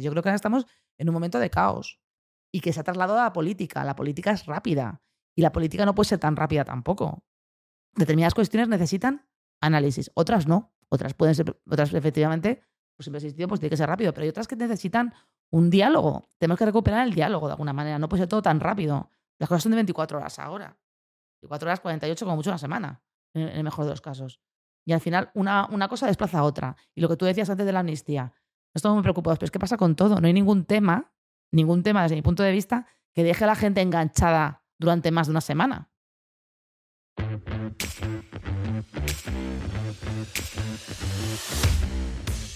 Yo creo que ahora estamos en un momento de caos y que se ha trasladado a la política. La política es rápida y la política no puede ser tan rápida tampoco. Determinadas cuestiones necesitan análisis, otras no. Otras pueden ser, otras efectivamente, pues siempre ha pues tiene que ser rápido, pero hay otras que necesitan un diálogo. Tenemos que recuperar el diálogo de alguna manera. No puede ser todo tan rápido. Las cosas son de 24 horas ahora. 24 horas, 48, como mucho una semana, en el mejor de los casos. Y al final una, una cosa desplaza a otra. Y lo que tú decías antes de la amnistía, estamos muy preocupados, pero es que pasa con todo. No hay ningún tema, ningún tema desde mi punto de vista, que deje a la gente enganchada durante más de una semana.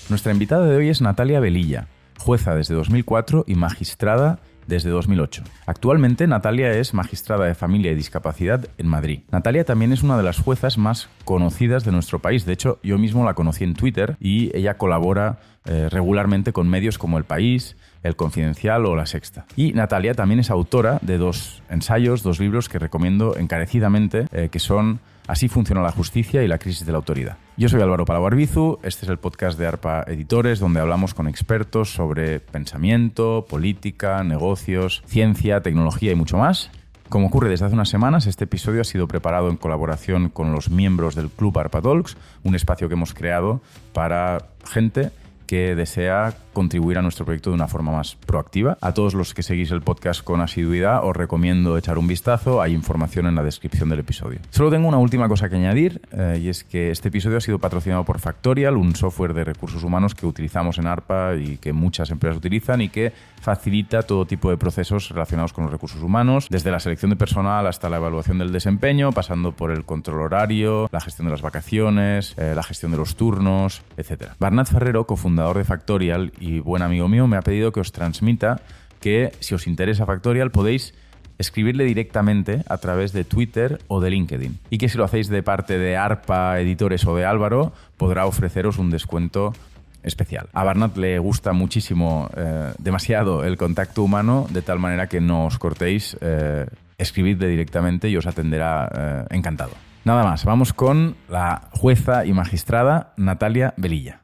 Nuestra invitada de hoy es Natalia Velilla, jueza desde 2004 y magistrada desde 2008. Actualmente Natalia es magistrada de familia y discapacidad en Madrid. Natalia también es una de las juezas más conocidas de nuestro país. De hecho, yo mismo la conocí en Twitter y ella colabora eh, regularmente con medios como El País, El Confidencial o La Sexta. Y Natalia también es autora de dos ensayos, dos libros que recomiendo encarecidamente, eh, que son Así funciona la justicia y la crisis de la autoridad. Yo soy Álvaro Palabarbizu, este es el podcast de ARPA Editores, donde hablamos con expertos sobre pensamiento, política, negocios, ciencia, tecnología y mucho más. Como ocurre desde hace unas semanas, este episodio ha sido preparado en colaboración con los miembros del Club ARPA Talks, un espacio que hemos creado para gente que desea contribuir a nuestro proyecto de una forma más proactiva. A todos los que seguís el podcast con asiduidad, os recomiendo echar un vistazo. Hay información en la descripción del episodio. Solo tengo una última cosa que añadir, eh, y es que este episodio ha sido patrocinado por Factorial, un software de recursos humanos que utilizamos en ARPA y que muchas empresas utilizan y que facilita todo tipo de procesos relacionados con los recursos humanos, desde la selección de personal hasta la evaluación del desempeño, pasando por el control horario, la gestión de las vacaciones, eh, la gestión de los turnos, etc. Barnat Ferrero, cofundador de Factorial y buen amigo mío, me ha pedido que os transmita que si os interesa Factorial podéis escribirle directamente a través de Twitter o de LinkedIn. Y que si lo hacéis de parte de ARPA, Editores o de Álvaro, podrá ofreceros un descuento especial. A Barnat le gusta muchísimo, eh, demasiado el contacto humano, de tal manera que no os cortéis, eh, escribidle directamente y os atenderá eh, encantado. Nada más, vamos con la jueza y magistrada Natalia Velilla.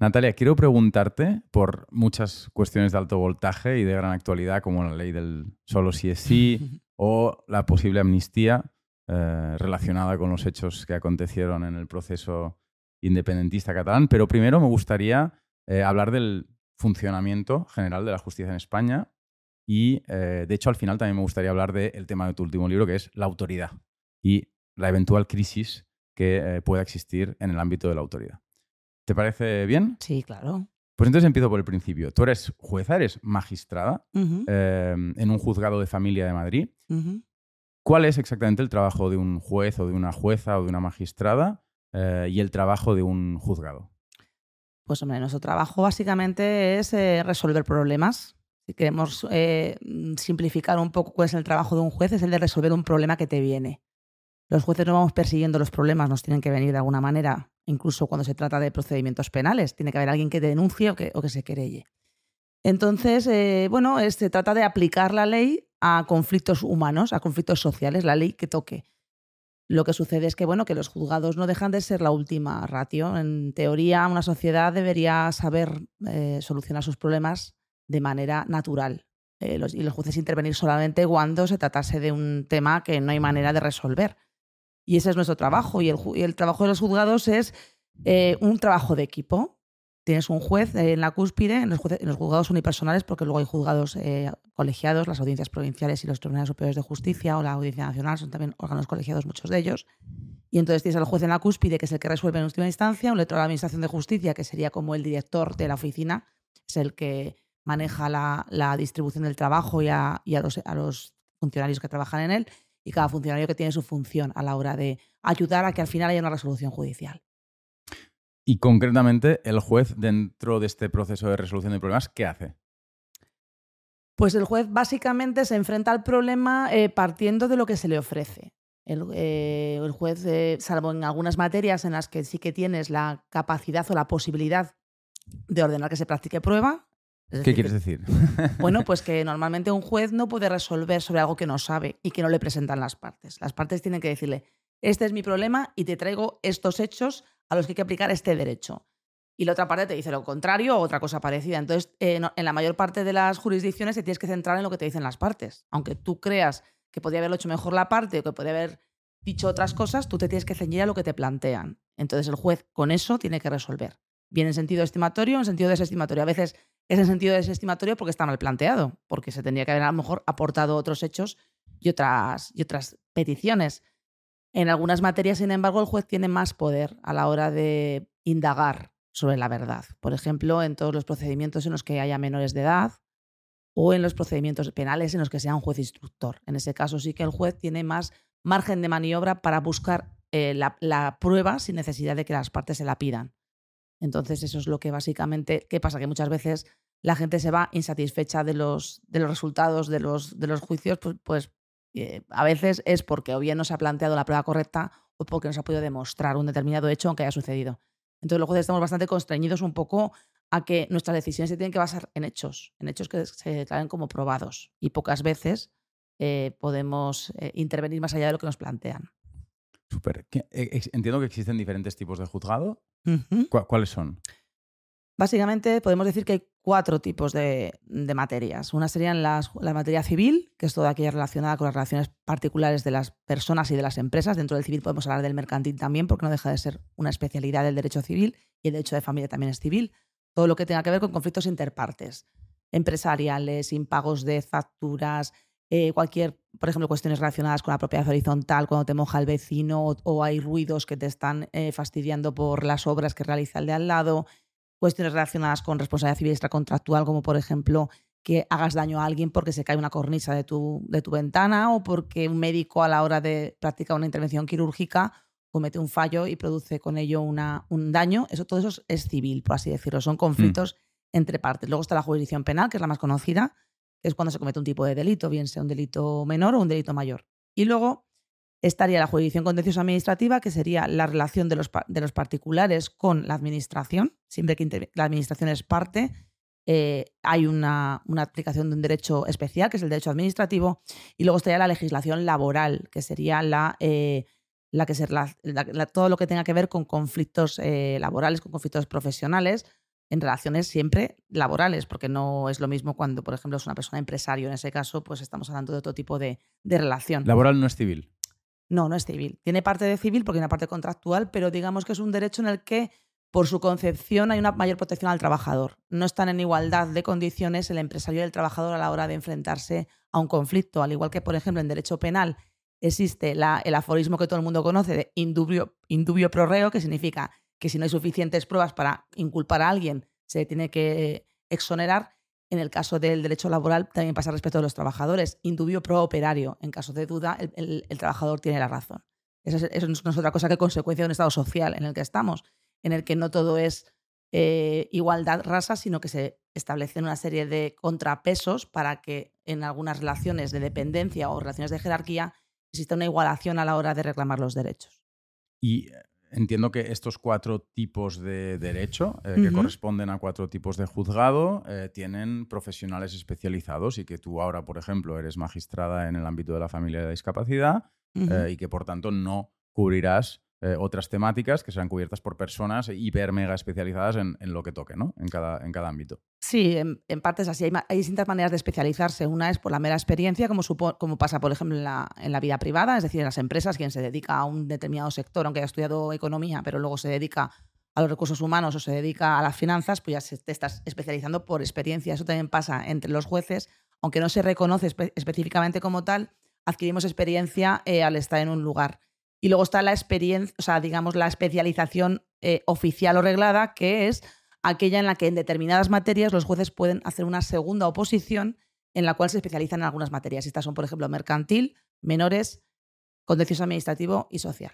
Natalia, quiero preguntarte por muchas cuestiones de alto voltaje y de gran actualidad, como la ley del solo si es sí o la posible amnistía relacionada con los hechos que acontecieron en el proceso independentista catalán, pero primero me gustaría eh, hablar del funcionamiento general de la justicia en España y, eh, de hecho, al final también me gustaría hablar del tema de tu último libro, que es la autoridad y la eventual crisis que eh, pueda existir en el ámbito de la autoridad. ¿Te parece bien? Sí, claro. Pues entonces empiezo por el principio. Tú eres jueza, eres magistrada en un juzgado de familia de Madrid. ¿Cuál es exactamente el trabajo de un juez o de una jueza o de una magistrada eh, y el trabajo de un juzgado? Pues hombre, nuestro trabajo básicamente es eh, resolver problemas. Si queremos eh, simplificar un poco cuál es el trabajo de un juez, es el de resolver un problema que te viene. Los jueces no vamos persiguiendo los problemas, nos tienen que venir de alguna manera, incluso cuando se trata de procedimientos penales. Tiene que haber alguien que denuncie o que, se querelle. Entonces, bueno, se trata de aplicar la ley a conflictos humanos, a conflictos sociales, la ley que toque. Lo que sucede es que, bueno, que los juzgados no dejan de ser la última ratio. En teoría, una sociedad debería saber eh, solucionar sus problemas de manera natural. Eh, y los jueces intervenir solamente cuando se tratase de un tema que no hay manera de resolver. Y ese es nuestro trabajo. Y el, trabajo de los juzgados es eh, un trabajo de equipo tienes un juez en la cúspide, en los, juzgados unipersonales, porque luego hay juzgados eh, colegiados, las audiencias provinciales y los tribunales superiores de justicia o la audiencia nacional son también órganos colegiados, muchos de ellos. Y entonces tienes al juez en la cúspide, que es el que resuelve en última instancia, un letrado de la Administración de Justicia, que sería como el director de la oficina, es el que maneja la, distribución del trabajo y, a, los, a los funcionarios que trabajan en él, y cada funcionario que tiene su función a la hora de ayudar a que al final haya una resolución judicial. Y concretamente, el juez dentro de este proceso de resolución de problemas, ¿qué hace? Pues el juez básicamente se enfrenta al problema eh, partiendo de lo que se le ofrece. El, eh, juez, eh, salvo en algunas materias en las que sí que tienes la capacidad o la posibilidad de ordenar que se practique prueba. ¿Qué quieres decir? Bueno, pues que normalmente un juez no puede resolver sobre algo que no sabe y que no le presentan las partes. Las partes tienen que decirle, este es mi problema y te traigo estos hechos a los que hay que aplicar este derecho. y la otra parte te dice lo contrario o otra cosa parecida. Entonces, eh, en la mayor parte de las jurisdicciones te tienes que centrar en lo que te dicen las partes. Aunque tú creas que podría haberlo hecho mejor la parte o que podría haber dicho otras cosas, tú te tienes que ceñir a lo que te plantean. Entonces, el juez con eso tiene que resolver. Bien en sentido estimatorio o en sentido desestimatorio. A veces es en sentido desestimatorio porque está mal planteado, porque se tendría que haber a lo mejor aportado otros hechos y otras, y otras peticiones. En algunas materias, sin embargo, el juez tiene más poder a la hora de indagar sobre la verdad. Por ejemplo, en todos los procedimientos en los que haya menores de edad o en los procedimientos penales en los que sea un juez instructor. En ese caso sí que el juez tiene más margen de maniobra para buscar eh, la, prueba sin necesidad de que las partes se la pidan. Entonces eso es lo que básicamente, ¿qué pasa? Que muchas veces la gente se va insatisfecha de los, de los resultados de los, de los juicios, pues, pues eh, a veces es porque o bien no se ha planteado la prueba correcta o porque no se ha podido demostrar un determinado hecho aunque haya sucedido. Entonces los jueces estamos bastante constreñidos un poco a que nuestras decisiones se tienen que basar en hechos, en hechos que se declaren como probados. Y pocas veces eh, podemos eh, intervenir más allá de lo que nos plantean. Súper. Eh, entiendo que existen diferentes tipos de juzgado. ¿Cuáles son? Básicamente podemos decir que hay cuatro tipos de, materias. Una serían las, la materia civil, que es toda aquella relacionada con las relaciones particulares de las personas y de las empresas. Dentro del civil podemos hablar del mercantil también, porque no deja de ser una especialidad del derecho civil y el derecho de familia también es civil. Todo lo que tenga que ver con conflictos interpartes, empresariales, impagos de facturas, eh, cualquier, por ejemplo, cuestiones relacionadas con la propiedad horizontal, cuando te moja el vecino o, hay ruidos que te están eh, fastidiando por las obras que realiza el de al lado cuestiones relacionadas con responsabilidad civil extracontractual, como por ejemplo que hagas daño a alguien porque se cae una cornisa de tu, de tu ventana o porque un médico a la hora de practicar una intervención quirúrgica comete un fallo y produce con ello una, un daño. Eso, todo eso es civil, por así decirlo. Son conflictos mm. entre partes. Luego está la jurisdicción penal, que es la más conocida, es cuando se comete un tipo de delito, bien sea un delito menor o un delito mayor. Y luego estaría la jurisdicción contenciosa administrativa, que sería la relación de los, de los particulares con la administración. Siempre que la administración es parte, eh, hay una, una, aplicación de un derecho especial, que es el derecho administrativo. Y luego estaría la legislación laboral, que sería la, eh, la que se, todo lo que tenga que ver con conflictos eh, laborales, con conflictos profesionales, en relaciones siempre laborales, porque no es lo mismo cuando, por ejemplo, es una persona empresario. En ese caso, pues estamos hablando de otro tipo de, de relación. Laboral no es civil. No, no es civil. Tiene parte de civil porque hay una parte contractual, pero digamos que es un derecho en el que, por su concepción, hay una mayor protección al trabajador. No están en igualdad de condiciones el empresario y el trabajador a la hora de enfrentarse a un conflicto. Al igual que, por ejemplo, en derecho penal existe el aforismo que todo el mundo conoce de indubio, indubio pro reo, que significa que si no hay suficientes pruebas para inculpar a alguien, se tiene que exonerar. En el caso del derecho laboral también pasa respecto a los trabajadores. Indubio pro operario. En caso de duda, el, trabajador tiene la razón. Eso, no es otra cosa que consecuencia de un estado social en el que estamos, en el que no todo es eh, igualdad rasa, sino que se establecen una serie de contrapesos para que en algunas relaciones de dependencia o relaciones de jerarquía exista una igualación a la hora de reclamar los derechos. Y Entiendo que estos cuatro tipos de derecho, eh, que corresponden a cuatro tipos de juzgado, eh, tienen profesionales especializados y que tú ahora, por ejemplo, eres magistrada en el ámbito de la familia de discapacidad eh, y que, por tanto, no cubrirás eh, otras temáticas que serán cubiertas por personas hiper mega especializadas en, lo que toque, ¿no? En cada, en cada ámbito. Sí, en, parte es así. Hay, distintas maneras de especializarse. Una es por la mera experiencia, como, como pasa, por ejemplo, en la, en la, vida privada, es decir, en las empresas, quien se dedica a un determinado sector, aunque haya estudiado economía, pero luego se dedica a los recursos humanos o se dedica a las finanzas, pues ya te estás especializando por experiencia. Eso también pasa entre los jueces, aunque no se reconoce específicamente como tal, adquirimos experiencia eh, al estar en un lugar. Y luego está la experiencia, o sea, digamos, la especialización eh, oficial o reglada, que es aquella en la que en determinadas materias los jueces pueden hacer una segunda oposición en la cual se especializan en algunas materias. Estas son, por ejemplo, mercantil, menores, contencioso administrativo y social.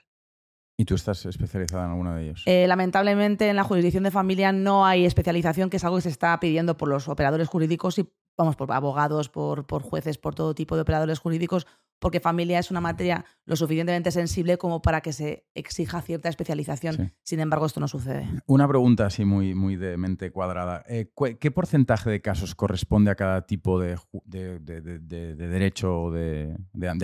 ¿Y tú estás especializada en alguno de ellos? Eh, lamentablemente en la jurisdicción de familia no hay especialización, que es algo que se está pidiendo por los operadores jurídicos y, vamos, por abogados, por, por jueces, por todo tipo de operadores jurídicos, porque familia es una materia lo suficientemente sensible como para que se exija cierta especialización. Sin embargo, esto no sucede. Una pregunta así muy, muy de mente cuadrada. Eh, ¿Qué porcentaje de casos corresponde a cada tipo de, de, de, de derecho o de,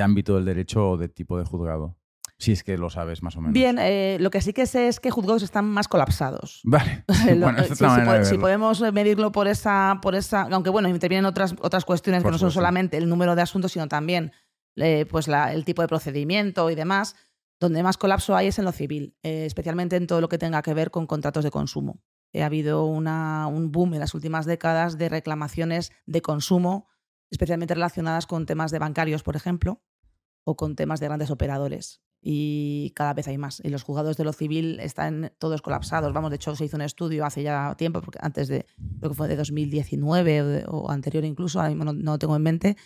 ámbito del derecho o de tipo de juzgado? Si es que lo sabes más o menos. Bien, eh, lo que sí que sé es que juzgados están más colapsados. Vale. Lo- Bueno, sí, si, de podemos medirlo por esa, por esa, aunque bueno, intervienen otras, otras cuestiones Por que no son solamente el número de asuntos, sino también eh, pues el tipo de procedimiento y demás. Donde más colapso hay es en lo civil, eh, especialmente en todo lo que tenga que ver con contratos de consumo. Ha habido una- un boom en las últimas décadas de reclamaciones de consumo, especialmente relacionadas con temas de bancarios, por ejemplo, o con temas de grandes operadores. Y cada vez hay más. Y los juzgados de lo civil están todos colapsados. Vamos, de hecho, se hizo un estudio hace ya tiempo, porque antes de, creo que fue de 2019 o, de- o anterior incluso, ahora mismo no, no tengo en mente,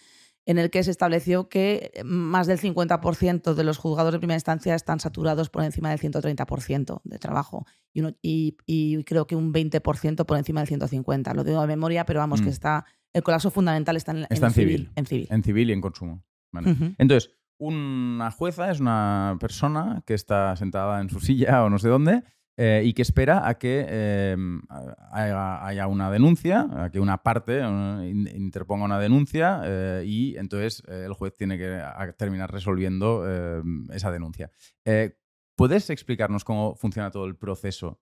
en el que se estableció que más del 50% de los juzgados de primera instancia están saturados por encima del 130% de trabajo y, uno- y- y creo que un 20% por encima del 150%. Lo digo de memoria, pero vamos, Mm. que está el colapso fundamental está en, Está en civil. En civil. En civil y en consumo. Vale. Entonces, una jueza es una persona que está sentada en su silla o no sé dónde eh, y que espera a que eh, haya, haya una denuncia, a que una parte eh, in- interponga una denuncia eh, y entonces el juez tiene que terminar resolviendo esa denuncia. ¿Puedes explicarnos cómo funciona todo el proceso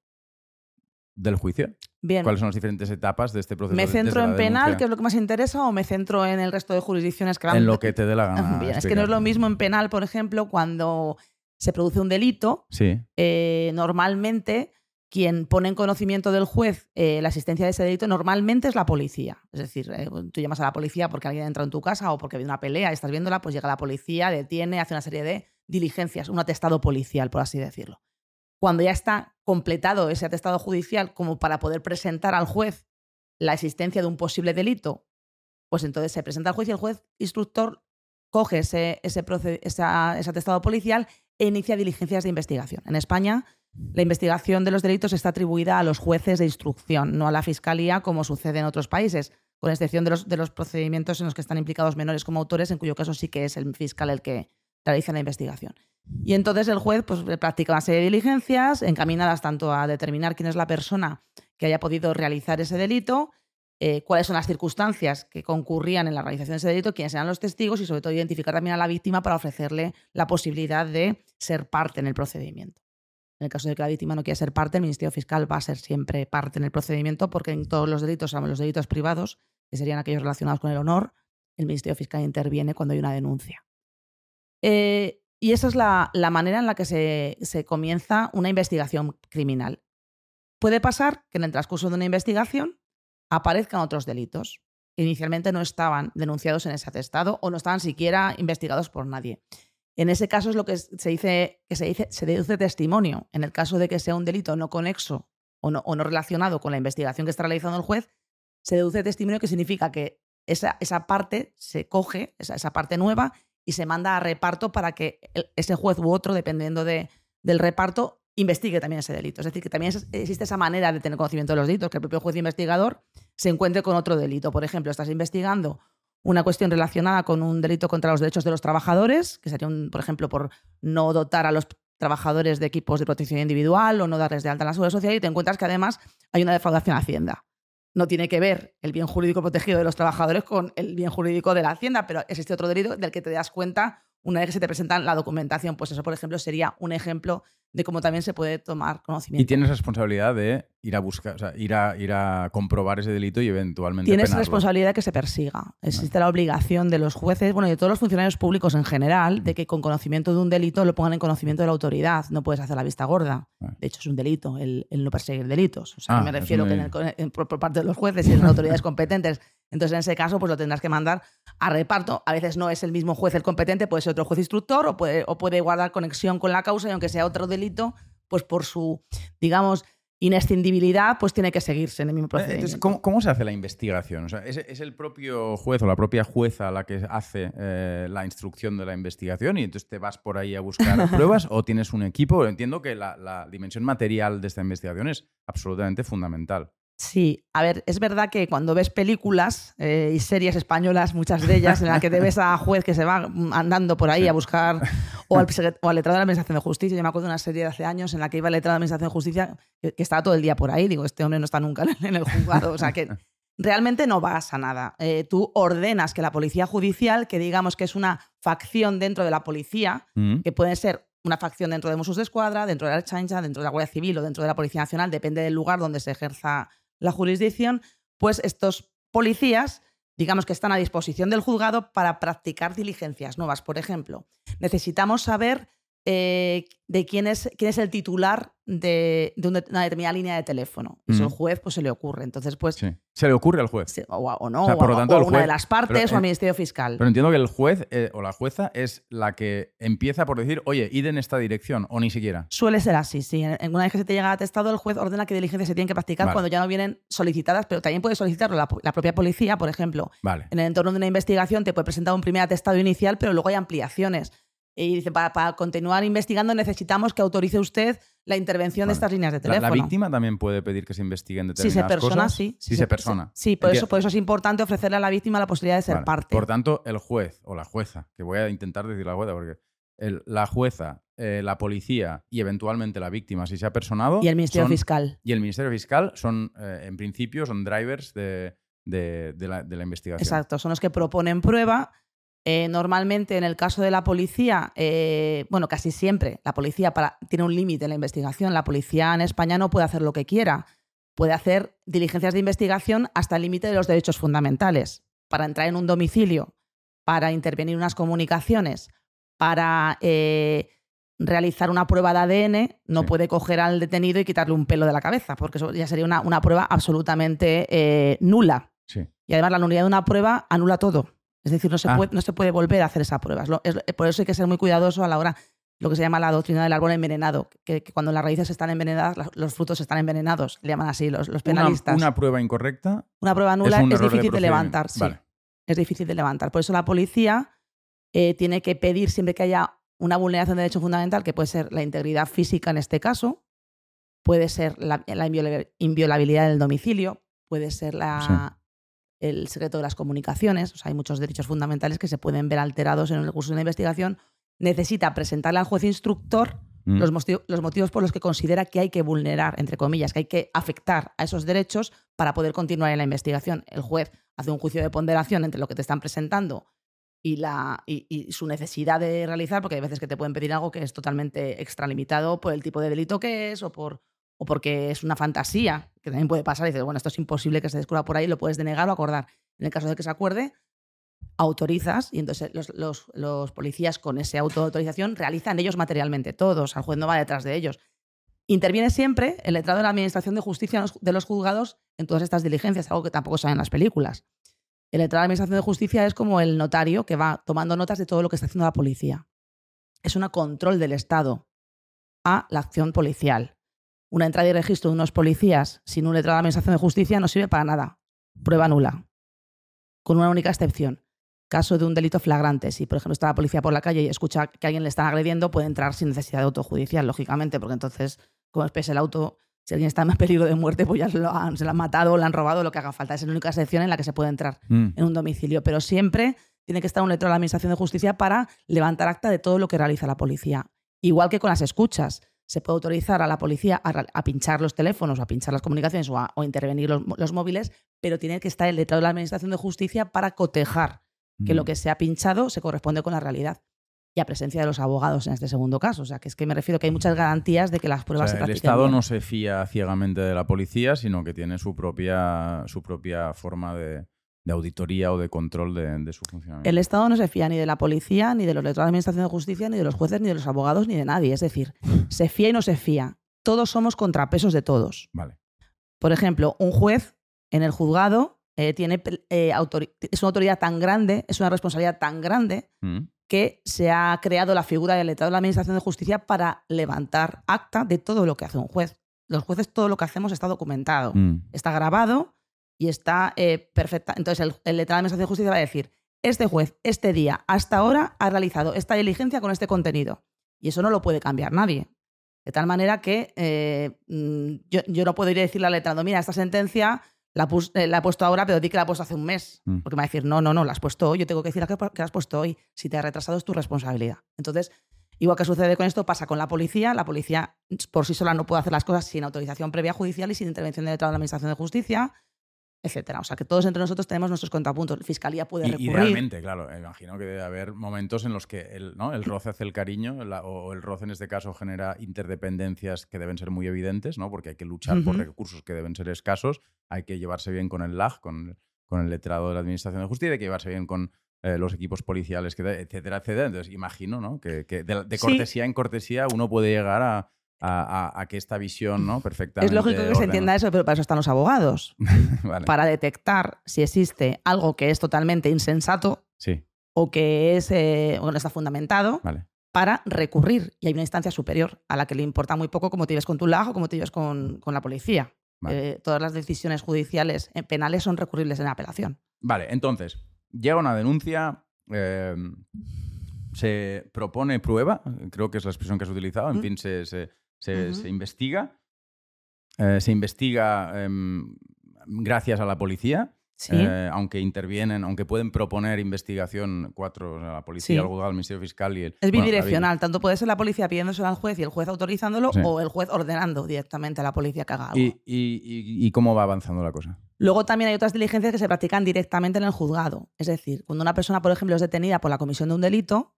del juicio? Bien. ¿Cuáles son las diferentes etapas de este proceso? ¿Me centro en penal, denuncia? que es lo que más interesa, o me centro en el resto de jurisdicciones que van En lo que te dé la gana. Bien, es que no es lo mismo en penal, por ejemplo, cuando se produce un delito, Sí. eh, normalmente quien pone en conocimiento del juez eh, la asistencia de ese delito normalmente es la policía. Es decir, eh, tú llamas a la policía porque alguien entra en tu casa o porque ha habido una pelea y estás viéndola, pues llega la policía, detiene, hace una serie de diligencias, un atestado policial, por así decirlo. Cuando ya está completado ese atestado judicial como para poder presentar al juez la existencia de un posible delito, pues entonces se presenta al juez y el juez instructor coge ese, ese, ese atestado policial inicia diligencias de investigación. En España, la investigación de los delitos está atribuida a los jueces de instrucción, no a la fiscalía, como sucede en otros países, con excepción de los, de los procedimientos en los que están implicados menores como autores, en cuyo caso sí que es el fiscal el que realiza la investigación. Y entonces el juez pues, practica una serie de diligencias encaminadas tanto a determinar quién es la persona que haya podido realizar ese delito, eh, cuáles son las circunstancias que concurrían en la realización de ese delito, quiénes eran los testigos y sobre todo identificar también a la víctima para ofrecerle la posibilidad de ser parte en el procedimiento. En el caso de que la víctima no quiera ser parte, el Ministerio Fiscal va a ser siempre parte en el procedimiento porque en todos los delitos, los delitos privados, que serían aquellos relacionados con el honor, el Ministerio Fiscal interviene cuando hay una denuncia. Eh, y esa es la, la manera en la que se, se comienza una investigación criminal. Puede pasar que en el transcurso de una investigación aparezcan otros delitos que inicialmente no estaban denunciados en ese atestado o no estaban siquiera investigados por nadie. En ese caso es lo que se dice que se dice se deduce testimonio. En el caso de que sea un delito no conexo o no, o no relacionado con la investigación que está realizando el juez, se deduce testimonio que significa que esa, esa parte se coge, esa, esa parte nueva, y se manda a reparto para que ese juez u otro, dependiendo de- del reparto, investigue también ese delito. Es decir, que también existe esa manera de tener conocimiento de los delitos, que el propio juez investigador se encuentre con otro delito. Por ejemplo, estás investigando una cuestión relacionada con un delito contra los derechos de los trabajadores, que sería, un, por ejemplo, por no dotar a los trabajadores de equipos de protección individual o no darles de alta en la seguridad social y te encuentras que además hay una defraudación a Hacienda. No tiene que ver el bien jurídico protegido de los trabajadores con el bien jurídico de la Hacienda, pero existe otro delito del que te das cuenta una vez que se te presenta la documentación. Pues eso, por ejemplo, sería un ejemplo de cómo también se puede tomar conocimiento. Y tienes responsabilidad de ir a buscar, o sea, ir a, ir a comprobar ese delito y eventualmente Tienes penarlo. responsabilidad de que se persiga. Existe la obligación de los jueces, bueno, y de todos los funcionarios públicos en general, de que con conocimiento de un delito lo pongan en conocimiento de la autoridad. No puedes hacer la vista gorda. De hecho, es un delito el, el no perseguir delitos. O sea, Ah, me eso refiero que en el- en- por, por parte de los jueces y de las autoridades competentes. Entonces, en ese caso, pues lo tendrás que mandar a reparto. A veces no es el mismo juez el competente, puede ser otro juez instructor o puede, o puede guardar conexión con la causa y aunque sea otro delito, pues por su, digamos, inescindibilidad, pues tiene que seguirse en el mismo Eh, procedimiento. Entonces, ¿cómo, cómo se hace la investigación? O sea, ¿es, es el propio juez o la propia jueza la que hace eh, la instrucción de la investigación y entonces te vas por ahí a buscar pruebas o tienes un equipo? Entiendo que la, la dimensión material de esta investigación es absolutamente fundamental. Sí, a ver, es verdad que cuando ves películas eh, y series españolas, muchas de ellas, en las que te ves a juez que se va mm, andando por ahí Sí. a buscar, o al, o al letrado de la Administración de Justicia. Yo me acuerdo de una serie de hace años en la que iba el letrado de la Administración de Justicia, que, que estaba todo el día por ahí. Digo, este hombre no está nunca en el juzgado. O sea que realmente no vas a nada. Eh, tú ordenas que la policía judicial, que digamos que es una facción dentro de la policía, Mm. que pueden ser una facción dentro de Mossos de Escuadra, dentro de la Chancha, dentro de la Guardia Civil o dentro de la Policía Nacional, depende del lugar donde se ejerza la jurisdicción, pues estos policías, digamos que están a disposición del juzgado para practicar diligencias nuevas. Por ejemplo, necesitamos saber eh, de quién es, quién es el titular de, una determinada línea de teléfono. Y si el juez pues, se le ocurre. Entonces, pues. Se le ocurre al juez. o, no, o, por lo tanto, una de las partes o al Ministerio Fiscal. Pero entiendo que el juez eh, o la jueza es la que empieza por decir, oye, id en esta dirección, o ni siquiera. Suele ser así, sí. Una vez que se te llega atestado, el juez ordena qué diligencias se tienen que practicar cuando ya no vienen solicitadas, pero también puede solicitarlo la, propia policía, por ejemplo. Vale. En el entorno de una investigación te puede presentar un primer atestado inicial, pero luego hay ampliaciones. Y dice, para, continuar investigando necesitamos que autorice usted la intervención de estas líneas de teléfono. La, víctima también puede pedir que se investiguen determinadas si se persona, cosas. Sí. Si, se, persona. Sí, por eso, por eso es importante ofrecerle a la víctima la posibilidad de ser parte. Por tanto, el juez o la jueza, que voy a intentar decir la jueza, porque la jueza, eh, la policía y eventualmente la víctima, si se ha personado. Y el Ministerio Fiscal. Y el Ministerio Fiscal son, eh, en principio, son drivers de, de, la, de la investigación. Exacto, son los que proponen prueba eh, normalmente en el caso de la policía, eh, bueno, casi siempre, la policía tiene un límite en la investigación. La policía en España no puede hacer lo que quiera. Puede hacer diligencias de investigación hasta el límite de los derechos fundamentales. Para entrar en un domicilio, para intervenir en unas comunicaciones, para eh, realizar una prueba de ADN, no puede coger al detenido y quitarle un pelo de la cabeza, porque eso ya sería una, prueba absolutamente nula. Y además la nulidad de una prueba anula todo. Es decir, no se, ah. puede, no se puede volver a hacer esa prueba. por eso hay que ser muy cuidadoso a la hora, lo que se llama la doctrina del árbol envenenado, que, cuando las raíces están envenenadas, los frutos están envenenados, le llaman así los, penalistas. Una, prueba incorrecta. Una prueba nula es, difícil de, levantar, sí. Es difícil de levantar. Por eso la policía eh, tiene que pedir siempre que haya una vulneración de derecho fundamental, que puede ser la integridad física en este caso, puede ser la, inviolabilidad del domicilio, puede ser la, el secreto de las comunicaciones, o sea, hay muchos derechos fundamentales que se pueden ver alterados en el curso de una investigación, necesita presentarle al juez instructor mm. los, motivos, por los que considera que hay que vulnerar, entre comillas, que hay que afectar a esos derechos para poder continuar en la investigación. El juez hace un juicio de ponderación entre lo que te están presentando y, la, y, su necesidad de realizar, porque hay veces que te pueden pedir algo que es totalmente extralimitado por el tipo de delito que es o por o porque es una fantasía, que también puede pasar, y dices, bueno, esto es imposible que se descubra por ahí, lo puedes denegar o acordar. En el caso de que se acuerde, autorizas y entonces los, policías con esa autoautorización realizan ellos materialmente todos, al juez no va detrás de ellos. Interviene siempre el letrado de la Administración de Justicia de los juzgados en todas estas diligencias, algo que tampoco saben las películas. El letrado de la Administración de Justicia es como el notario que va tomando notas de todo lo que está haciendo la policía. Es un control del Estado a la acción policial una entrada y registro de unos policías sin un letrado de Administración de Justicia no sirve para nada. Prueba nula. Con una única excepción. Caso de un delito flagrante. Si, por ejemplo, está la policía por la calle y escucha que alguien le está agrediendo, puede entrar sin necesidad de autojudicial, lógicamente, porque entonces, como es el auto, si alguien está en peligro de muerte, pues ya se lo han, matado o le han robado, lo que haga falta. Es la única excepción en la que se puede entrar mm. en un domicilio. Pero siempre tiene que estar un letrado de la Administración de Justicia para levantar acta de todo lo que realiza la policía. Igual que con las escuchas se puede autorizar a la policía a, pinchar los teléfonos, a pinchar las comunicaciones o a intervenir los, móviles, pero tiene que estar el letrado de la Administración de Justicia para cotejar que lo mm. que se ha pinchado se corresponde con la realidad. Y a presencia de los abogados en este segundo caso. O sea, que es que me refiero que hay muchas garantías de que las pruebas se El Estado no se fía ciegamente de la policía, sino que tiene su propia, su propia forma de, de auditoría o de control de, su funcionamiento. El Estado no se fía ni de la policía, ni de los letrados de Administración de Justicia, ni de los jueces, ni de los abogados, ni de nadie. Es decir, se fía y no se fía. Todos somos contrapesos de todos. Vale. Por ejemplo, un juez en el juzgado eh, tiene, eh, es una autoridad tan grande, es una responsabilidad tan grande, mm. que se ha creado la figura del letrado de la Administración de Justicia para levantar acta de todo lo que hace un juez. Los jueces, todo lo que hacemos está documentado, mm. está grabado y está eh, perfecta. Entonces, el, el letrado de Administración de Justicia va a decir, este juez, este día, hasta ahora, ha realizado esta diligencia con este contenido. Y eso no lo puede cambiar nadie. De tal manera que eh, mm, yo, no puedo ir a decirle al letrado, mira, esta sentencia la, eh, la, he puesto ahora, pero di que la he puesto hace un mes. Mm. Porque me va a decir, no, no, no, la has puesto hoy. Yo tengo que decir que, que la has puesto hoy. Si te ha retrasado es tu responsabilidad. Entonces, igual que sucede con esto, pasa con la policía. La policía por sí sola no puede hacer las cosas sin autorización previa judicial y sin intervención del letrado de la Administración de Justicia etcétera. O sea que todos entre nosotros tenemos nuestros contrapuntos. La fiscalía puede Y, recurrir. idealmente, claro, imagino que debe haber momentos en los que el, ¿no? el roce hace el cariño, la- o el roce en este caso genera interdependencias que deben ser muy evidentes, ¿no? porque hay que luchar por recursos que deben ser escasos, hay que llevarse bien con el LAG, con, con el letrado de la Administración de Justicia, hay que llevarse bien con eh, los equipos policiales, etcétera, etcétera. Entonces, imagino ¿no? que, que de, de Sí. cortesía en cortesía uno puede llegar a, a- a- a que esta visión ¿no? perfectamente... Es lógico que se entienda eso, pero para eso están los abogados. Vale. Para detectar si existe algo que es totalmente insensato Sí, o que es, eh, o no está fundamentado, vale. para recurrir. Y hay una instancia superior a la que le importa muy poco cómo te lleves con tu lag o cómo te lleves con, con la policía. Vale. Eh, todas las decisiones judiciales eh, penales son recurribles en apelación. Vale, entonces, llega una denuncia, eh, se propone prueba, creo que es la expresión que has utilizado, en Mm. fin, se, se- se- investiga, eh, se investiga em, gracias a la policía, Sí. eh, aunque intervienen, aunque pueden proponer investigación cuatro, o sea, la policía, Sí. el juzgado, el Ministerio Fiscal y el... Es bueno, bidireccional, tanto puede ser la policía pidiéndoselo al juez y el juez autorizándolo Sí. o el juez ordenando directamente a la policía que haga algo. ¿Y, y- y- y cómo va avanzando la cosa? Luego también hay otras diligencias que se practican directamente en el juzgado. Es decir, cuando una persona, por ejemplo, es detenida por la comisión de un delito,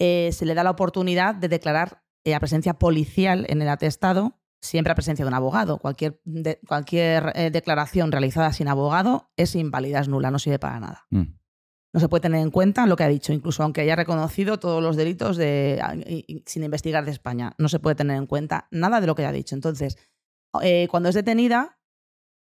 eh, se le da la oportunidad de declarar eh, a presencia policial en el atestado, siempre a presencia de un abogado. Cualquier, de- cualquier eh, declaración realizada sin abogado es inválida, es nula, no sirve para nada. Mm, No se puede tener en cuenta lo que ha dicho, incluso aunque haya reconocido todos los delitos de, sin investigar de España. No se puede tener en cuenta nada de lo que haya dicho. Entonces, eh, cuando es detenida,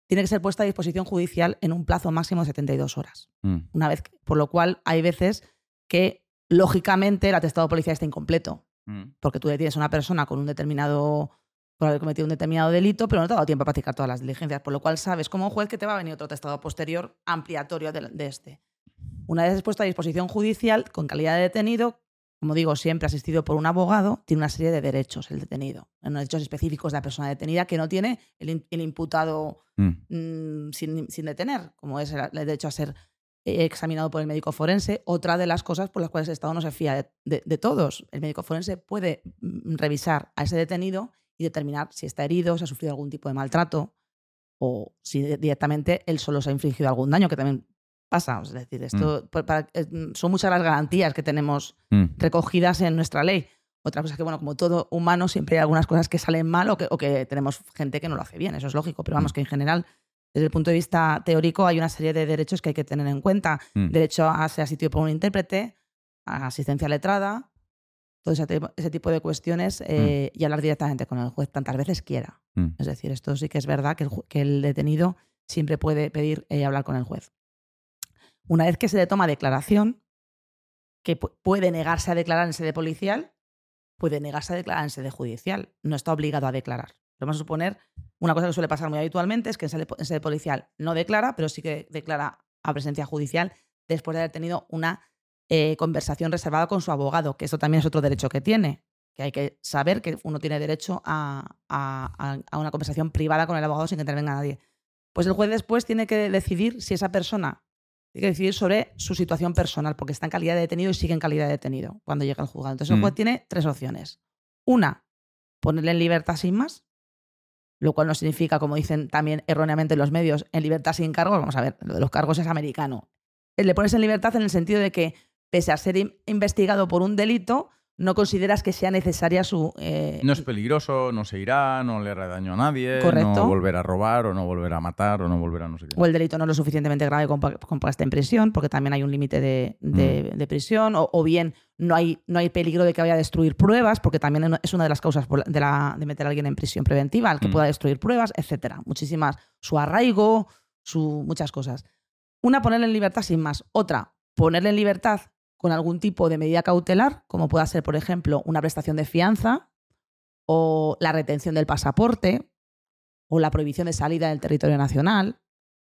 tiene que ser puesta a disposición judicial en un plazo máximo de 72 horas. mm, Una vez, por lo cual hay veces que, lógicamente, el atestado policial está incompleto, mm. porque tú detienes a una persona con un determinado por haber cometido un determinado delito, pero no te ha dado tiempo a practicar todas las diligencias, por lo cual sabes como juez que te va a venir otro atestado posterior ampliatorio de, de este. Una vez puesto a disposición judicial, con calidad de detenido, como digo, siempre asistido por un abogado, tiene una serie de derechos el detenido, unos derechos específicos de la persona detenida que no tiene el, imputado Mm, mm, sin, sin detener, como es el, el derecho a ser examinado por el médico forense. Otra de las cosas por las cuales el Estado no se fía de, de- de todos. El médico forense puede mm, revisar a ese detenido y determinar si está herido, si ha sufrido algún tipo de maltrato o si directamente él solo se ha infligido algún daño, que también pasa. Es decir, esto pa- para- eh, son muchas las garantías que tenemos mm. recogidas en nuestra ley. Otra cosa es que, bueno, como todo humano, siempre hay algunas cosas que salen mal o que, o que tenemos gente que no lo hace bien, eso es lógico, pero vamos, que en general, desde el punto de vista teórico, hay una serie de derechos que hay que tener en cuenta. Mm. Derecho a ser asistido por un intérprete, a asistencia letrada, todo ese, tipo- ese tipo de cuestiones eh, y hablar directamente con el juez tantas veces quiera. Mm. Es decir, esto sí que es verdad que el, ju- que el detenido siempre puede pedir eh, hablar con el juez. Una vez que se le toma declaración, que pu- puede negarse a declarar en sede policial, puede negarse a declarar en sede judicial. No está obligado a declarar. Vamos a suponer, una cosa que suele pasar muy habitualmente es que en sede, en sede policial no declara, pero sí que declara a presencia judicial después de haber tenido una eh, conversación reservada con su abogado, que eso también es otro derecho que tiene, que hay que saber que uno tiene derecho a, a- a- a una conversación privada con el abogado sin que intervenga nadie. Pues el juez después tiene que decidir si esa persona tiene que decidir sobre su situación personal, porque está en calidad de detenido y sigue en calidad de detenido cuando llega al juzgado. Entonces el Mm. juez tiene tres opciones. Una, ponerle en libertad sin más, lo cual no significa, como dicen también erróneamente los medios, en libertad sin cargos. Vamos a ver, lo de los cargos es americano. Eh, Le pones en libertad en el sentido de que, pese a ser in- investigado por un delito, no consideras que sea necesaria su... eh, No es peligroso, no se irá, no le hará daño a nadie, Correcto. no volverá a robar o no volverá a matar o no volverá a no sé qué. o el delito no es lo suficientemente grave como pa- como para estar en prisión, porque también hay un límite de, de- Mm. de prisión, o, o bien no hay, no hay peligro de que vaya a destruir pruebas, porque también es una de las causas de, la- de meter a alguien en prisión preventiva, el que Mm. pueda destruir pruebas, etcétera. Muchísimas, su arraigo, su, muchas cosas. Una, ponerle en libertad sin más. Otra, ponerle en libertad con algún tipo de medida cautelar, como pueda ser, por ejemplo, una prestación de fianza o la retención del pasaporte o la prohibición de salida del territorio nacional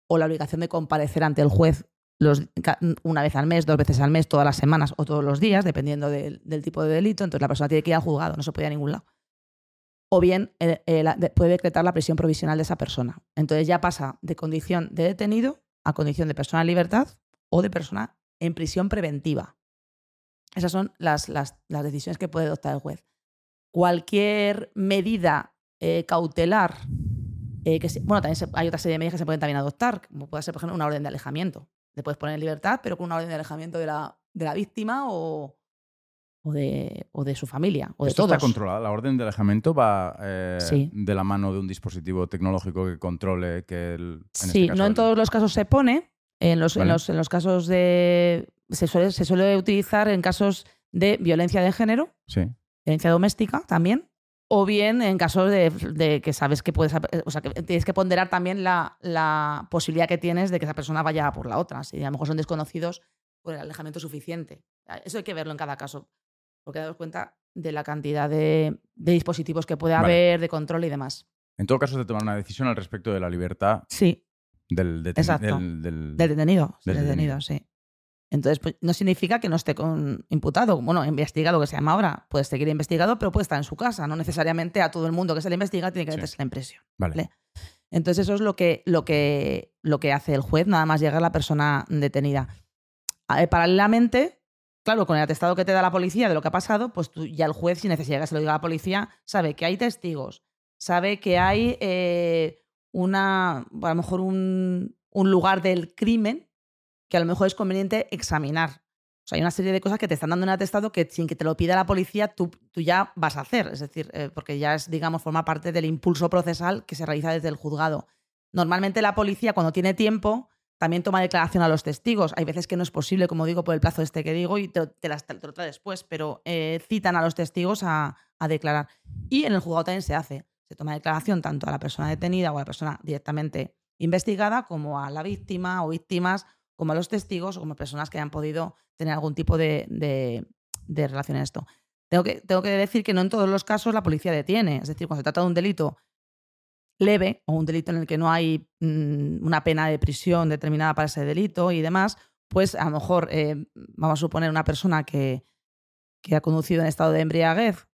o la obligación de comparecer ante el juez una vez al mes, dos veces al mes, todas las semanas o todos los días, dependiendo del, tipo de delito. Entonces la persona tiene que ir al juzgado, no se puede ir a ningún lado. O bien eh, eh, puede decretar la prisión provisional de esa persona. Entonces ya pasa de condición de detenido a condición de persona en libertad o de persona en prisión preventiva. Esas son las, las- las decisiones que puede adoptar el juez. Cualquier medida eh, cautelar Eh, que bueno, también hay otra serie de medidas que se pueden también adoptar, como puede ser, por ejemplo, una orden de alejamiento. Le puedes poner en libertad, pero con una orden de alejamiento de la, de la víctima o, o, de, o de su familia, o de Esto todos. está controlado. La orden de alejamiento va eh, Sí. de la mano de un dispositivo tecnológico que controle que el. en este sí, caso, no en el- todos los casos se pone. En los, en los, en los casos de. Se suele, se suele utilizar en casos de violencia de género, Sí. violencia doméstica también, o bien en casos de, de que sabes que puedes. O sea, que tienes que ponderar también la, la posibilidad que tienes de que esa persona vaya por la otra. Si a lo mejor son desconocidos, por el alejamiento suficiente. Eso hay que verlo en cada caso, porque daros cuenta de la cantidad de, de dispositivos que puede Vale. haber, de control y demás. En todo caso, de tomar una decisión al respecto de la libertad Sí, del, deten- Exacto. del- del- Del detenido. Del detenido, sí. Entonces, pues, no significa que no esté con, imputado, bueno, investigado, que se llama ahora. Puede seguir investigado, pero puede estar en su casa. No necesariamente a todo el mundo que se le investiga tiene que Sí. meterse la impresión. Vale. Vale. Entonces, eso es lo que, lo que, lo que hace el juez, nada más llegar la persona detenida. Eh, paralelamente, claro, con el atestado que te da la policía de lo que ha pasado, pues tú, ya el juez, sin necesidad que se lo diga a la policía, sabe que hay testigos, sabe que hay eh, una, a lo mejor un, un lugar del crimen que a lo mejor es conveniente examinar. O sea, hay una serie de cosas que te están dando en atestado que sin que te lo pida la policía tú, tú ya vas a hacer. Es decir, eh, porque ya es, digamos, forma parte del impulso procesal que se realiza desde el juzgado. Normalmente la policía, cuando tiene tiempo, también toma declaración a los testigos. Hay veces que no es posible, como digo, por el plazo este que digo, y te, te las te lo trae después, pero eh, citan a los testigos a, a declarar. Y en el juzgado también se hace. Se toma declaración tanto a la persona detenida o a la persona directamente investigada, como a la víctima o víctimas, como a los testigos o como personas que hayan podido tener algún tipo de, de- relación en esto. Tengo que, tengo que decir que no en todos los casos la policía detiene. Es decir, cuando se trata de un delito leve o un delito en el que no hay mm, una pena de prisión determinada para ese delito y demás, pues a lo mejor eh, vamos a suponer una persona que, que ha conducido en estado de embriaguez,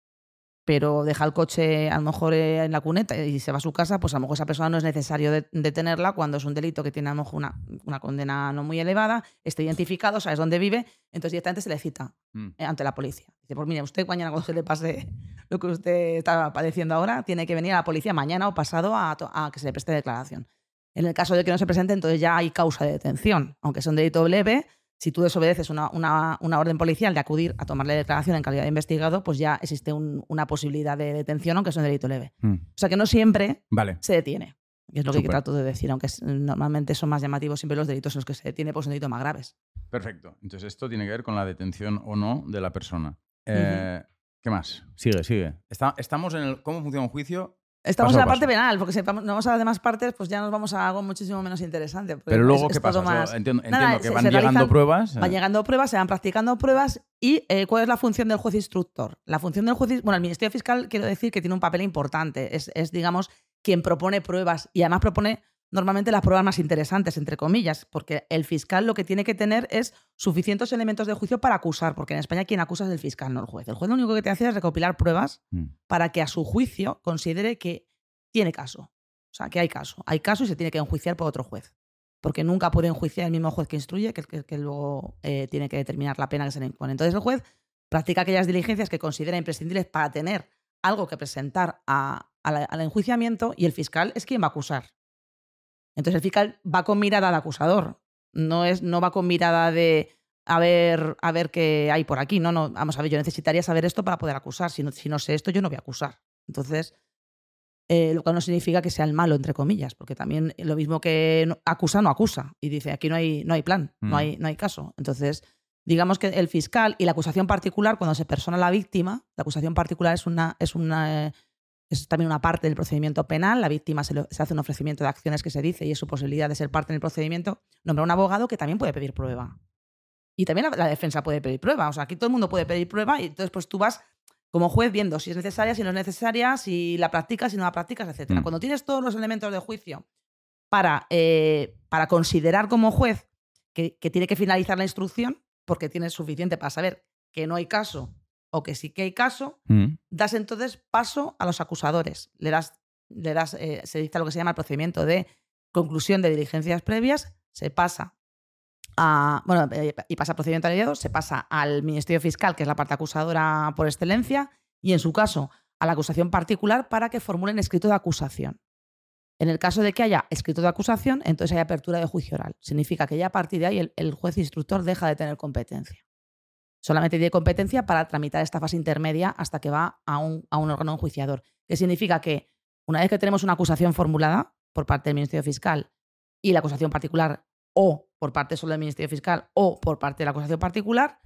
pero deja el coche a lo mejor eh, en la cuneta y se va a su casa, pues a lo mejor esa persona no es necesario de- detenerla cuando es un delito que tiene a lo mejor una, una condena no muy elevada, está identificado, sabes dónde vive, entonces directamente se le cita Mm. eh, ante la policía. Dice, pues mire, usted mañana cuando se le pase lo que usted está padeciendo ahora, tiene que venir a la policía mañana o pasado a que se le preste declaración. En el caso de que no se presente, entonces ya hay causa de detención. Aunque sea un delito leve, si tú desobedeces una, una- una orden policial de acudir a tomarle declaración en calidad de investigado, pues ya existe un- una posibilidad de detención, aunque sea un delito leve. Mm. O sea que no siempre Vale. se detiene. Que es lo que trato de decir, aunque es- normalmente son más llamativos siempre los delitos en los que se detiene, pues son delitos más graves. Perfecto. Entonces, esto tiene que ver con la detención o no de la persona. Eh, ¿Qué más? Sigue, sigue. Está- estamos en el cómo funciona un juicio, Estamos Paso en la parte penal, porque si no vamos a las demás partes, pues ya nos vamos a algo muchísimo menos interesante. porque pero luego, es- ¿qué es pasa? más- Entiendo, Nada, que se- van se llegando realizan- pruebas. Van eh, llegando pruebas, se van practicando pruebas y eh, ¿cuál es la función del juez instructor? La función del juez, bueno, el Ministerio Fiscal quiero decir que tiene un papel importante, es, es, digamos quien propone pruebas y además propone normalmente las pruebas más interesantes, entre comillas, porque el fiscal lo que tiene que tener es suficientes elementos de juicio para acusar, porque en España quien acusa es el fiscal, no el juez. El juez lo único que te hace es recopilar pruebas mm. para que a su juicio considere que tiene caso. O sea, que hay caso. Hay caso y se tiene que enjuiciar por otro juez. Porque nunca puede enjuiciar el mismo juez que instruye, que el que, que luego eh, tiene que determinar la pena que se le impone. Entonces el juez practica aquellas diligencias que considera imprescindibles para tener algo que presentar a- a la- al enjuiciamiento y el fiscal es quien va a acusar. Entonces el fiscal va con mirada de acusador. No, es, no va con mirada de a ver, a ver qué hay por aquí. No, no, vamos a ver, yo necesitaría saber esto para poder acusar. Si no, si no sé esto, yo no voy a acusar. Entonces, eh, lo cual no significa que sea el malo, entre comillas, porque también lo mismo que no- acusa, no acusa. Y dice, aquí no hay, no hay plan, Mm. no, hay, no hay caso. Entonces, digamos que el fiscal y la acusación particular, cuando se persona la víctima, la acusación particular es una, es una eh, es también una parte del procedimiento penal. La víctima se, hace un ofrecimiento de acciones que se dice y es su posibilidad de ser parte en el procedimiento. Nombra un abogado que también puede pedir prueba. Y también la, la defensa puede pedir prueba. O sea, aquí todo el mundo puede pedir prueba y entonces pues tú vas como juez viendo si es necesaria, si no es necesaria, si la practicas, si no la practicas, etc. Mm. Cuando tienes todos los elementos de juicio para, eh, para considerar como juez que, que tiene que finalizar la instrucción, porque tienes suficiente para saber que no hay caso o que sí que hay caso, Mm. das entonces paso a los acusadores. Le das, le das eh, se dice lo que se llama el procedimiento de conclusión de diligencias previas, se pasa a, bueno, eh, y pasa al procedimiento aliado, se pasa al Ministerio Fiscal, que es la parte acusadora por excelencia, y en su caso a la acusación particular para que formulen escrito de acusación. En el caso de que haya escrito de acusación, entonces hay apertura de juicio oral. Significa que ya a partir de ahí el, juez instructor deja de tener competencia. Solamente tiene competencia para tramitar esta fase intermedia hasta que va a un, a un órgano enjuiciador. Que significa que una vez que tenemos una acusación formulada por parte del Ministerio Fiscal y la acusación particular o por parte solo del Ministerio Fiscal o por parte de la acusación particular,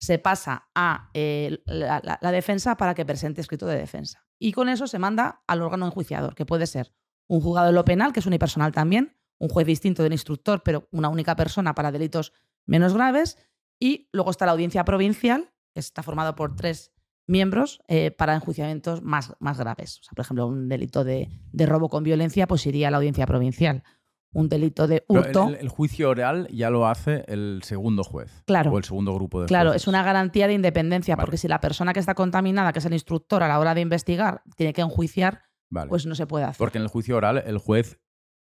se pasa a eh, la, defensa para que presente escrito de defensa. Y con eso se manda al órgano enjuiciador, que puede ser un juzgado de lo penal, que es unipersonal también, un juez distinto del instructor, pero una única persona para delitos menos graves, y luego está la audiencia provincial, que está formado por tres miembros eh, para enjuiciamientos más, más graves. por ejemplo, un delito de, de robo con violencia, pues iría a la audiencia provincial un delito de hurto. El, juicio oral ya lo hace el segundo juez. Claro. O el segundo grupo de Claro, es una garantía de independencia, porque si la persona que está contaminada, que es el instructor, a la hora de investigar, tiene que enjuiciar, pues no se puede hacer. Porque en el juicio oral el juez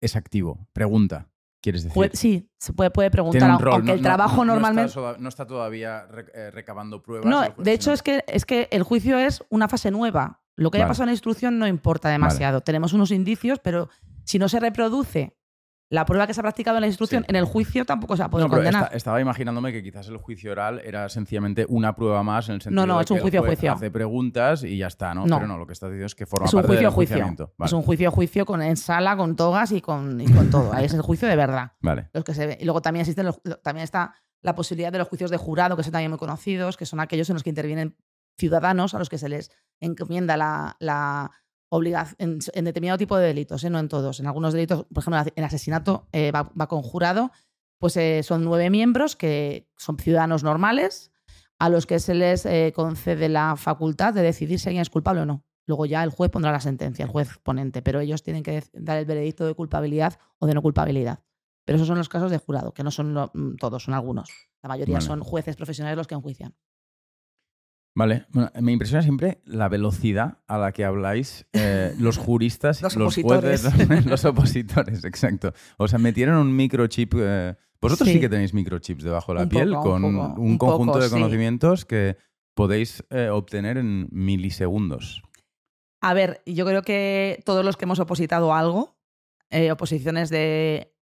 es activo, pregunta. ¿Quieres decir? sí, se puede, puede preguntar, aunque el trabajo normalmente. No está, todavía eh, recabando pruebas. No, de hecho es, que, es que el juicio es una fase nueva. Lo que haya pasado en la instrucción no importa demasiado. Tenemos unos indicios, pero si no se reproduce la prueba que se ha practicado en la instrucción, en el juicio tampoco se ha podido condenar. estaba imaginándome que quizás el juicio oral era sencillamente una prueba más en el sentido no, no, de es un juicio juicio. hace preguntas y ya está, ¿no? Pero no, lo que estás diciendo es que forma es un parte juicio, del juicio. Es un juicio juicio con en sala, con togas y con, con todo. Ahí es el juicio de verdad. Vale. Los que se ve. Y luego también existen también está la posibilidad de los juicios de jurado, que son también muy conocidos, que son aquellos en los que intervienen ciudadanos a los que se les encomienda la en, en, determinado tipo de delitos, ¿eh? no en todos. En algunos delitos, por ejemplo, el asesinato eh, va, va, conjurado, pues eh, son nueve miembros que son ciudadanos normales a los que se les concede la facultad de decidir si alguien es culpable o no. Luego ya el juez pondrá la sentencia, el juez ponente, pero ellos tienen que dar el veredicto de culpabilidad o de no culpabilidad. Pero esos son los casos de jurado, que no son mm, todos, son algunos. La mayoría son jueces profesionales los que enjuician. Vale, me impresiona siempre la velocidad a la que habláis eh, los juristas, los, los jueces, los opositores, exacto. O sea, metieron un microchip. Eh, vosotros sí. que tenéis microchips debajo de la piel con un, conjunto de conocimientos que podéis eh, obtener en milisegundos. A ver, yo creo que todos los que hemos opositado algo, oposiciones de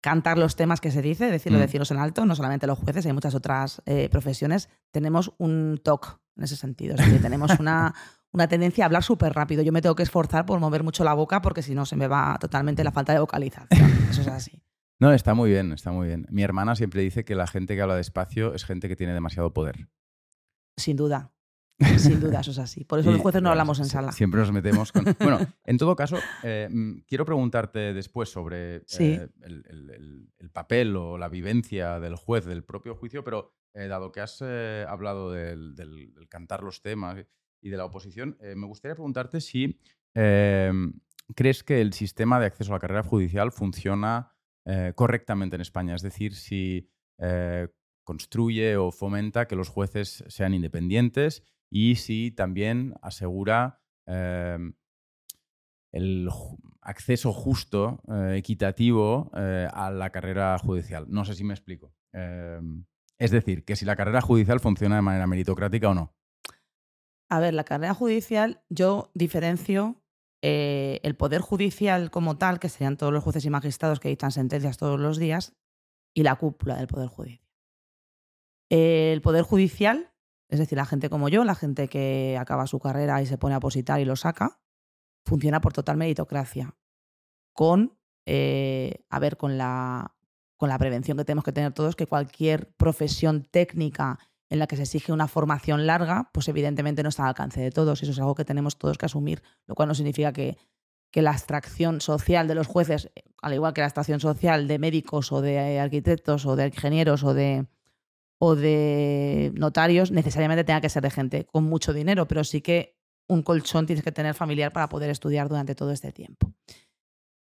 cantar los temas que se dice, decirlo, mm. decirlos en alto, no solamente los jueces, hay muchas otras profesiones, tenemos un TOC en ese sentido. Es decir, tenemos una, una tendencia a hablar súper rápido. Yo me tengo que esforzar por mover mucho la boca porque si no se me va totalmente la falta de vocalización. Eso es así. No, está muy bien, está muy bien. Mi hermana siempre dice que la gente que habla despacio es gente que tiene demasiado poder. Sin duda. Sin duda, eso es así. Por eso los jueces no hablamos en sala. Siempre nos metemos con. Bueno, en todo caso, eh, mm, quiero preguntarte después sobre eh, el, papel o la vivencia del juez del propio juicio, pero eh, dado que has eh, hablado del, cantar los temas y de la oposición, eh, me gustaría preguntarte si crees que el sistema de acceso a la carrera judicial funciona correctamente en España, es decir, si construye o fomenta que los jueces sean independientes y si también asegura el acceso justo, equitativo a la carrera judicial. No sé si me explico. Es decir, que si la carrera judicial funciona de manera meritocrática o no. A ver, la carrera judicial, yo diferencio eh, el poder judicial como tal, que serían todos los jueces y magistrados que dictan sentencias todos los días, y la cúpula del poder judicial. el poder judicial, es decir, la gente como yo, la gente que acaba su carrera y se pone a positar y lo saca, funciona por total meritocracia. Con, eh, a ver, con la con la prevención que tenemos que tener todos, que cualquier profesión técnica en la que se exige una formación larga, pues evidentemente no está al alcance de todos. Eso es algo que tenemos todos que asumir, lo cual no significa que, que la abstracción social de los jueces, al igual que la abstracción social de médicos o de arquitectos o de ingenieros o de, o de notarios, necesariamente tenga que ser de gente con mucho dinero, pero sí que un colchón tienes que tener familiar para poder estudiar durante todo este tiempo.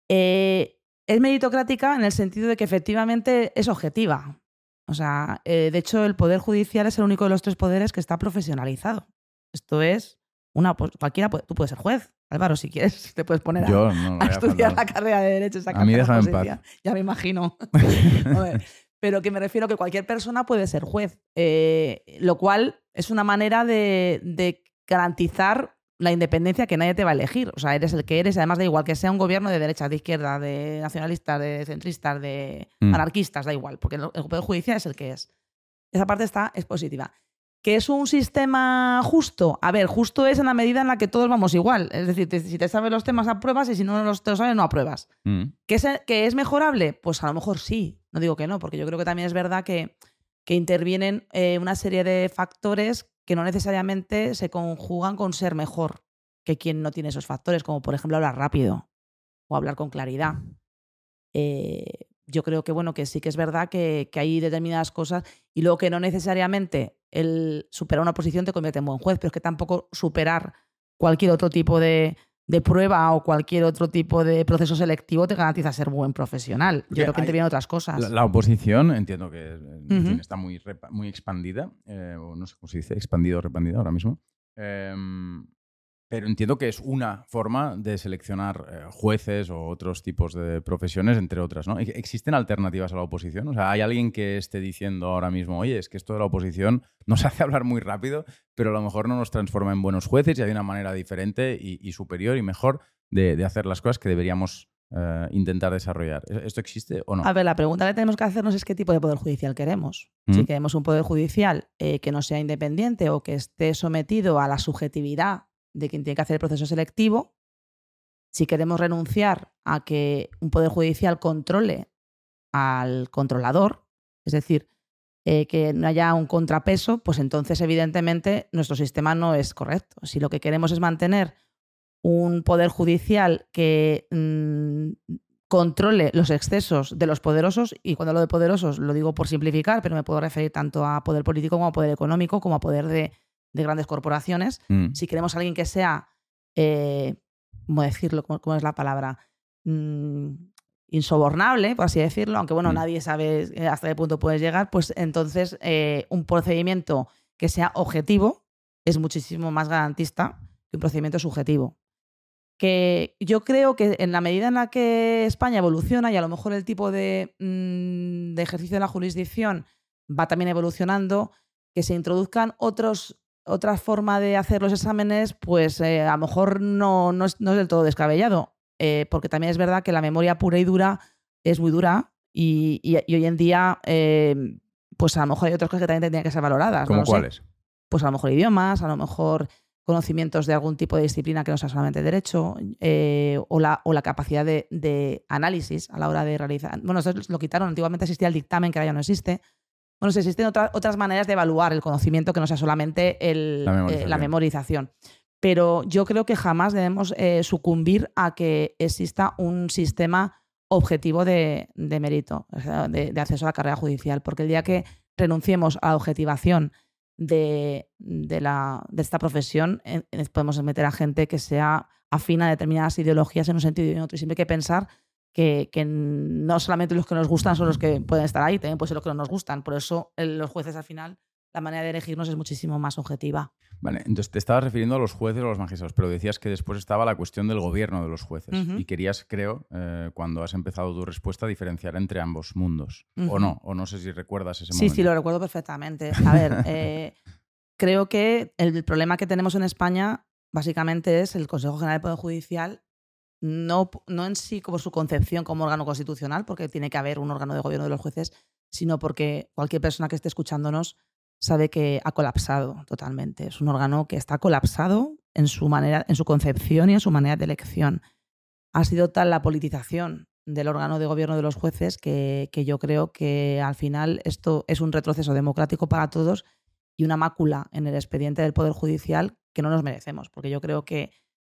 Eh, es meritocrática en el sentido de que efectivamente es objetiva. O sea, eh, de hecho, el Poder Judicial es el único de los tres poderes que está profesionalizado. Esto es una. Cualquiera tú puedes ser juez. Álvaro, si quieres, te puedes poner a, estudiar la carrera de Derecho. a mí déjame en paz. Ya me imagino. pero que me refiero que cualquier persona puede ser juez. Eh, lo cual es una manera de, de garantizar la independencia que nadie te va a elegir. O sea, eres el que eres, además da igual que sea un gobierno de derecha, de izquierda, de nacionalistas, de centristas, de Mm. anarquistas, da igual, porque el, Poder Judicial es el que es. Esa parte está, es positiva. ¿Que es un sistema justo? A ver, justo es en la medida en la que todos vamos igual. Es decir, te- si te sabes los temas, apruebas y si no los te los sabes, no apruebas. Mm. ¿Que es, ¿Que es mejorable? Pues a lo mejor sí. No digo que no, porque yo creo que también es verdad que, que intervienen eh, una serie de factores que no necesariamente se conjugan con ser mejor que quien no tiene esos factores, como por ejemplo hablar rápido o hablar con claridad. Eh, yo creo que bueno, que sí que es verdad que, que hay determinadas cosas y luego que no necesariamente el superar una posición te convierte en buen juez, pero es que tampoco superar cualquier otro tipo de, de prueba o cualquier otro tipo de proceso selectivo te garantiza ser buen profesional. Yo Porque creo que intervienen otras cosas. La, la oposición, entiendo que en fin, Ujú. está muy, muy expandida, eh, o no sé cómo se dice, expandido o repandida ahora mismo. Em, pero entiendo que es una forma de seleccionar eh, jueces o otros tipos de profesiones, entre otras. ¿no? ¿E- ¿Existen alternativas a la oposición? O sea, ¿hay alguien que esté diciendo ahora mismo, oye, es que esto de la oposición nos hace hablar muy rápido, pero a lo mejor no nos transforma en buenos jueces y hay una manera diferente y, y superior y mejor de, de hacer las cosas que deberíamos eh, intentar desarrollar? ¿E- ¿Esto existe o no? A ver, la pregunta que tenemos que hacernos es qué tipo de poder judicial queremos. Mm. Si queremos un poder judicial eh, que no sea independiente o que esté sometido a la subjetividad de quien tiene que hacer el proceso selectivo, si queremos renunciar a que un poder judicial controle al controlador, es decir, eh, que no haya un contrapeso, pues entonces evidentemente nuestro sistema no es correcto. Si lo que queremos es mantener un poder judicial que mm, controle los excesos de los poderosos, y cuando hablo de poderosos lo digo por simplificar, pero me puedo referir tanto a poder político como a poder económico, como a poder de, de grandes corporaciones. Mm. Si queremos a alguien que sea, eh, ¿cómo decirlo? ¿Cómo, cómo es la palabra? Mm, insobornable, por así decirlo, aunque bueno, Mm. nadie sabe eh, hasta qué punto puedes llegar, pues entonces eh, un procedimiento que sea objetivo es muchísimo más garantista que un procedimiento subjetivo que yo creo que en la medida en la que España evoluciona y a lo mejor el tipo de, de ejercicio de la jurisdicción va también evolucionando, que se introduzcan otros, otra forma de hacer los exámenes, pues eh, a lo mejor no, no, es, no es del todo descabellado, eh, porque también es verdad que la memoria pura y dura es muy dura y, y- y hoy en día, eh, pues a lo mejor hay otras cosas que también tendrían que ser valoradas. no ¿Cómo sé cuáles? pues a lo mejor idiomas, a lo mejor conocimientos de algún tipo de disciplina que no sea solamente derecho, eh, o, la, o la capacidad de, de análisis a la hora de realizar. Bueno, eso lo quitaron, antiguamente existía el dictamen, que ahora ya no existe. Bueno, sí, existen otra- otras maneras de evaluar el conocimiento que no sea solamente el- La eh, memorización. la memorización. Pero yo creo que jamás debemos eh, sucumbir a que exista un sistema objetivo de, de mérito, de, de acceso a la carrera judicial, porque el día que renunciemos a la objetivación de, de la, de esta profesión, podemos meter a gente que sea afina a determinadas ideologías en un sentido y en otro. Y siempre hay que pensar que, que no solamente los que nos gustan son los que pueden estar ahí, también puede ser los que no nos gustan. Por eso el- los jueces al final, la manera de elegirnos es muchísimo más objetiva. Vale, entonces te estabas refiriendo a los jueces o a los magistrados, pero decías que después estaba la cuestión del gobierno de los jueces. Y querías, creo, eh, cuando has empezado tu respuesta, diferenciar entre ambos mundos. O no, o no sé si recuerdas ese Sí, momento. sí, lo recuerdo perfectamente. A ver, eh, creo que el problema que tenemos en España básicamente es el Consejo General del Poder Judicial, no, no en sí como su concepción como órgano constitucional, porque tiene que haber un órgano de gobierno de los jueces, sino porque cualquier persona que esté escuchándonos sabe que ha colapsado totalmente. Es un órgano que está colapsado en su manera, en su concepción y en su manera de elección. Ha sido tal la politización del órgano de gobierno de los jueces que, que yo creo que al final esto es un retroceso democrático para todos y una mácula en el expediente del Poder Judicial que no nos merecemos, porque yo creo que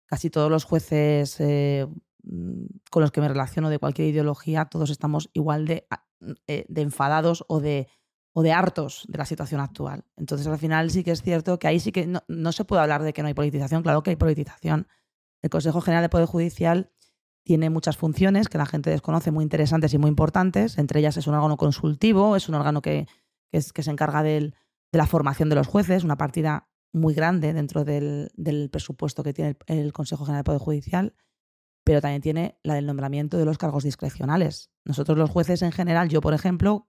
casi todos los jueces eh, mm, con los que me relaciono de cualquier ideología, todos estamos igual de, a- eh, de enfadados o de, o de hartos de la situación actual. Entonces, al final sí que es cierto que ahí sí que no, no se puede hablar de que no hay politización, claro que hay politización. El Consejo General de Poder Judicial tiene muchas funciones que la gente desconoce, muy interesantes y muy importantes. Entre ellas es un órgano consultivo, es un órgano que, que se encarga del- de la formación de los jueces, una partida muy grande dentro del, del presupuesto que tiene el, Consejo General del Poder Judicial, pero también tiene la del nombramiento de los cargos discrecionales. Nosotros los jueces en general, yo por ejemplo,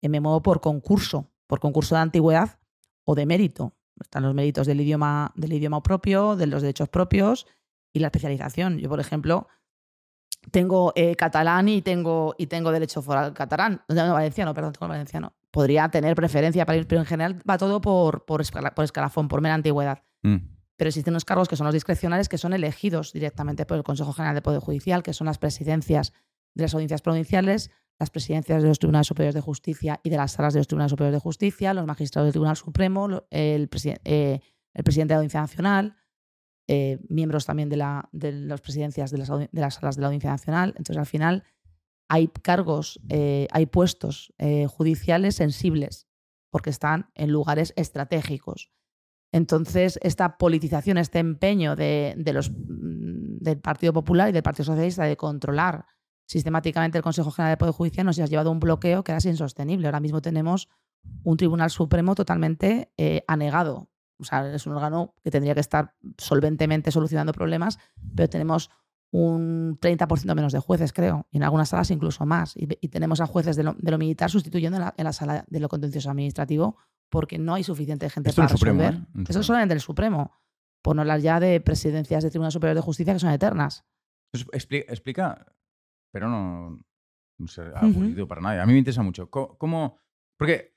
eh, me muevo por concurso, por concurso de antigüedad o de mérito. están los méritos del idioma, del idioma propio, de los derechos propios y la especialización. Yo, por ejemplo, tengo eh, catalán y tengo, y tengo derecho foral catalán, no, valenciano, perdón, tengo valenciano. Podría tener preferencia para ir, pero en general va todo por, por, escalafón, por mera antigüedad. Mm. Pero existen unos cargos que son los discrecionales, que son elegidos directamente por el Consejo General de Poder Judicial, que son las presidencias de las audiencias provinciales, las presidencias de los tribunales superiores de justicia y de las salas de los tribunales superiores de justicia, los magistrados del Tribunal Supremo, el, eh, el presidente de la Audiencia Nacional, eh, miembros también de, la, de las presidencias de las, de las, salas de la Audiencia Nacional. Entonces, al final, hay cargos, eh, hay puestos judiciales sensibles porque están en lugares estratégicos. Entonces, esta politización, este empeño de, de los, mm, del Partido Popular y del Partido Socialista de controlar sistemáticamente el Consejo General de Poder Judicial nos ha llevado a un bloqueo que era insostenible. Ahora mismo tenemos un Tribunal Supremo totalmente eh, anegado. O sea, es un órgano que tendría que estar solventemente solucionando problemas, pero tenemos un 30% menos de jueces, creo, y en algunas salas incluso más. Y, tenemos a jueces de lo, militar sustituyendo en la, sala de lo contencioso administrativo porque no hay suficiente gente para resolver. ¿eh? Eso es solamente el Supremo, por no hablar ya de presidencias de Tribunal Superior de Justicia que son eternas. explica, pero no, no sé, aburrido para nadie. A mí me interesa mucho. ¿Cómo, Porque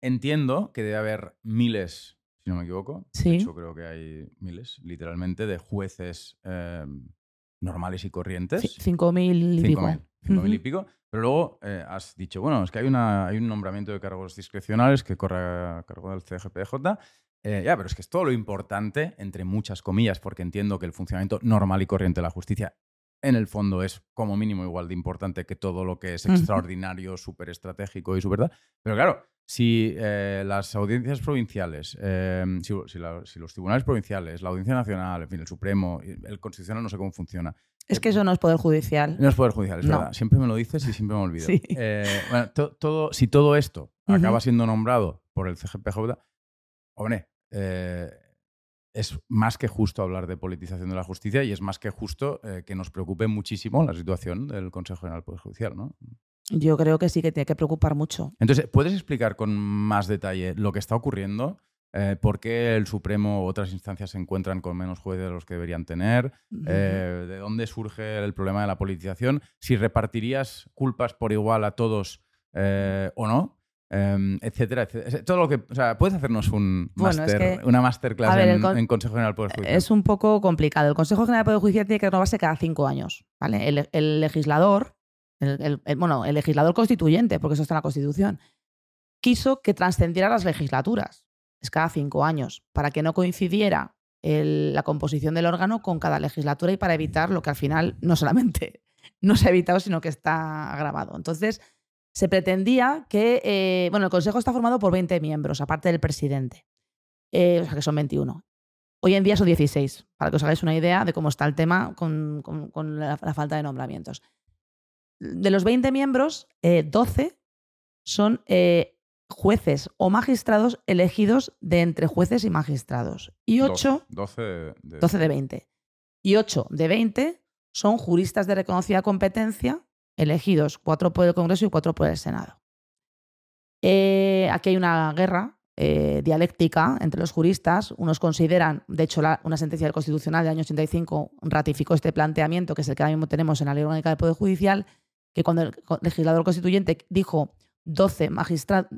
entiendo que debe haber miles, si no me equivoco, sí. de creo que hay miles, literalmente, de jueces em, normales y corrientes. Cinco mil y pico. Cinco mil y pico. Pero luego eh, has dicho, bueno, es que hay, una, hay un nombramiento de cargos discrecionales que corre a cargo del CGPJ. Eh, ya, pero es que es todo lo importante, entre muchas comillas, porque entiendo que el funcionamiento normal y corriente de la justicia en el fondo es como mínimo igual de importante que todo lo que es extraordinario, súper estratégico y su verdad. Pero claro, si eh, las audiencias provinciales, em, si, los tribunales provinciales, la Audiencia Nacional, en fin, el Supremo, el Constitucional, no sé cómo funciona. Es que eso no es Poder Judicial. No es Poder Judicial, es verdad. Siempre me lo dices y siempre me olvido. Eh, bueno, todo, si todo esto acaba siendo nombrado por el CGPJ, hombre, eh, es más que justo hablar de politización de la justicia y es más que justo eh, que nos preocupe muchísimo la situación del Consejo General del Poder Judicial, ¿no? Yo creo que sí que tiene que preocupar mucho. Entonces, ¿puedes explicar con más detalle lo que está ocurriendo? Eh, ¿Por qué el Supremo u otras instancias se encuentran con menos jueces de los que deberían tener? Eh, ¿De dónde surge el problema de la politización? ¿Si repartirías culpas por igual a todos o no? Em, etcétera, etcétera, Todo lo que, o sea, ¿puedes hacernos un una masterclass en, Consejo General del Poder Judicial? Es un poco complicado. El Consejo General del Poder Judicial tiene que renovarse cada cinco años. ¿vale? El, legislador, el, bueno, el legislador constituyente, porque eso está en la Constitución, quiso que trascendiera las legislaturas. Es cada cinco años, para que no coincidiera la composición del órgano con cada legislatura y para evitar lo que al final no solamente no se ha evitado, sino que está agravado. Entonces, se pretendía que, eh, bueno, el Consejo está formado por 20 miembros, aparte del presidente, eh, o sea que son 21. Hoy en día son 16, para que os hagáis una idea de cómo está el tema con, la, falta de nombramientos. De los 20 miembros, 12 eh, son jueces o magistrados elegidos de entre jueces y magistrados. Y 8... 12, de... 12 de 20. Y 8 de 20 son juristas de reconocida competencia elegidos, cuatro por el Congreso y cuatro por el Senado. Eh, aquí hay una guerra eh, dialéctica entre los juristas. Unos consideran, de hecho, una sentencia del Constitucional del año 85 ratificó este planteamiento, que es el que ahora mismo tenemos en la Ley Orgánica del Poder Judicial, que cuando el legislador constituyente dijo 12,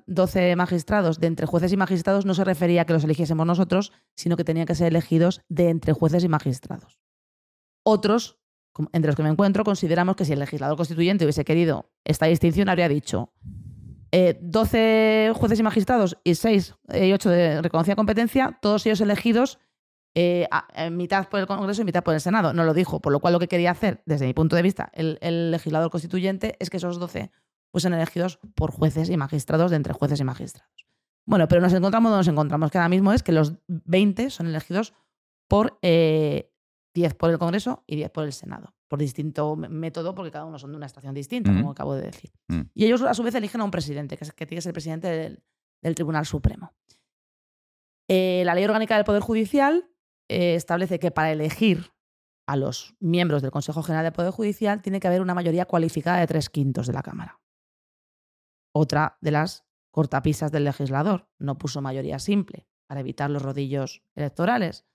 12, magistrados de entre jueces y magistrados, no se refería a que los eligiésemos nosotros, sino que tenían que ser elegidos de entre jueces y magistrados. Otros entre los que me encuentro, consideramos que si el legislador constituyente hubiese querido esta distinción, habría dicho 12 eh, jueces y magistrados y 6 eh, y 8 de reconocida competencia, todos ellos elegidos eh, mitad por el Congreso y mitad por el Senado. No lo dijo, por lo cual lo que quería hacer, desde mi punto de vista, el, legislador constituyente es que esos 12 fuesen elegidos por jueces y magistrados de entre jueces y magistrados. Bueno, pero nos encontramos donde nos encontramos, que ahora mismo es que los 20 son elegidos por 10 por el Congreso y 10 por el Senado, por distinto método, porque cada uno son de una estación distinta, como acabo de decir. Mm. Y ellos a su vez eligen a un presidente, que, es, que tiene que ser el presidente del, Tribunal Supremo. Eh, la Ley Orgánica del Poder Judicial eh, establece que para elegir a los miembros del Consejo General del Poder Judicial tiene que haber una mayoría cualificada de tres quintos de la Cámara. Otra de las cortapisas del legislador no puso mayoría simple, para evitar los rodillos electorales.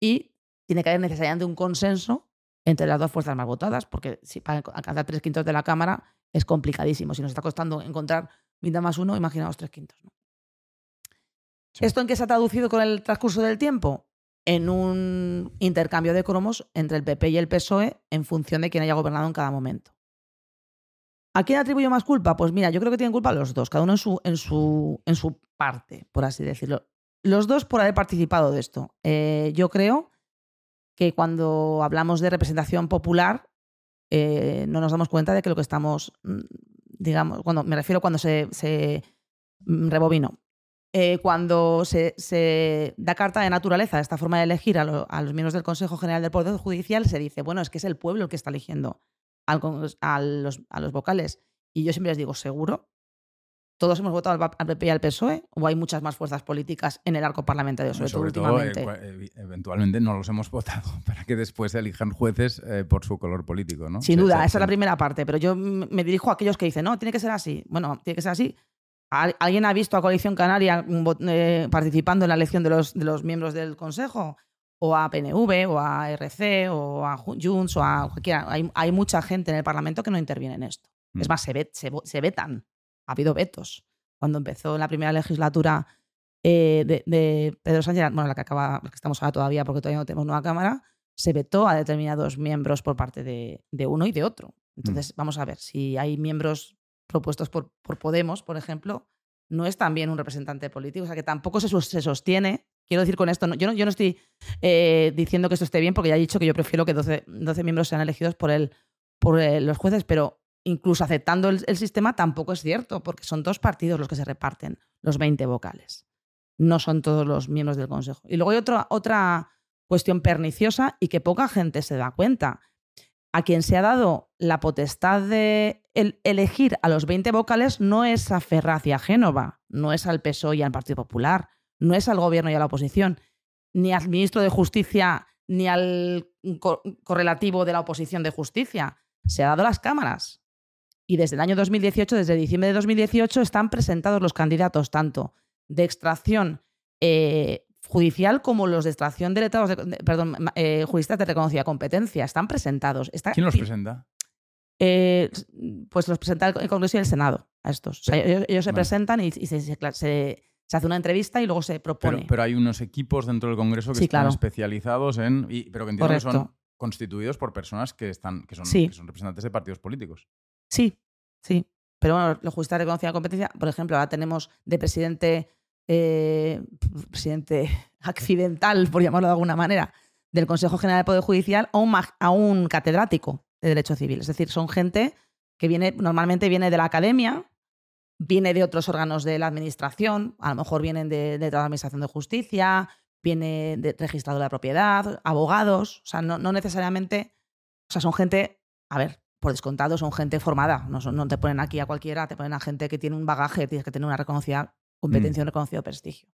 Y tiene que haber necesariamente un consenso entre las dos fuerzas más votadas, porque si para alcanzar tres quintos de la Cámara es complicadísimo. Si nos está costando encontrar 20 más uno, imaginaos tres quintos. ¿Esto en qué se ha traducido con el transcurso del tiempo? En un intercambio de cromos entre el PP y el PSOE en función de quién haya gobernado en cada momento. ¿A quién atribuyo más culpa? Pues mira, yo creo que tienen culpa los dos, cada uno en su, en su, en su parte, por así decirlo. Los dos por haber participado de esto. Eh, yo creo que cuando hablamos de representación popular, eh, no nos damos cuenta de que lo que estamos, mm, digamos, cuando me refiero cuando se, se mm, rebobino. Eh, cuando se, da carta de naturaleza esta forma de elegir a, los miembros del Consejo General del Poder Judicial, se dice, bueno, es que es el pueblo el que está eligiendo a, los, a los vocales. Y yo siempre les digo, ¿seguro? ¿Todos hemos votado al PP y al PSOE? ¿O hay muchas más fuerzas políticas en el arco parlamentario, sobre, todo, últimamente? Eh, eventualmente no los hemos votado para que después se elijan jueces eh, por su color político, ¿no? Sin duda, esa es la primera parte. Pero yo me dirijo a aquellos que dicen, no, tiene que ser así. Bueno, tiene que ser así. ¿Alguien ha visto a Coalición Canaria mm, eh, participando en la elección de los, de los miembros del Consejo? o a PNV, o a RC, o a Junts, o a cualquiera. Hay, mucha gente en el Parlamento que no interviene en esto. Es mm. más, se, se, vetan. Ha habido vetos. Cuando empezó la primera legislatura eh, de, Pedro Sánchez, bueno, la que acaba, la que estamos ahora todavía porque todavía no tenemos nueva Cámara, se vetó a determinados miembros por parte de, uno y de otro. Mm. Entonces, vamos a ver, si hay miembros propuestos por, por, Podemos, por ejemplo, no es también un representante político, o sea que tampoco se, se sostiene Quiero decir con esto, yo, no, yo no estoy eh, diciendo que esto esté bien, porque ya he dicho que yo prefiero que 12, 12 miembros sean elegidos por, el, por eh, los jueces, pero incluso aceptando el, sistema tampoco es cierto, porque son dos partidos los que se reparten los 20 vocales. No son todos los miembros del Consejo. Y luego hay otra, otra cuestión perniciosa y que poca gente se da cuenta. A quien se ha dado la potestad de elegir a los 20 vocales no es a Ferraz y a Génova, no es al PSOE y al Partido Popular, no es al gobierno y a la oposición, ni al ministro de Justicia, ni al correlativo de la oposición de justicia. Se ha dado a las cámaras. Y desde el año 2018, desde diciembre de 2018, están presentados los candidatos tanto de extracción eh, judicial como los de extracción de letrados, perdón, eh, juristas de reconocida competencia. Están presentados. ¿Quién los presenta? Eh, pues los presenta el Congreso y el Senado a estos. ellos, se presentan y, se, se hace una entrevista y luego se propone. Pero, hay unos equipos dentro del Congreso que están especializados en. pero que entiendo que son constituidos por personas que, están, que, son, son representantes de partidos políticos. Sí, sí. Pero bueno, los juristas reconocidos la competencia, por ejemplo, ahora tenemos de presidente, eh, presidente accidental, por llamarlo de alguna manera, del Consejo General del Poder Judicial a un, a un catedrático de Derecho Civil. Es decir, son gente que viene, normalmente viene de la academia, viene de otros órganos de la administración, a lo mejor vienen de, la administración de justicia, viene de registrado de la propiedad, abogados, o sea, no, necesariamente, o sea, son gente, a ver, por descontado, son gente formada, no, no, te ponen aquí a cualquiera, te ponen a gente que tiene un bagaje, tienes que tener una reconocida competencia, mm. un reconocido prestigio.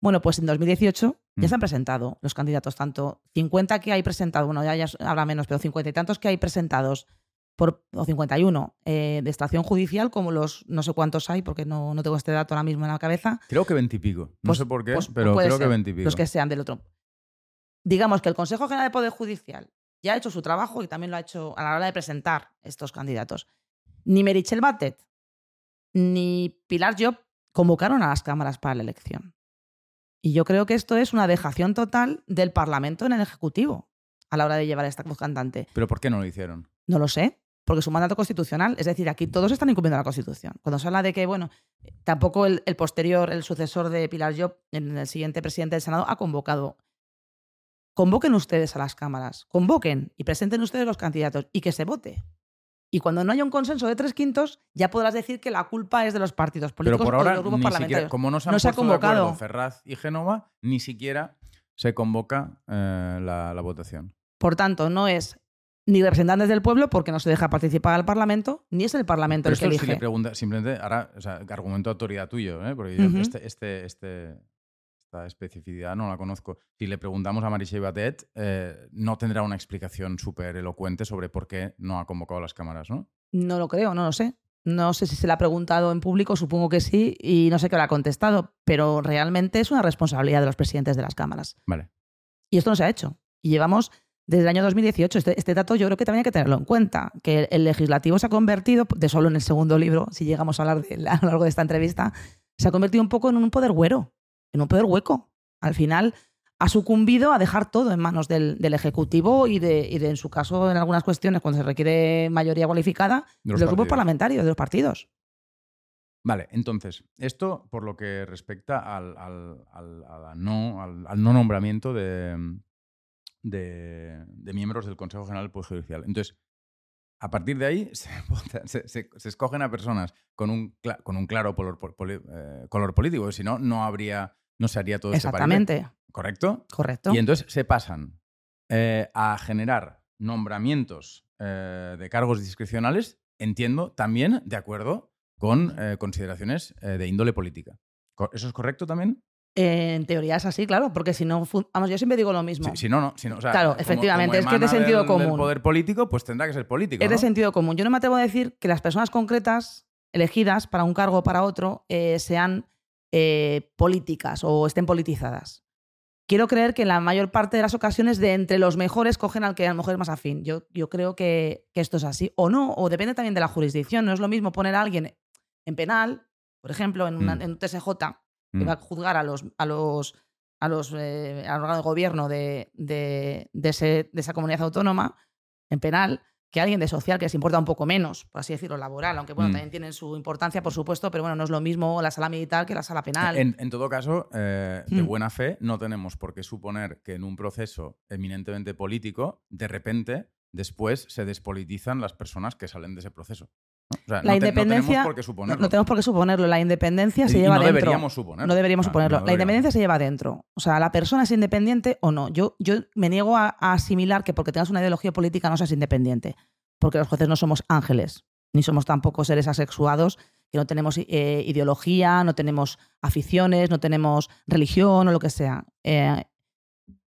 Bueno, pues en 2018 ya mm. se han presentado los candidatos, tanto 50 que hay presentados, bueno, ya, ya habrá menos, pero 50 y tantos que hay presentados por, o 51 eh, de extracción judicial, como los no sé cuántos hay, porque no, no tengo este dato ahora mismo en la cabeza. Creo que 20 y pico. No pues, sé por qué, pues, pero creo que 20 y pico. Los que sean del otro. Digamos que el Consejo General de Poder Judicial ya ha hecho su trabajo y también lo ha hecho a la hora de presentar estos candidatos. Ni Merichel Batet ni Pilar Job convocaron a las cámaras para la elección. Y yo creo que esto es una dejación total del Parlamento en el Ejecutivo a la hora de llevar esta voz cantante. ¿Pero por qué no lo hicieron? No lo sé porque es un mandato constitucional. Es decir, aquí todos están incumpliendo la Constitución. Cuando se habla de que, bueno, tampoco el, posterior, el sucesor de Pilar Job, el siguiente presidente del Senado, ha convocado. Convoquen ustedes a las cámaras, convoquen y presenten ustedes los candidatos y que se vote. Y cuando no haya un consenso de tres quintos, ya podrás decir que la culpa es de los partidos políticos Pero por ahora, o de los grupos parlamentarios. como no se, ha convocado Ferraz y Génova, ni siquiera se convoca eh, la votación. Por tanto, no es ni representantes del pueblo porque no se deja participar al Parlamento, ni es el Parlamento el que elige. Si le pregunta, simplemente, ahora, o sea, argumento de autoridad tuyo, ¿eh? porque este, este, este, esta especificidad no la conozco. Si le preguntamos a Marisha Batet, eh, no tendrá una explicación súper elocuente sobre por qué no ha convocado las cámaras, ¿no? No lo creo, no lo sé. No sé si se le ha preguntado en público, supongo que sí, y no sé qué le ha contestado, pero realmente es una responsabilidad de los presidentes de las cámaras. Vale. Y esto no se ha hecho. Y llevamos desde el año 2018. Este, este, dato yo creo que también hay que tenerlo en cuenta, que el legislativo se ha convertido, de solo en el segundo libro, si llegamos a hablar de, a lo largo de esta entrevista, se ha convertido un poco en un poder güero, en un poder hueco. Al final ha sucumbido a dejar todo en manos del, Ejecutivo y de, en su caso, en algunas cuestiones, cuando se requiere mayoría cualificada, de los, grupos parlamentarios, de los partidos. Vale, entonces, esto por lo que respecta al, no, al no, nombramiento de, de, miembros del Consejo General del Poder Judicial. Entonces, a partir de ahí se, escogen a personas con un, con un claro color, eh, color político, si no, no habría, no se haría todo este Exactamente. ¿Correcto? Correcto. Y entonces se pasan eh, a generar nombramientos eh, de cargos discrecionales, entiendo, también de acuerdo con consideraciones de índole política. ¿Eso es correcto también? En teoría es así, claro, porque si no, vamos, yo siempre digo lo mismo. Si, no, no. claro, efectivamente, es que es de sentido común. El poder político, pues tendrá que ser político. Es de sentido común. Yo no me atrevo a decir que las personas concretas elegidas para un cargo o para otro sean políticas o estén politizadas quiero creer que en la mayor parte de las ocasiones de entre los mejores cogen al que a lo mejor es más afín. Yo, yo creo que, esto es así. O no, o depende también de la jurisdicción. No es lo mismo poner a alguien en penal, por ejemplo, en, mm. un TSJ, que va a mm. juzgar a los, a los, a los eh, órgano de gobierno de, de, de esa comunidad autónoma, en penal, que alguien de social que les importa un poco menos, por así decirlo, laboral, aunque bueno, mm. también tienen su importancia, por supuesto, pero bueno, no es lo mismo la sala militar que la sala penal. En, todo caso, eh, de mm. buena fe, no tenemos por qué suponer que en un proceso eminentemente político, de repente, después se despolitizan las personas que salen de ese proceso. La independencia. no tenemos por qué suponerlo. No, tenemos por qué suponerlo. La independencia se lleva no dentro. Deberíamos suponerlo. No deberíamos suponerlo. la independencia se lleva dentro. O sea, la persona es independiente o no. Yo, yo me niego a, asimilar que porque tengas una ideología política no seas independiente. Porque los jueces no somos ángeles, ni somos tampoco seres asexuados, que no tenemos eh, ideología, no tenemos aficiones, no tenemos religión o lo que sea. Eh,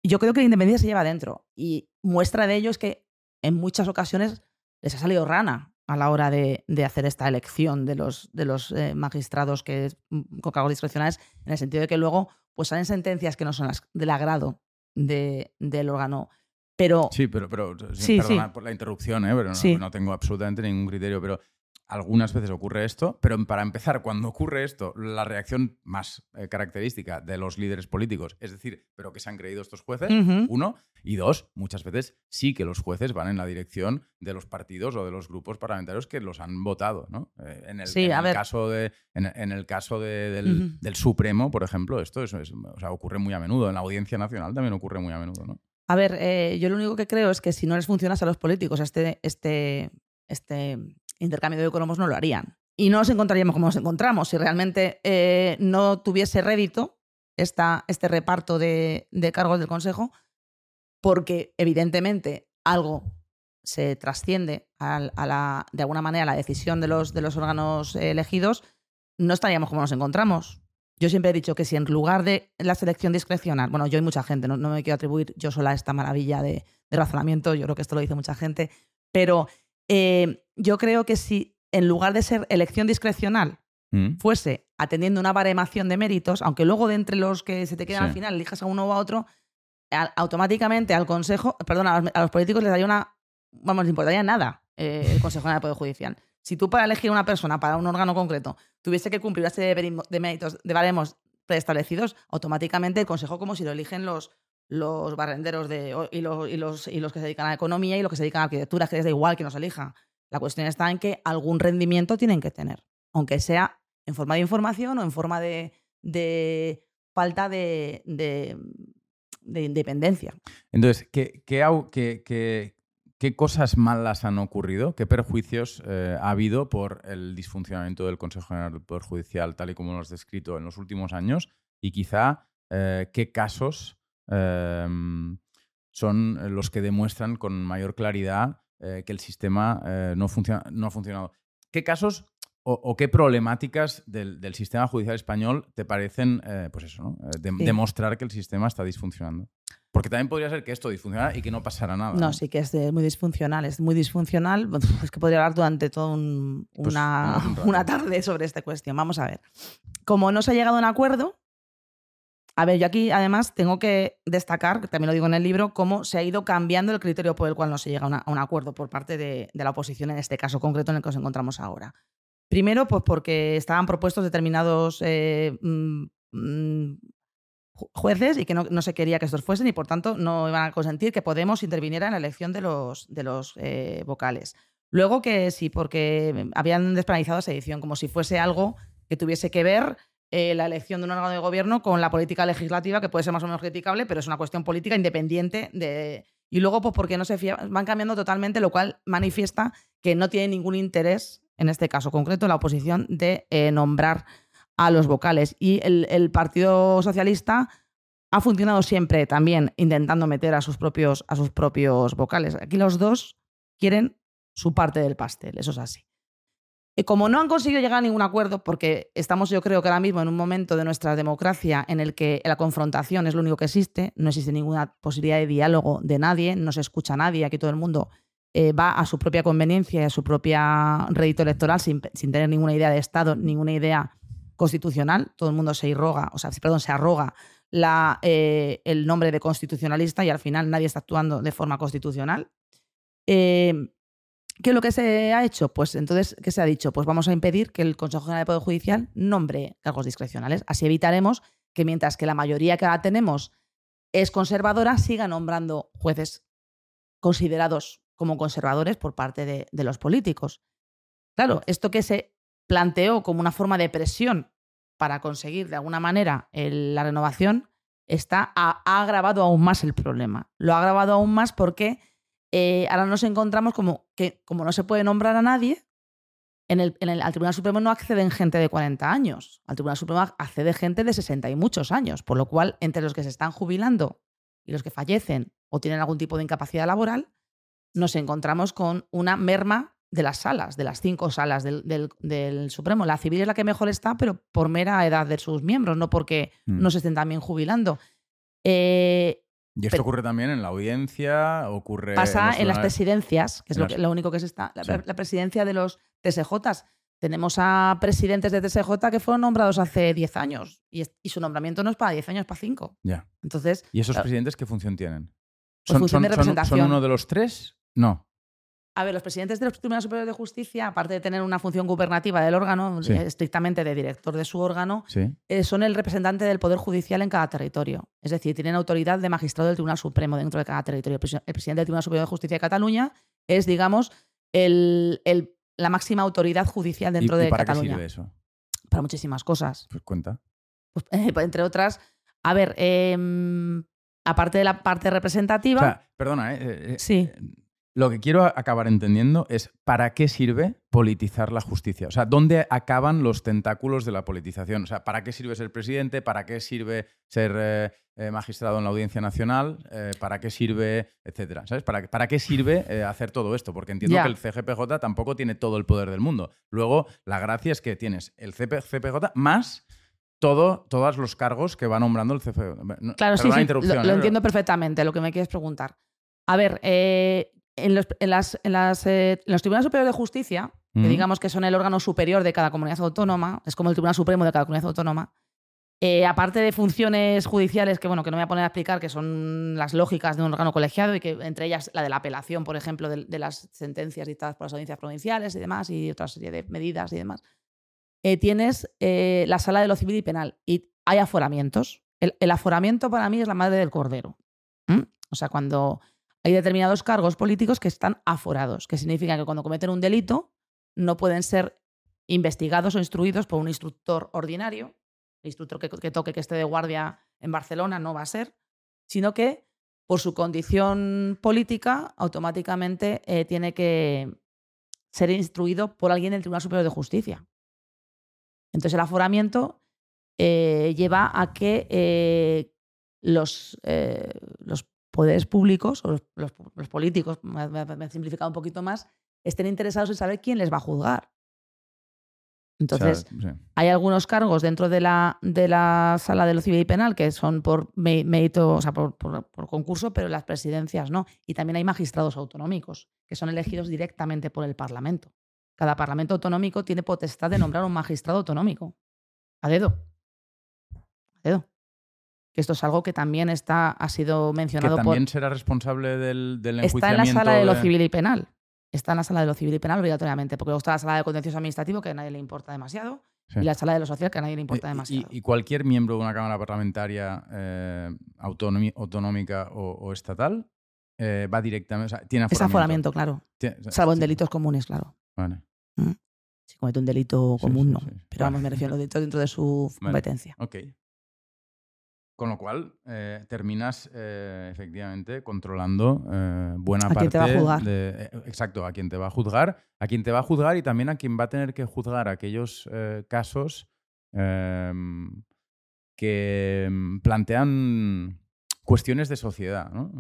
yo creo que la independencia se lleva dentro. Y muestra de ello es que en muchas ocasiones les ha salido rana a la hora de, hacer esta elección de los, de los eh, magistrados que, mm, con cargos discrecionales, en el sentido de que luego pues salen sentencias que no son las del agrado del órgano. Pero, sí, pero, pero perdona por la interrupción, ¿eh? pero no, no, tengo absolutamente ningún criterio. Pero algunas veces ocurre esto, pero para empezar, cuando ocurre esto, la reacción más eh, característica de los líderes políticos, es decir, pero que se han creído estos jueces, uno, y dos, muchas veces sí que los jueces van en la dirección de los partidos o de los grupos parlamentarios que los han votado, ¿no? Eh, en, el, caso de, en, el caso del, Supremo, por ejemplo, esto es, o sea, ocurre muy a menudo, en la Audiencia Nacional también ocurre muy a menudo, ¿no? A ver, eh, yo lo único que creo es que si no les funcionase a los políticos este, este, este intercambio de cromos no lo harían. Y no nos encontraríamos como nos encontramos. Si realmente eh, no tuviese rédito esta, este reparto de, cargos del Consejo, porque evidentemente algo se trasciende a, la, de alguna manera a la decisión de los, de los órganos elegidos, no estaríamos como nos encontramos. Yo siempre he dicho que si en lugar de la selección discrecional, bueno, yo y mucha gente, no, me quiero atribuir yo sola esta maravilla de, razonamiento, yo creo que esto lo dice mucha gente, pero eh, yo creo que si en lugar de ser elección discrecional mm. fuese atendiendo una baremación de méritos, aunque luego de entre los que se te quedan al final elijas a uno o a otro, automáticamente al Consejo, perdón, a los, políticos les daría una, vamos, les importaría nada eh, el Consejo del Poder Judicial. Si tú para elegir una persona para un órgano concreto tuviese que cumplir una serie de méritos, de baremos preestablecidos, automáticamente el Consejo como si lo eligen los, los barrenderos de, y, los, y, los, y los que se dedican a la economía y los que se dedican a arquitectura, que les da igual que nos elija. La cuestión está en que algún rendimiento tienen que tener, aunque sea en forma de información o en forma de, falta de, de, independencia. Entonces, ¿qué, qué, qué, ¿Qué cosas malas han ocurrido? ¿Qué perjuicios eh, ha habido por el disfuncionamiento del Consejo General del Poder Judicial, tal y como lo has descrito en los últimos años? Y quizá, eh, ¿qué casos em, son los que demuestran con mayor claridad eh, que el sistema no, funciona, no ha funcionado? ¿Qué casos o, qué problemáticas del, sistema judicial español te parecen, pues eso, demostrar que el sistema está disfuncionando? Porque también podría ser que esto disfuncionara y que no pasara nada. No, sí que es muy disfuncional. Es muy disfuncional. Es que podría hablar durante toda pues, una, una tarde sobre esta cuestión. Vamos a ver. Como no se ha llegado a un acuerdo, a ver, yo aquí además tengo que destacar, que también lo digo en el libro, cómo se ha ido cambiando el criterio por el cual no se llega a, un acuerdo por parte de, la oposición en este caso concreto en el que nos encontramos ahora. Primero, pues porque estaban propuestos determinados eh, mm, mm, jueces y que no, se quería que estos fuesen y por tanto no iban a consentir que Podemos interviniera en la elección de los, eh, vocales. Luego que sí, porque habían despenalizado esa edición, como si fuese algo que tuviese que ver eh, la elección de un órgano de gobierno con la política legislativa, que puede ser más o menos criticable, pero es una cuestión política independiente de... Y luego, pues porque no se van cambiando totalmente, lo cual manifiesta que no tiene ningún interés, en este caso concreto, la oposición, de eh, nombrar a los vocales. Y el, Partido Socialista ha funcionado siempre también intentando meter a sus propios, a sus propios vocales. Aquí los dos quieren su parte del pastel, eso es así. Como no han conseguido llegar a ningún acuerdo, porque estamos yo creo que ahora mismo en un momento de nuestra democracia en el que la confrontación es lo único que existe, no existe ninguna posibilidad de diálogo de nadie, no se escucha a nadie, aquí todo el mundo eh, va a su propia conveniencia y a su propia rédito electoral sin, sin tener ninguna idea de Estado, ninguna idea constitucional, todo el mundo se irroga, o sea, perdón, se arroga eh, el nombre de constitucionalista y al final nadie está actuando de forma constitucional. Eh, ¿Qué es lo que se ha hecho? Pues entonces, ¿qué se ha dicho? Pues vamos a impedir que el Consejo General de Poder Judicial nombre cargos discrecionales. Así evitaremos que mientras que la mayoría que ahora tenemos es conservadora, siga nombrando jueces considerados como conservadores por parte de los políticos. Claro, esto que se planteó como una forma de presión para conseguir de alguna manera la renovación, está, ha, agravado aún más el problema. Lo ha agravado aún más porque eh, ahora nos encontramos como que, como no se puede nombrar a nadie, en el, en el, al Tribunal Supremo no acceden gente de 40 años. Al Tribunal Supremo accede gente de 60 y muchos años. Por lo cual, entre los que se están jubilando y los que fallecen o tienen algún tipo de incapacidad laboral, nos encontramos con una merma de las salas, de las cinco salas del, Supremo. La civil es la que mejor está, pero por mera edad de sus miembros, no porque mm. no se estén también jubilando. Eh, y esto ocurre también en la audiencia, ocurre... Pasa en, las presidencias, que es lo, único que se está... La, presidencia de los TSJs. Tenemos a presidentes de TSJ que fueron nombrados hace 10 años y, su nombramiento no es para 10 años, es para 5. Ya. Entonces, ¿Y esos presidentes qué función tienen? Pues función de representación. ¿Son uno de los tres? No. A ver, los presidentes de los tribunales superiores de justicia, aparte de tener una función gubernativa del órgano, estrictamente de director de su órgano, eh, son el representante del Poder Judicial en cada territorio. Es decir, tienen autoridad de magistrado del Tribunal Supremo dentro de cada territorio. El presidente del Tribunal Superior de Justicia de Cataluña es, digamos, la máxima autoridad judicial dentro de para Cataluña. Qué sirve eso? Para muchísimas cosas. Pues cuenta. Pues, eh, entre otras, a ver, em, aparte de la parte representativa. O sea, perdona, ¿eh? eh sí lo que quiero acabar entendiendo es para qué sirve politizar la justicia. O sea, ¿dónde acaban los tentáculos de la politización? O sea, ¿para qué sirve ser presidente? ¿Para qué sirve ser eh, eh, magistrado en la Audiencia Nacional? Eh, ¿Para qué sirve, etcétera? ¿Sabes? ¿Para, para qué sirve hacer todo esto? Porque entiendo que el CGPJ tampoco tiene todo el poder del mundo. Luego, la gracia es que tienes el CGPJ más todo, todos los cargos que va nombrando el CGPJ. Claro, sí, sí. Lo, entiendo perfectamente lo que me quieres preguntar. A ver, en los, las, eh, los tribunales superiores de justicia, que digamos que son el órgano superior de cada comunidad autónoma, es como el Tribunal Supremo de cada comunidad autónoma, eh, aparte de funciones judiciales que, bueno, que no me voy a poner a explicar, que son las lógicas de un órgano colegiado y que entre ellas la de la apelación, por ejemplo, de, las sentencias dictadas por las audiencias provinciales y demás, y otra serie de medidas y demás, eh, tienes la sala de lo civil y penal y hay aforamientos. El, aforamiento para mí es la madre del cordero. O sea, cuando hay determinados cargos políticos que están aforados, que significa que cuando cometen un delito no pueden ser investigados o instruidos por un instructor ordinario, el instructor que, toque que esté de guardia en Barcelona no va a ser, sino que por su condición política automáticamente eh, tiene que ser instruido por alguien del Tribunal Superior de Justicia. Entonces el aforamiento eh, lleva a que eh, los, los poderes públicos o los, políticos, me, he simplificado un poquito más, estén interesados en saber quién les va a juzgar. Entonces, hay algunos cargos dentro de la, de la sala de lo civil y penal que son por mérito, o sea, por, concurso, pero las presidencias no. Y también hay magistrados autonómicos que son elegidos directamente por el Parlamento. Cada Parlamento autonómico tiene potestad de nombrar un magistrado autonómico. A dedo. A dedo. Que esto es algo que también está, ha sido mencionado que también será responsable del, del enjuiciamiento Está en la sala de lo civil y penal está en la sala de lo civil y penal obligatoriamente, porque luego está la sala de contencioso administrativo, que a nadie le importa demasiado, y la sala de lo social, que a nadie le importa demasiado. Y, cualquier miembro de una Cámara Parlamentaria eh, autonómica o, estatal eh, va directamente. O sea, tiene aforamiento. Es aforamiento, claro. Salvo en delitos comunes, claro. Vale. Mm. Si comete un delito común, no. Pero vamos, me refiero a los delitos dentro de su competencia. Ok. Con lo cual, eh, terminas eh, efectivamente controlando eh, buena parte te va a juzgar? de. exacto, a quien te va a juzgar, a quien te va a juzgar y también a quien va a tener que juzgar aquellos casos em, que em, plantean cuestiones de sociedad, ¿no?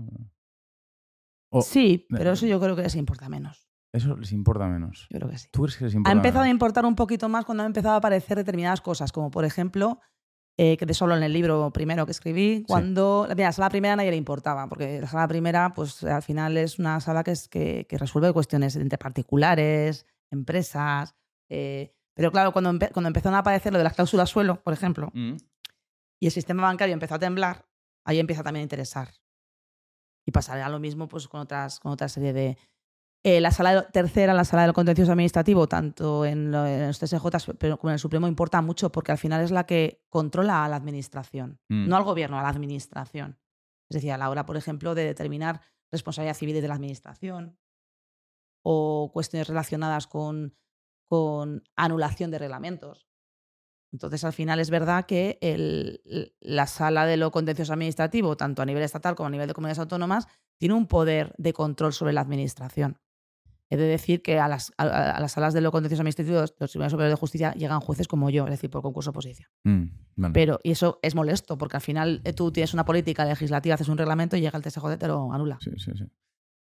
sí, pero eso yo creo que les importa menos. Eso les importa menos. Yo creo que sí. ¿Tú crees que les importa Ha empezado a importar un poquito más cuando han empezado a aparecer determinadas cosas, como por ejemplo eh, que de solo en el libro primero que escribí, cuando la sala primera nadie le importaba, porque la sala primera, pues al final es una sala que, es, que, resuelve cuestiones entre particulares, empresas. Eh, pero claro, cuando, cuando empezaron a aparecer lo de las cláusulas suelo, por ejemplo, mm. y el sistema bancario empezó a temblar, ahí empieza también a interesar. Y pasará lo mismo pues, con, otras, con otra serie de, eh, la sala tercera, la sala del contencioso administrativo, tanto en, los TSJ pero como en el Supremo, importa mucho porque al final es la que controla a la administración, mm. no al gobierno, a la administración. Es decir, a la hora, por ejemplo, de determinar responsabilidad civil de la administración o cuestiones relacionadas con, con anulación de reglamentos. Entonces, al final es verdad que la sala de lo contencioso administrativo, tanto a nivel estatal como a nivel de comunidades autónomas, tiene un poder de control sobre la administración. He de decir que a las, a, las salas de lo contencioso administrativo de los tribunales superiores de justicia llegan jueces como yo, es decir, por concurso oposición. Mm, Pero, y eso es molesto, porque al final eh, tú tienes una política legislativa, haces un reglamento y llega el TSJ y te lo anula. Sí, sí, sí.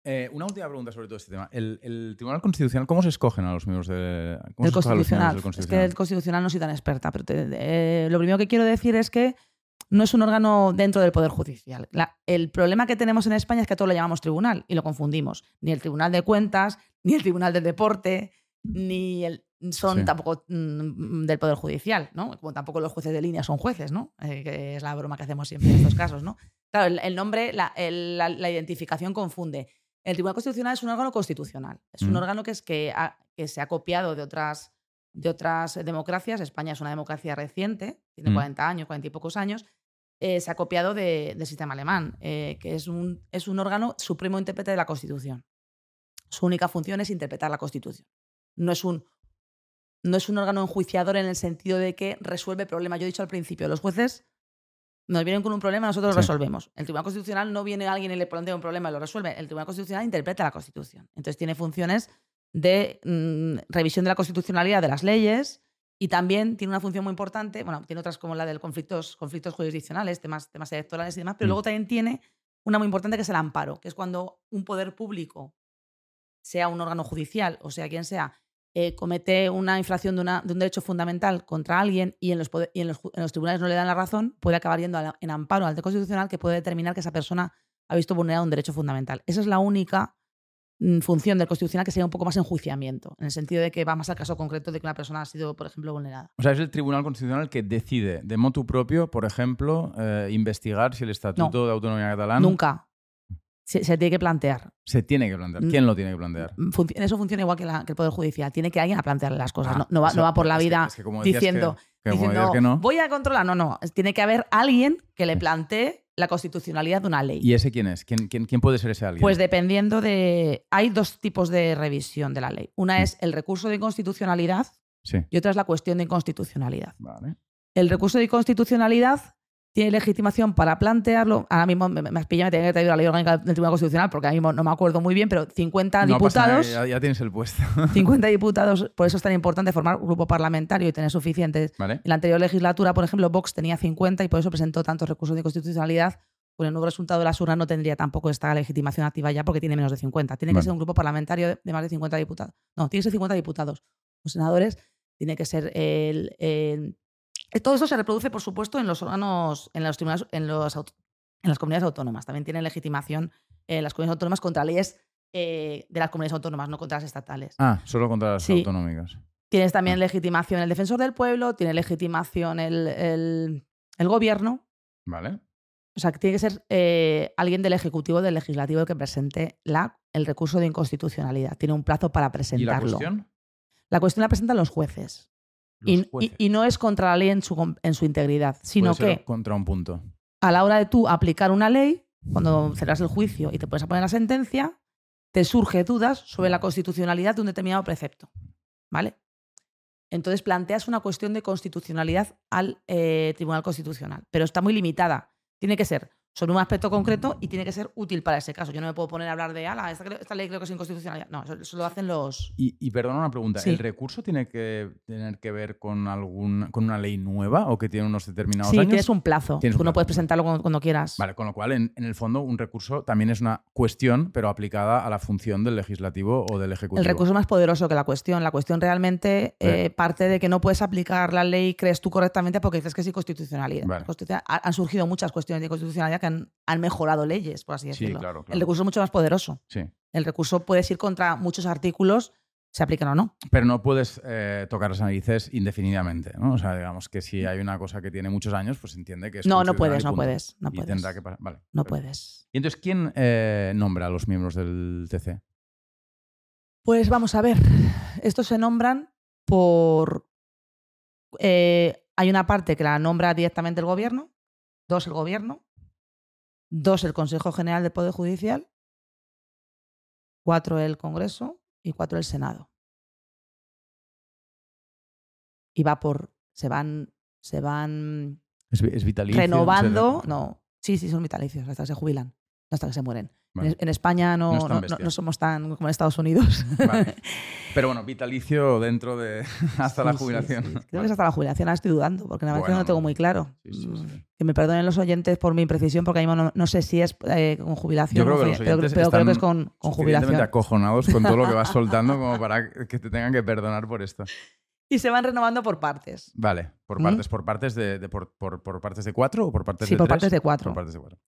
Eh, una última pregunta sobre todo este tema. El, Tribunal Constitucional, ¿cómo se escogen a los miembros del el constitucional? Es que el Constitucional no soy tan experta, pero eh, lo primero que quiero decir es que no es un órgano dentro del Poder Judicial. el problema que tenemos en España es que a todo lo llamamos tribunal y lo confundimos. Ni el Tribunal de Cuentas, ni el Tribunal del Deporte, ni el, son tampoco mm, del Poder Judicial, ¿no? Como tampoco los jueces de línea son jueces, ¿no? Eh, que es la broma que hacemos siempre en estos casos, ¿no? Claro, el, nombre, la, identificación confunde. El Tribunal Constitucional es un órgano constitucional. Es un mm. órgano que, es que, que se ha copiado de otras de otras democracias. España es una democracia reciente, tiene 40 mm. años, 40 y pocos años. Eh, se ha copiado del sistema alemán, eh, que es un, es un órgano supremo intérprete de la Constitución. Su única función es interpretar la Constitución. No es un, no es un órgano enjuiciador en el sentido de que resuelve problemas. Yo he dicho al principio, los jueces nos vienen con un problema, nosotros lo resolvemos. El Tribunal Constitucional no viene alguien y le plantea un problema y lo resuelve. El Tribunal Constitucional interpreta la Constitución. Entonces tiene funciones de mm, revisión de la constitucionalidad de las leyes y también tiene una función muy importante, bueno, tiene otras como la de conflictos, conflictos jurisdiccionales, temas, temas electorales y demás, pero mm. luego también tiene una muy importante que es el amparo, que es cuando un poder público, sea un órgano judicial o sea quien sea, eh, comete una infracción de, una, de, un derecho fundamental contra alguien y, en los, y en, los, en, los, tribunales no le dan la razón, puede acabar yendo en amparo al constitucional que puede determinar que esa persona ha visto vulnerado un derecho fundamental. Esa es la única función del constitucional que sea un poco más enjuiciamiento, en el sentido de que va más al caso concreto de que una persona ha sido, por ejemplo, vulnerada. O sea, es el Tribunal Constitucional que decide de motu propio, por ejemplo, eh, investigar si el Estatuto de Autonomía Catalana... Nunca. Se, tiene que plantear. Se tiene que plantear. ¿Quién lo tiene que plantear? Mm, eso funciona igual que, el Poder Judicial. Tiene que alguien a plantear las cosas. Ah, no, va, por la vida diciendo, voy a controlar. No, no. Tiene que haber alguien que le plantee la constitucionalidad de una ley. ¿Y ese quién es? ¿Quién, quién, puede ser ese alguien? Pues dependiendo de... Hay dos tipos de revisión de la ley. Una es el recurso de inconstitucionalidad y otra es la cuestión de inconstitucionalidad. El recurso de inconstitucionalidad tiene legitimación para plantearlo. Ahora mismo me, has pillado, me tenía que traer la ley orgánica del Tribunal Constitucional porque ahora mismo no me acuerdo muy bien, pero 50 diputados. ya, tienes el puesto. 50 diputados, por eso es tan importante formar un grupo parlamentario y tener suficientes. En la anterior legislatura, por ejemplo, Vox tenía 50 y por eso presentó tantos recursos de constitucionalidad. Con el nuevo resultado de la urnas no tendría tampoco esta legitimación activa ya porque tiene menos de 50. Tiene que ser un grupo parlamentario de más de 50 diputados. No, tiene que ser 50 diputados. Los senadores tiene que ser el, el- todo eso se reproduce, por supuesto, en los órganos, en los tribunales, en, los, aut- en las comunidades autónomas. También tienen legitimación eh, las comunidades autónomas contra leyes eh, de las comunidades autónomas, no contra las estatales. Ah, solo contra las Sí. autonómicas. Tienes también legitimación el defensor del pueblo, tiene legitimación el, el- el gobierno. ¿Vale? O sea, que tiene que ser eh, alguien del Ejecutivo, del Legislativo, el que presente la, el recurso de inconstitucionalidad. Tiene un plazo para ¿Y la presentarlo. cuestión? La cuestión la presentan los jueces. Y, y- jueces. y no es contra la ley en su, com- en su integridad, sino Puede que contra un punto. a la hora de tú aplicar una ley, cuando cerras el juicio y te pones a poner la sentencia, te surge dudas sobre la constitucionalidad de un determinado precepto. ¿Vale? Entonces planteas una cuestión de constitucionalidad al eh, Tribunal Constitucional, pero está muy limitada. Tiene que ser sobre un aspecto concreto y tiene que ser útil para ese caso. Yo no me puedo poner a hablar de, ala, esta, ley creo que es inconstitucional. No, eso, eso lo hacen los... Y, y perdona una pregunta, Sí. ¿el recurso tiene que tener que ver con algún con una ley nueva o que tiene unos determinados Sí, años? tienes un plazo. Tienes un Tú no plazo, puedes vale. presentarlo cuando, cuando quieras. Vale, con lo cual, en, en el fondo, un recurso también es una cuestión, pero aplicada a la función del legislativo o del ejecutivo. El recurso es más poderoso que la cuestión. La cuestión realmente eh, Eh. parte de que no puedes aplicar la ley, crees tú correctamente, porque dices que es inconstitucionalidad. Vale. Han surgido muchas cuestiones de constitucionalidad que han, han mejorado leyes, por así Sí, decirlo. claro, claro. El recurso es mucho más poderoso. Sí. El recurso puedes ir contra muchos artículos, se aplican o no. Pero no puedes eh, tocar las narices indefinidamente, ¿no? O sea, digamos que si hay una cosa que tiene muchos años, pues entiende que es No, no puedes, y no puedes, no Y puedes. tendrá que pa- Vale. No perfecto. puedes. ¿Y entonces quién eh, nombra a los miembros del TC? Pues vamos a ver. Estos se nombran por. eh, hay una parte que la nombra directamente el gobierno, dos el gobierno, dos el Consejo General del Poder Judicial, cuatro el Congreso y cuatro el Senado. Y va por. Se van. Se van ¿Es, vi- es vitalicio? renovando. No, sí, sí, son vitalicios, hasta que se jubilan, hasta que se mueren. Vale. En, España no, No es tan somos tan como en Estados Unidos. Vale. Pero bueno, vitalicio dentro de hasta la Sí, jubilación. sí. Creo Vale. que es hasta la jubilación, ahora estoy dudando, porque la verdad Bueno, no lo tengo muy claro. Que me perdonen los oyentes por mi imprecisión, porque ahí no, no sé si es eh, con jubilación Yo creo que los pero, pero creo que es están con, con jubilación. acojonados con todo lo que vas soltando como para que te tengan que perdonar por esto. Y se van renovando por partes. Vale, por ¿Mm? partes, por partes de, de- por, por- por partes de cuatro o por partes Sí, de por tres? partes de cuatro. Por partes de cuatro.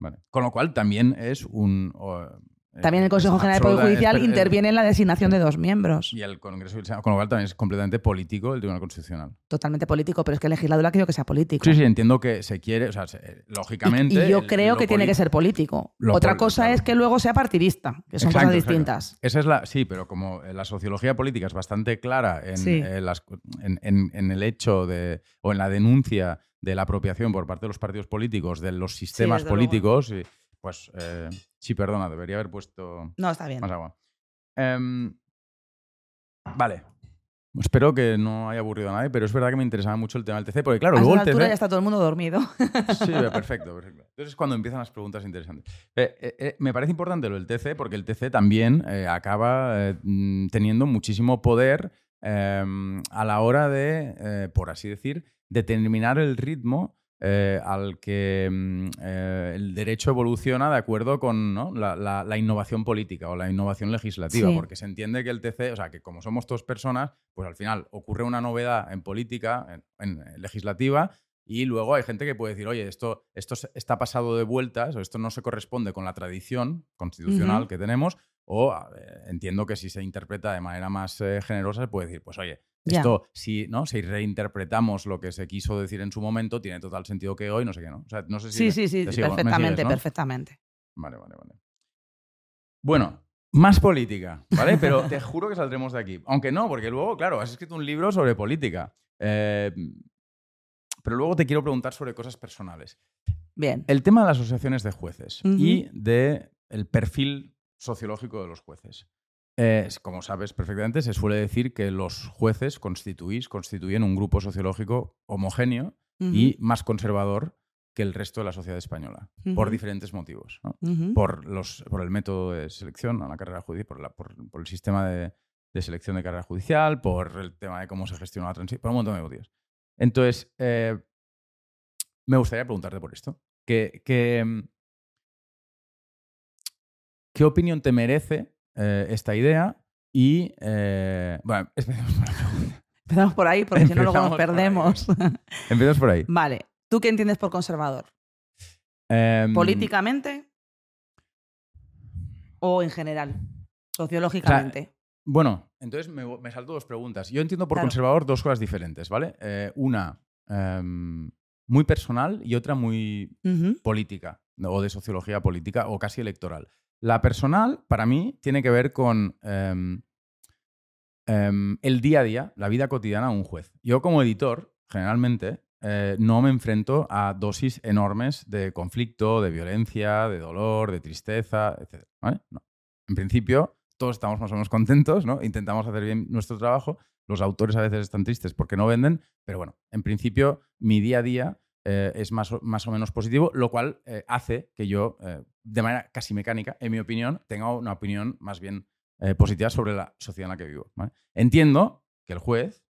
Vale. Con lo cual también es un. o, eh, También el Consejo General del Poder Judicial es interviene en la designación de dos miembros. Y el Congreso y el Senado, con lo cual también es completamente político el Tribunal Constitucional. Totalmente político, pero es que el legislador ha querido que sea político. Sí, sí, entiendo que se quiere, o sea, se- Y- lógicamente. y, yo el- creo que tiene que ser político. lo Otra cosa claro. es que luego sea partidista, que son Exacto, cosas exacto. distintas. Esa es la. Sí, pero como eh, la sociología política es bastante clara en, Sí. eh, las- en- en- en el hecho de. o en la denuncia de la apropiación por parte de los partidos políticos de los sistemas políticos, y, pues eh, sí, perdona, debería haber puesto No, está bien. más agua. Em, vale. Espero que no haya aburrido a nadie, pero es verdad que me interesaba mucho el tema del TC, porque claro, a luego el altura TC... ya está todo el mundo dormido. Sí, perfecto, perfecto. Entonces es cuando empiezan las preguntas interesantes. Eh, eh, eh, me parece importante lo del TC porque el TC también eh, acaba eh, teniendo muchísimo poder eh, a la hora de, eh, por así decir, determinar el ritmo eh, al que mm, eh, el derecho evoluciona de acuerdo con ¿no? la, la- la innovación política o la innovación legislativa, Sí. porque se entiende que el TC, o sea, que como somos dos personas, pues al final ocurre una novedad en política, en- en eh, legislativa, y luego hay gente que puede decir, oye, esto, esto está pasado de vueltas, o esto no se corresponde con la tradición constitucional Ujú. que tenemos, o eh, entiendo que si se interpreta de manera más generosa, se puede decir, pues oye, Esto, si, ¿no? si reinterpretamos lo que se quiso decir en su momento, tiene total sentido que hoy, no sé qué, ¿no? O sea, no sé si Sí, me- sí, sí, sigo, perfectamente, sigues, ¿no? perfectamente. Vale, vale, vale. Bueno, más política, ¿vale? Pero te juro que saldremos de aquí. Aunque no, porque luego, claro, has escrito un libro sobre política. Eh, pero luego te quiero preguntar sobre cosas personales. Bien. El tema de las asociaciones de jueces y del el perfil sociológico de los jueces. Eh, como sabes perfectamente, se suele decir que los jueces constituís, constituyen un grupo sociológico homogéneo y más conservador que el resto de la sociedad española, por diferentes motivos. por, los, por el método de selección a la carrera judicial, por, la- por- por el sistema de, de selección de carrera judicial, por el tema de cómo se gestiona la transición, por un montón de motivos. Entonces, eh, me gustaría preguntarte por esto. ¿Qué, qué, mm, qué opinión te merece eh, esta idea? Y, eh, bueno, esperemos por pregunta. Empezamos por ahí, porque si no luego nos Empezamos ahí. perdemos. Empezamos por ahí. vale. ¿Tú qué entiendes por conservador? Em, ¿Políticamente? ¿O en general? Sociológicamente. Bueno, entonces me, me salto dos preguntas. Yo entiendo por Claro. conservador dos cosas diferentes, ¿vale? Eh, una em, muy personal y otra muy política o de sociología política o casi electoral. La personal, para mí, tiene que ver con em, em, el día a día, la vida cotidiana de un juez. Yo como editor, generalmente, eh, no me enfrento a dosis enormes de conflicto, de violencia, de dolor, de tristeza, etc. En principio, todos estamos más o menos contentos, ¿no? Intentamos hacer bien nuestro trabajo. Los autores a veces están tristes porque no venden, pero bueno, en principio, mi día a día eh, es más o, más o menos positivo, lo cual eh, hace que yo, eh, de manera casi mecánica, en mi opinión, tenga una opinión más bien positiva sobre la sociedad en la que vivo. Entiendo que el juez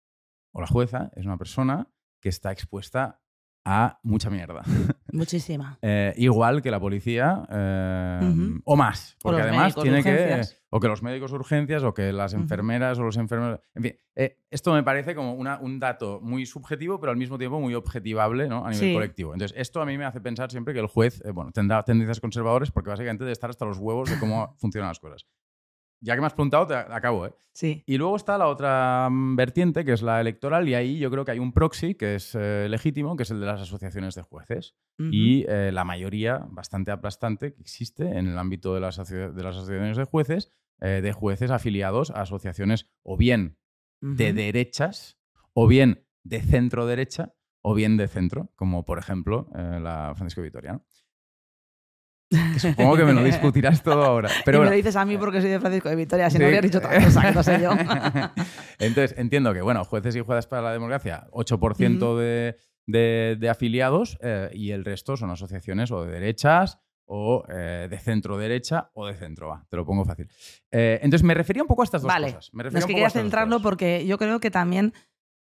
o la jueza es una persona que está expuesta a mucha mierda. Muchísima. Eh, igual que la policía eh, o más. Porque además médicos, tiene que. O que los médicos de urgencias, o que las enfermeras o los enfermeros. En fin, eh, esto me parece como una- un dato muy subjetivo, pero al mismo tiempo muy objetivable ¿no? a nivel Sí. colectivo. Entonces, esto a mí me hace pensar siempre que el juez bueno, tendrá tendencias conservadoras porque básicamente debe estar hasta los huevos de cómo funcionan las cosas. Ya que me has preguntado, te acabo, ¿eh? Sí. Y luego está la otra mm, vertiente, que es la electoral, y ahí yo creo que hay un proxy que es eh, legítimo, que es el de las asociaciones de jueces. Y eh, la mayoría, bastante aplastante, que existe en el ámbito de las, de las asociaciones de jueces, eh, de jueces afiliados a asociaciones o bien de derechas, o bien de centro derecha, o bien de centro, como por ejemplo la Francisco Vitoria. Supongo que me lo discutirás todo ahora. Pero y bueno, me lo dices a mí porque soy de Francisco de Vitoria, si Sí. no hubieras dicho otra cosa, que no sé yo. Entonces, entiendo que, bueno, jueces y juezas para la democracia, 8% de, de- de afiliados eh, y el resto son asociaciones o de derechas o eh, de centro derecha o de centro A. Te lo pongo fácil. Eh, entonces, me refería un poco a estas dos vale. cosas. Me No, es que quería centrarlo porque yo creo que también,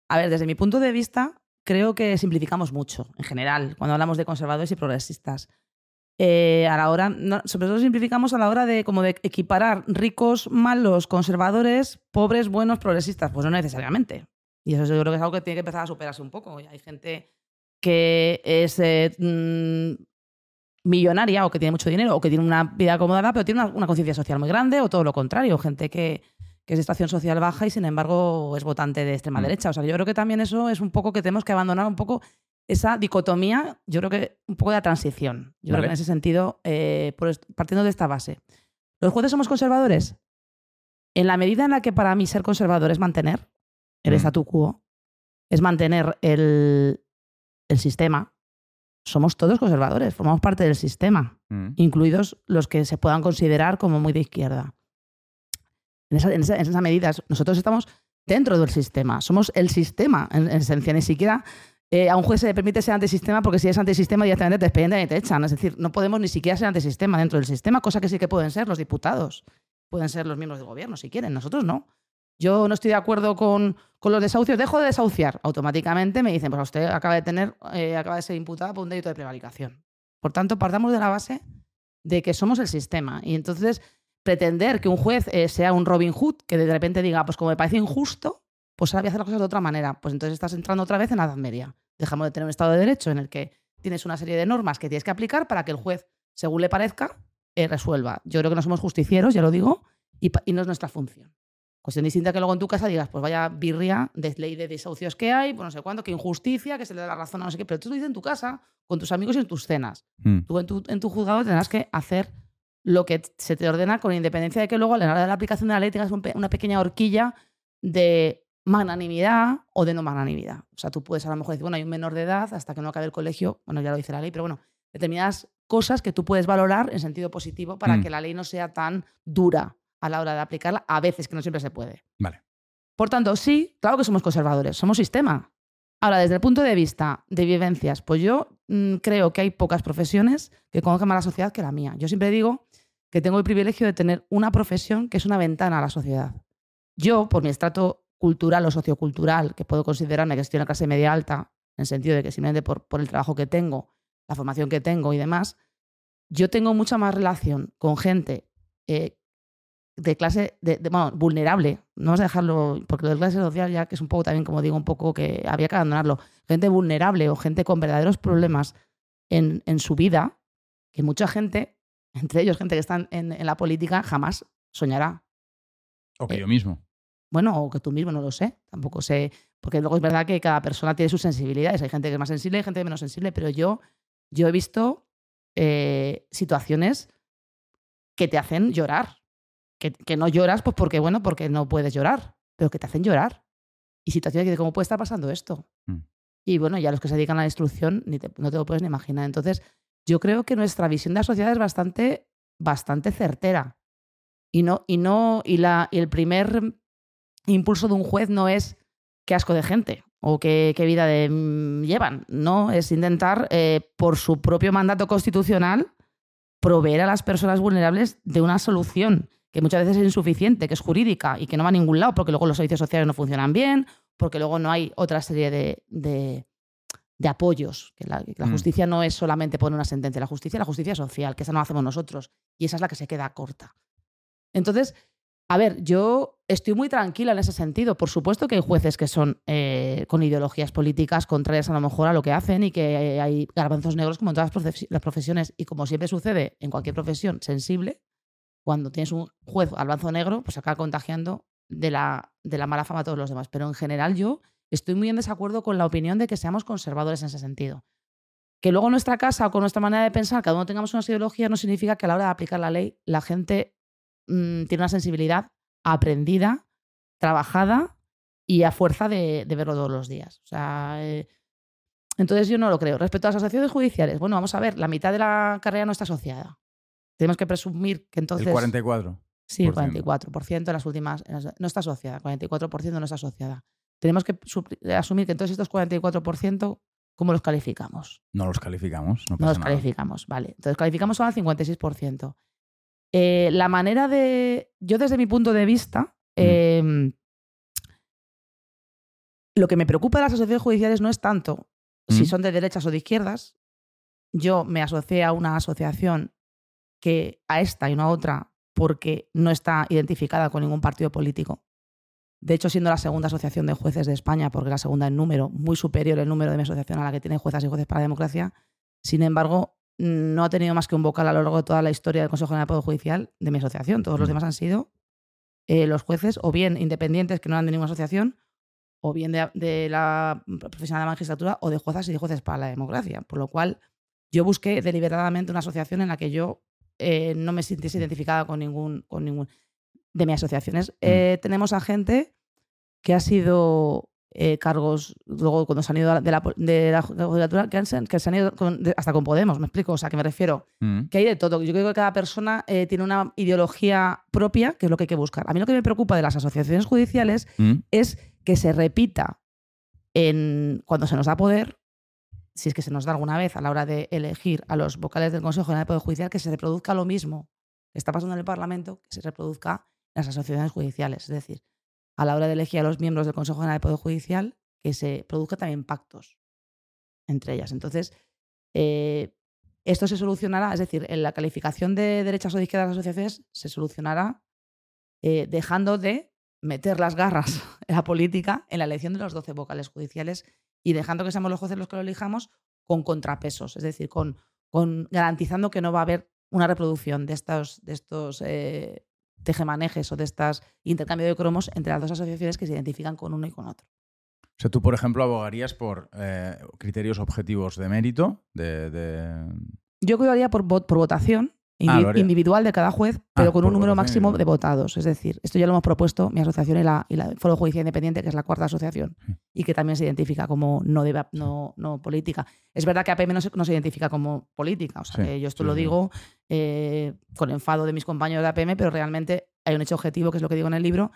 a ver, desde mi punto de vista, creo que simplificamos mucho en general cuando hablamos de conservadores y progresistas. Eh, a la hora, no, sobre todo simplificamos a la hora de como de equiparar ricos, malos, conservadores, pobres, buenos, progresistas. Pues no necesariamente. Y eso yo creo que es algo que tiene que empezar a superarse un poco. Y hay gente que es eh, mm, millonaria o que tiene mucho dinero o que tiene una vida acomodada, pero tiene una, una conciencia social muy grande o todo lo contrario. Gente que, que es de estación social baja y sin embargo es votante de extrema Mm. derecha. O sea, yo creo que también eso es un poco que tenemos que abandonar un poco esa dicotomía, yo creo que un poco de la transición. Yo creo Vale. que en ese sentido, eh, por partiendo de esta base. ¿Los jueces somos conservadores? En la medida en la que para mí ser conservador es mantener el Mm. statu quo, es mantener el, el sistema, somos todos conservadores, formamos parte del sistema Mm. incluidos los que se puedan considerar como muy de izquierda. En esa, en esa- en esa medida, nosotros estamos dentro del sistema, somos el sistema en, en esencia, ni siquiera eh, a un juez se le permite ser antisistema porque si es antisistema directamente te expedientan y te echan. Es decir, no podemos ni siquiera ser antisistema dentro del sistema, cosa que sí que pueden ser los diputados, pueden ser los miembros del gobierno si quieren, nosotros no. Yo no estoy de acuerdo con, con los desahucios, dejo de desahuciar. Automáticamente me dicen, pues usted acaba de tener, eh, acaba de ser imputada por un delito de prevaricación. Por tanto, partamos de la base de que somos el sistema. Y entonces, pretender que un juez eh, sea un Robin Hood, que de repente diga, pues como me parece injusto, pues ahora voy a hacer las cosas de otra manera. Pues entonces estás entrando otra vez en la Edad Media. Dejamos de tener un Estado de Derecho en el que tienes una serie de normas que tienes que aplicar para que el juez, según le parezca, eh, resuelva. Yo creo que no somos justicieros, ya lo digo, y, no es nuestra función. Cuestión distinta que luego en tu casa digas, pues vaya birria de ley de desahucios que hay, pues no sé cuánto, que injusticia, que se le da la razón a no sé qué, pero tú lo dices en tu casa, con tus amigos y en tus cenas. Mm. Tú en tu, en tu juzgado tendrás que hacer lo que se te ordena con independencia de que luego a la hora de la aplicación de la ley tengas un pe- una pequeña horquilla de magnanimidad o de no magnanimidad. O sea, tú puedes a lo mejor decir, bueno, hay un menor de edad hasta que no acabe el colegio, bueno, ya lo dice la ley, pero bueno, determinadas cosas que tú puedes valorar en sentido positivo para Mm. que la ley no sea tan dura a la hora de aplicarla, a veces que no siempre se puede. Vale. Por tanto, sí, claro que somos conservadores, somos sistema. Ahora, desde el punto de vista de vivencias, pues yo mm, creo que hay pocas profesiones que conozcan más la sociedad que la mía. Yo siempre digo que tengo el privilegio de tener una profesión que es una ventana a la sociedad. Yo, por mi estrato cultural o sociocultural, que puedo considerarme que estoy en la clase media alta, en el sentido de que simplemente por, por el trabajo que tengo, la formación que tengo y demás, yo tengo mucha más relación con gente eh, de clase, de, bueno, vulnerable. No vamos a dejarlo, porque lo de clase social ya que es un poco también, como digo, un poco que había que abandonarlo. Gente vulnerable o gente con verdaderos problemas en, en su vida, que mucha gente, entre ellos gente que está en, en la política, jamás soñará. O que yo mismo. Bueno, o que tú mismo, no lo sé. Tampoco sé. Porque luego es verdad que cada persona tiene sus sensibilidades. Hay gente que es más sensible y gente que es menos sensible. Pero yo, yo he visto eh, situaciones que te hacen llorar. Que, que, no lloras, pues porque, bueno, porque no puedes llorar, pero que te hacen llorar. Y situaciones que, ¿cómo puede estar pasando esto? Mm. Y bueno, ya los que se dedican a la instrucción ni no te lo puedes ni imaginar. Entonces, yo creo que nuestra visión de la sociedad es bastante, bastante certera. Y no, y no, y la, y el primer impulso de un juez no es qué asco de gente o qué, qué vida de, mm, llevan. No, es intentar, eh, por su propio mandato constitucional, proveer a las personas vulnerables de una solución que muchas veces es insuficiente, que es jurídica y que no va a ningún lado porque luego los servicios sociales no funcionan bien, porque luego no hay otra serie de, de, de apoyos. Que la, la, mm. justicia no es solamente poner una sentencia, la justicia es la justicia social, que esa no la hacemos nosotros y esa es la que se queda corta. Entonces, a ver, yo estoy muy tranquila en ese sentido. Por supuesto que hay jueces que son eh, con ideologías políticas contrarias a lo mejor a lo que hacen y que hay garbanzos negros como en todas las profesiones. Y como siempre sucede en cualquier profesión sensible, cuando tienes un juez garbanzo negro, pues acaba contagiando de la, de la mala fama a todos los demás. Pero en general yo estoy muy en desacuerdo con la opinión de que seamos conservadores en ese sentido. Que luego nuestra casa o con nuestra manera de pensar, cada uno tengamos una ideología, no significa que a la hora de aplicar la ley la gente Mm, tiene una sensibilidad aprendida, trabajada y a fuerza de, verlo todos los días. O sea, eh, entonces yo no lo creo. Respecto a las asociaciones judiciales, bueno, vamos a ver, la mitad de la carrera no está asociada. Tenemos que presumir que entonces... El 44. Sí, el 44% en las últimas... No está asociada, 44% no está asociada. Tenemos que asumir que entonces estos 44%, ¿cómo los calificamos? No los calificamos, no, no los calificamos, vale. Entonces calificamos solo al 56%. Eh, la manera de. Yo, desde mi punto de vista, em, lo que me preocupa de las asociaciones judiciales no es tanto si son de derechas o de izquierdas. Yo me asocié a una asociación que a esta y no a otra porque no está identificada con ningún partido político. De hecho, siendo la segunda asociación de jueces de España, porque la segunda en número, muy superior el número de mi asociación a la que tiene juezas y jueces para la democracia, sin embargo, no ha tenido más que un vocal a lo largo de toda la historia del Consejo General del Poder Judicial de mi asociación. Todos los demás han sido eh, los jueces, o bien independientes que no han de ninguna asociación, o bien de, la profesión de la magistratura, o de juezas y de jueces para la democracia. Por lo cual, yo busqué deliberadamente una asociación en la que yo eh, no me sintiese identificada con ningún, con ningún de mis asociaciones. Mm. Eh, tenemos a gente que ha sido eh, cargos, luego cuando se han ido de la, de la judicatura, que, han, que se han ido hasta con Podemos, me explico, o sea, que me refiero, mm. que hay de todo. Yo creo que cada persona eh, tiene una ideología propia, que es lo que hay que buscar. A mí lo que me preocupa de las asociaciones judiciales mm. es que se repita en, cuando se nos da poder, si es que se nos da alguna vez a la hora de elegir a los vocales del Consejo General del Poder Judicial, que se reproduzca lo mismo que está pasando en el Parlamento, que se reproduzca en las asociaciones judiciales. Es decir, a la hora de elegir a los miembros del Consejo General del Poder Judicial que se produzca también pactos entre ellas. Entonces, eh, esto se solucionará, es decir, en la calificación de derechas o de izquierdas de las asociaciones se solucionará eh, dejando de meter las garras en la política en la elección de los 12 vocales judiciales y dejando que seamos los jueces los que lo elijamos con contrapesos, es decir, con, garantizando que no va a haber una reproducción de estos, de estos eh, tejemanejes o de estas intercambio de cromos entre las dos asociaciones que se identifican con uno y con otro. O sea, tú, por ejemplo, abogarías por eh, criterios objetivos de mérito, de, Yo cuidaría por, por votación ah, individual de cada juez, pero ah, con un número máximo de votados. Es decir, esto ya lo hemos propuesto mi asociación y la, y la Foro Judicial Independiente, que es la cuarta asociación, y que también se identifica como no, no, no política. Es verdad que APM no se, no se identifica como política. O sea, yo esto lo digo eh, con enfado de mis compañeros de APM, pero realmente hay un hecho objetivo, que es lo que digo en el libro,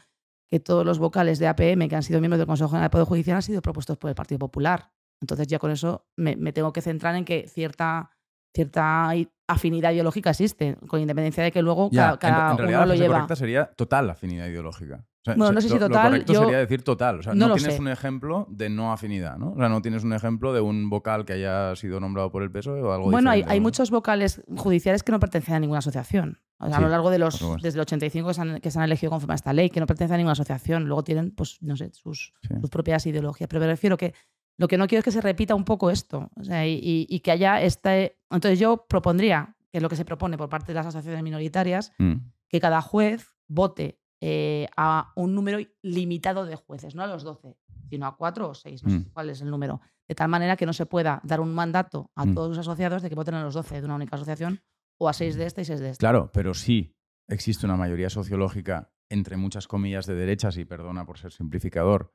que todos los vocales de APM que han sido miembros del Consejo General del Poder Judicial han sido propuestos por el Partido Popular. Entonces ya con eso me, tengo que centrar en que cierta, cierta afinidad ideológica existe, con independencia de que luego cada, en, realidad, uno lo lleva. correcta sería total afinidad ideológica. bueno, no sé si total. Lo correcto sería decir total. O sea, no, tienes un ejemplo de no afinidad, ¿no? O sea, no tienes un ejemplo de un vocal que haya sido nombrado por el PSOE o algo Bueno, hay, hay muchos vocales judiciales que no pertenecen a ninguna asociación. O sea, Sí, a lo largo de los, desde el 85 que se, han, que se han elegido conforme a esta ley, que no pertenecen a ninguna asociación, luego tienen, pues, no sé, sus, Sí. sus propias ideologías. Pero me refiero que lo que no quiero es que se repita un poco esto. O sea, y, que haya este. Entonces yo propondría, que es lo que se propone por parte de las asociaciones minoritarias, Mm. que cada juez vote eh, a un número limitado de jueces, no a los 12, sino a 4 o 6, no sé Mm. cuál es el número. De tal manera que no se pueda dar un mandato a Mm. todos los asociados de que voten a los 12 de una única asociación o a 6 de esta y 6 de esta. Claro, pero sí existe una mayoría sociológica entre muchas comillas de derechas, y perdona por ser simplificador,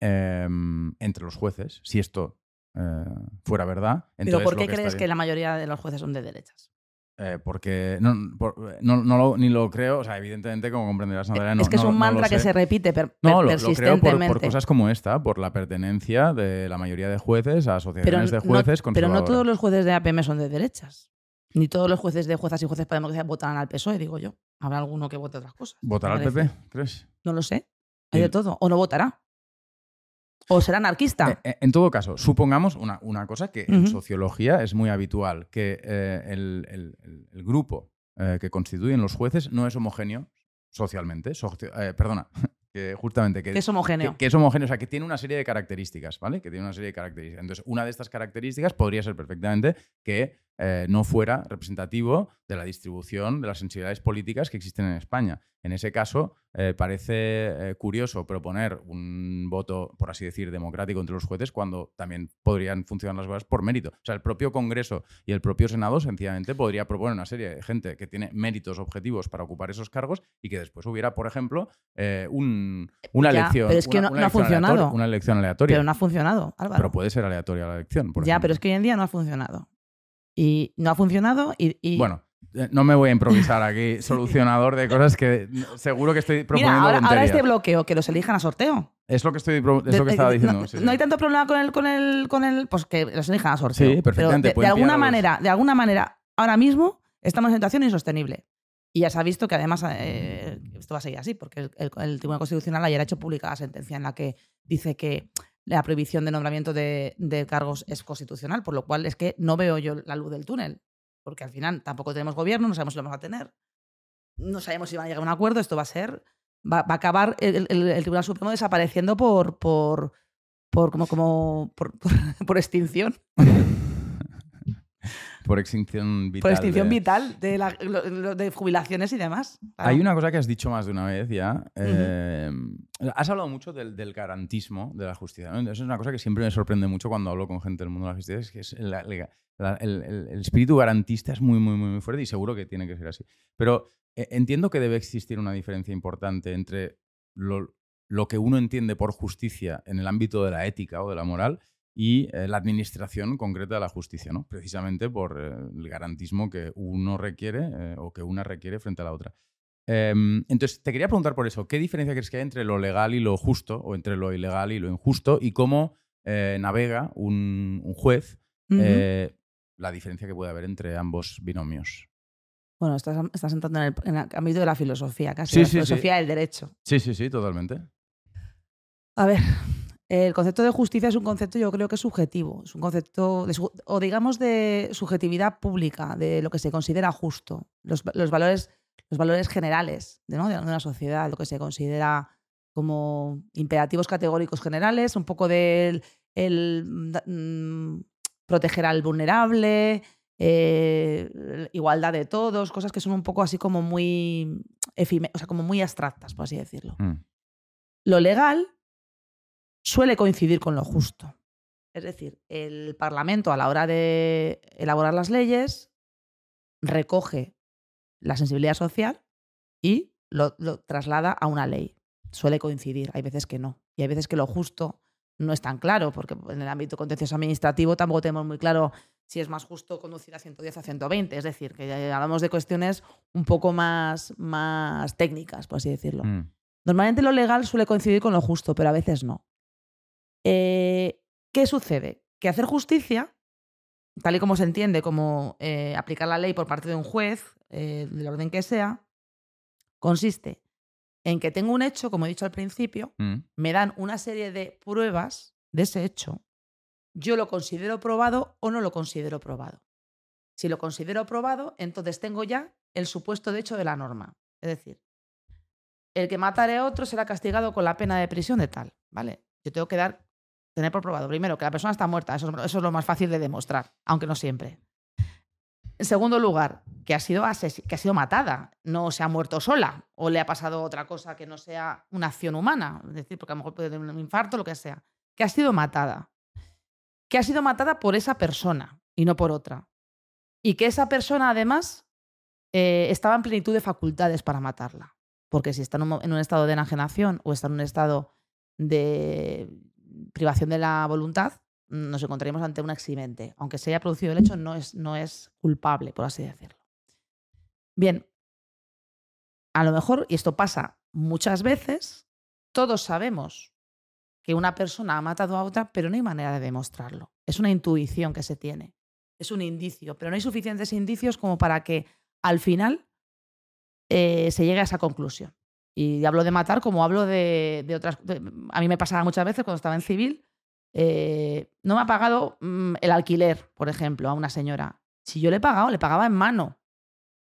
em, entre los jueces, si esto eh, fuera verdad. Pero ¿por qué que crees estaría- que la mayoría de los jueces son de derechas? Eh, porque no, por- no, no lo- ni lo creo, o sea, evidentemente, como comprenderás, Natalia, no es que es un mantra que se repite per- No, per- lo, lo creo por, por cosas como esta, por la pertenencia de la mayoría de jueces a pero, asociaciones de jueces pero no todos los jueces de APM son de derechas. Ni todos los jueces de juezas y jueces para democracia votarán al PSOE, digo yo. Habrá alguno que vote otras cosas. ¿Votará al. PP, crees? No lo sé. Hay de todo. O no votará. O será anarquista. Eh, eh, En todo caso, supongamos una, una cosa que en sociología es muy habitual, que eh, el, el- el- el grupo eh, que constituyen los jueces no es homogéneo socialmente. socio- eh, perdona, que justamente que, que es homogéneo. que, que es homogéneo, o sea, que tiene una serie de características, ¿vale? Que tiene una serie de características. Entonces, una de estas características podría ser perfectamente que eh, no fuera representativo de la distribución de las sensibilidades políticas que existen en España. En ese caso, eh, parece eh, curioso proponer un voto, por así decir, democrático entre los jueces cuando también podrían funcionar las cosas por mérito. O sea, el propio Congreso y el propio Senado sencillamente podría proponer una serie de gente que tiene méritos objetivos para ocupar esos cargos y que después hubiera, por ejemplo, eh, un- una Ya, elección. pero es que una- no- una no ha funcionado. aleatoria- Una elección aleatoria. Pero no ha funcionado, Álvaro. Pero puede ser aleatoria la elección. Por ya, ejemplo. pero es que hoy en día no ha funcionado. Y no ha funcionado y... y- Bueno, eh, no me voy a improvisar aquí solucionador de cosas que seguro que estoy Mira, proponiendo ahora, este bloqueo, que los elijan a sorteo. Es lo que estoy es lo que estaba eh, diciendo. No, sí, no sí. hay tanto problema con el, con el, con el, pues que los elijan a sorteo. Sí, perfectamente, Pero de- alguna manera, de alguna manera, ahora mismo estamos en situación insostenible. Y ya se ha visto que además eh, esto va a seguir así, porque el, el- el Tribunal Constitucional ayer ha hecho pública la sentencia en la que dice que la prohibición de nombramiento de, de cargos es constitucional, por lo cual es que no veo yo la luz del túnel, porque al final tampoco tenemos gobierno, no sabemos si lo vamos a tener, no sabemos si van a llegar a un acuerdo, esto va a ser, va, va a acabar el, el- Tribunal Supremo desapareciendo por, por, por como, como por- por extinción, Por extinción vital. por extinción de- vital de, la- lo- de jubilaciones y demás. Claro. Hay una cosa que has dicho más de una vez ya. eh, has hablado mucho del, del garantismo de la justicia. Eso es una cosa que siempre me sorprende mucho cuando hablo con gente del mundo de la justicia. Es que es la- la- el, el- el espíritu garantista es muy, muy, muy, muy fuerte y seguro que tiene que ser así. Pero eh, entiendo que debe existir una diferencia importante entre lo, lo que uno entiende por justicia en el ámbito de la ética o de la moral y eh, la administración concreta de la justicia, ¿no? precisamente por eh, el garantismo que uno requiere eh, o que una requiere frente a la otra. Em, entonces, te quería preguntar por eso, ¿qué diferencia crees que hay entre lo legal y lo justo, o entre lo ilegal y lo injusto, y cómo navega un, un juez la diferencia que puede haber entre ambos binomios? Bueno, estás, estás entrando en el, en el ámbito de la filosofía, casi Sí, la sí, sí. filosofía del derecho. Sí, sí, sí, totalmente. A ver, el concepto de justicia es un concepto, yo creo que es subjetivo, es un concepto, de o digamos, de subjetividad pública, de lo que se considera justo, los, los valores, los valores generales de, ¿no? de una sociedad, lo que se considera como imperativos categóricos generales, un poco del el, mm, proteger al vulnerable, eh, igualdad de todos, cosas que son un poco así como muy, o sea, como muy abstractas, por así decirlo. Mm. Lo legal suele coincidir con lo justo. Es decir, el Parlamento a la hora de elaborar las leyes recoge la sensibilidad social y lo, lo traslada a una ley. Suele coincidir, hay veces que no. Y hay veces que lo justo no es tan claro, porque en el ámbito contencioso administrativo tampoco tenemos muy claro si es más justo conducir a 110 o a 120. Es decir, que hablamos de cuestiones un poco más, más técnicas, por así decirlo. Mm. Normalmente lo legal suele coincidir con lo justo, pero a veces no. Eh, ¿Qué sucede? Que hacer justicia, tal y como se entiende como eh, aplicar la ley por parte de un juez, eh, del orden que sea, consiste en que tengo un hecho, como he dicho al principio, Mm. me dan una serie de pruebas de ese hecho, yo lo considero probado o no lo considero probado. Si lo considero probado, entonces tengo ya el supuesto de hecho de la norma. Es decir, el que matare a otro será castigado con la pena de prisión de tal, ¿vale? Yo tengo que dar, tener por probado, primero, que la persona está muerta, eso, es lo más fácil de demostrar, aunque no siempre. En segundo lugar, que ha, sido que ha sido matada, no se ha muerto sola o le ha pasado otra cosa que no sea una acción humana, es decir, porque a lo mejor puede tener un infarto, lo que sea, que ha sido matada. Que ha sido matada por esa persona y no por otra. Y que esa persona, además, eh, estaba en plenitud de facultades para matarla. Porque si está en un, en un estado de enajenación o está en un estado de privación de la voluntad, nos encontraríamos ante un eximente. Aunque se haya producido el hecho, no es, no es culpable, por así decirlo. Bien, a lo mejor, y esto pasa muchas veces, todos sabemos que una persona ha matado a otra, pero no hay manera de demostrarlo. Es una intuición que se tiene, es un indicio, pero no hay suficientes indicios como para que al final eh, se llegue a esa conclusión. Y hablo de matar como hablo de, otras... a mí me pasaba muchas veces cuando estaba en civil, eh, no me ha pagado mm, el alquiler, por ejemplo, a una señora. Si yo le he pagado, le pagaba en mano.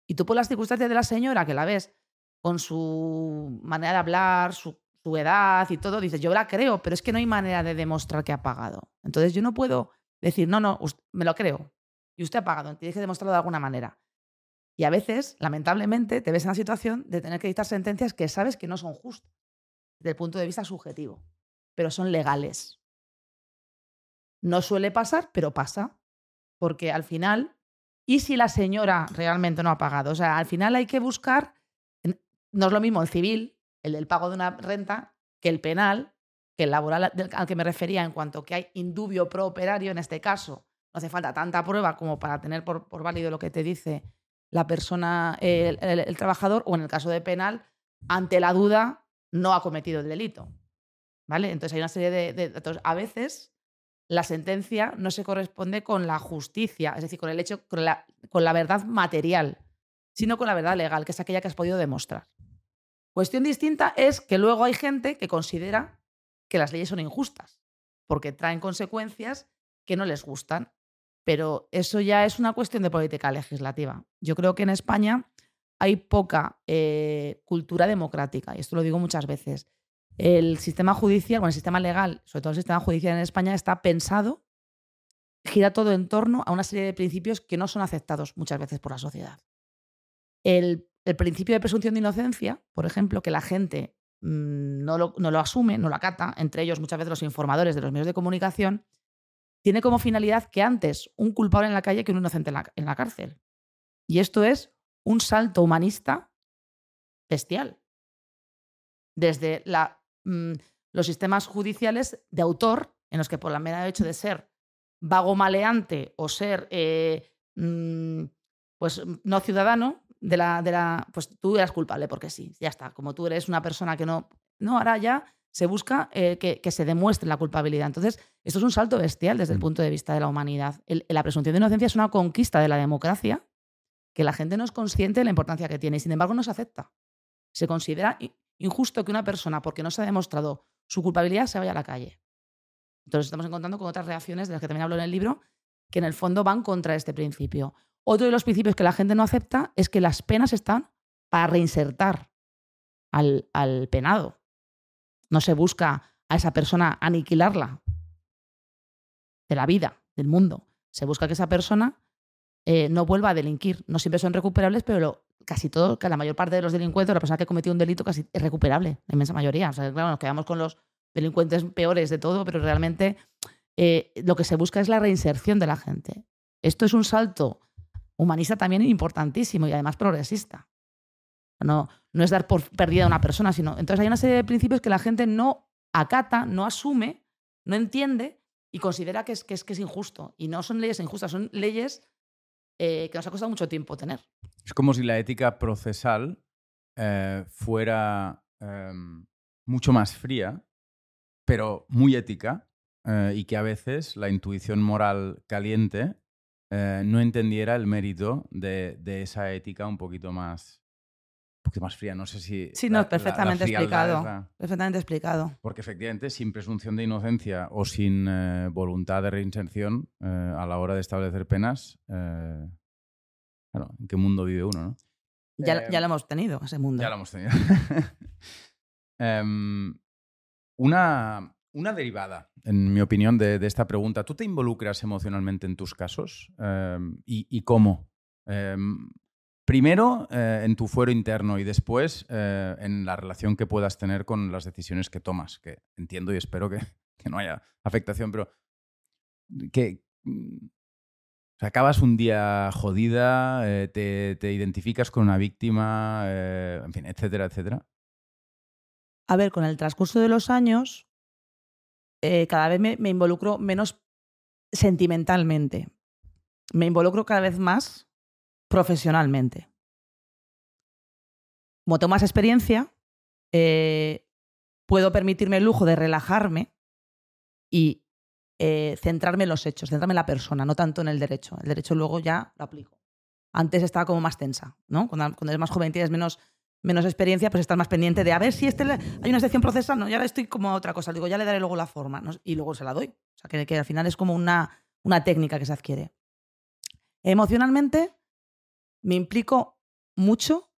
Y tú por las circunstancias de la señora, que la ves con su manera de hablar, su, edad y todo, dices, yo la creo, pero es que no hay manera de demostrar que ha pagado. Entonces yo no puedo decir, no, no, me lo creo. Y usted ha pagado, tienes que demostrarlo de alguna manera. Y a veces, lamentablemente, te ves en la situación de tener que dictar sentencias que sabes que no son justas desde el punto de vista subjetivo, pero son legales. No suele pasar, pero pasa. Porque al final, ¿y si la señora realmente no ha pagado? O sea, al final hay que buscar, no es lo mismo el civil, el del pago de una renta, que el penal, que el laboral al que me refería en cuanto que hay indubio pro operario en este caso. No hace falta tanta prueba como para tener por, válido lo que te dice la persona, el, trabajador, o en el caso de penal, ante la duda, no ha cometido el delito. ¿Vale? Entonces hay una serie de, de, A veces la sentencia no se corresponde con la justicia, es decir, con el hecho, con la, con la verdad material, sino con la verdad legal, que es aquella que has podido demostrar. Cuestión distinta es que luego hay gente que considera que las leyes son injustas, porque traen consecuencias que no les gustan. Pero eso ya es una cuestión de política legislativa. Yo creo que en España hay poca eh, cultura democrática, y esto lo digo muchas veces. El sistema judicial, bueno, el sistema legal, sobre todo el sistema judicial en España, está pensado, gira todo en torno a una serie de principios que no son aceptados muchas veces por la sociedad. El, principio de presunción de inocencia, por ejemplo, que la gente mm, no, lo, asume, no lo acata, entre ellos muchas veces los informadores de los medios de comunicación, tiene como finalidad que antes un culpable en la calle que un inocente en la, cárcel. Y esto es un salto humanista bestial. Desde la Mm, los sistemas judiciales de autor, en los que por la mera hecho de ser vago maleante o ser eh, mm, pues no ciudadano de la, de la, pues tú eras culpable porque sí, ya está. Como tú eres una persona que no, no, ahora ya se busca eh, que, se demuestre la culpabilidad. Entonces, esto es un salto bestial desde el mm. punto de vista de la humanidad. la presunción de inocencia es una conquista de la democracia que la gente no es consciente de la importancia que tiene y sin embargo no se acepta. Se considera injusto que una persona, porque no se ha demostrado su culpabilidad, se vaya a la calle. Entonces estamos encontrando con otras reacciones de las que también hablo en el libro, que en el fondo van contra este principio. Otro de los principios que la gente no acepta es que las penas están para reinsertar al, al penado. No se busca a esa persona aniquilarla de la vida, del mundo. Se busca que esa persona eh, no vuelva a delinquir. No siempre son recuperables, pero casi todo, que la mayor parte de los delincuentes, la persona que cometió un delito casi es recuperable, la inmensa mayoría. O sea, claro, nos quedamos con los delincuentes peores de todo, pero realmente eh, lo que se busca es la reinserción de la gente. Esto es un salto humanista también importantísimo y además progresista. No, no es dar por perdida a una persona, sino. Entonces hay una serie de principios que la gente no acata, no asume, no entiende y considera que es, que es, que es injusto. Y no son leyes injustas, son leyes eh, que nos ha costado mucho tiempo tener. Es como si la ética procesal eh, fuera em, mucho más fría, pero muy ética, eh, y que a veces la intuición moral caliente no entendiera el mérito de, esa ética un poquito más, poquito más fría. No sé si. Sí, no, perfectamente explicado. Perfectamente explicado. Porque efectivamente, sin presunción de inocencia o sin voluntad de reinserción a la hora de establecer penas, Claro, ¿en qué mundo vive uno, no? Ya, Eh, ya lo hemos tenido, ese mundo. Ya lo hemos tenido. Em, una, una derivada, en mi opinión, de, de esta pregunta. ¿Tú te involucras emocionalmente en tus casos? Em, y, y cómo? Em, primero eh, en tu fuero interno y después eh, en la relación que puedas tener con las decisiones que tomas, que entiendo y espero que, no haya afectación, pero que o acabas un día jodida, eh, te, identificas con una víctima, en fin, etcétera, etcétera. A ver, con el transcurso de los años, cada vez me involucro menos sentimentalmente. Me involucro cada vez más profesionalmente. Como tengo más experiencia, eh, puedo permitirme el lujo de relajarme y eh, centrarme en los hechos, centrarme en la persona, no tanto en el derecho. El derecho luego ya lo aplico. Antes estaba como más tensa, ¿no? Cuando, eres más joven y tienes menos, menos experiencia, pues estás más pendiente de a ver si este hay una sección procesal, no, ya ahora estoy como a otra cosa, digo, ya le daré luego la forma, y luego se la doy. O sea, que, que al final es como una, una técnica que se adquiere. Emocionalmente, me implico mucho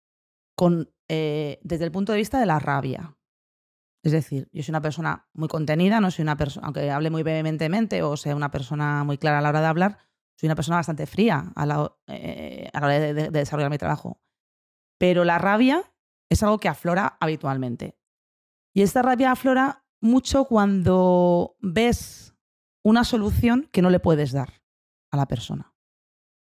con, eh, desde el punto de vista de la rabia. Es decir, yo soy una persona muy contenida, no soy una persona, aunque hable muy vehementemente o sea una persona muy clara a la hora de hablar, soy una persona bastante fría a la, eh, hora de- de desarrollar mi trabajo. Pero la rabia es algo que aflora habitualmente. Y esta rabia aflora mucho cuando ves una solución que no le puedes dar a la persona.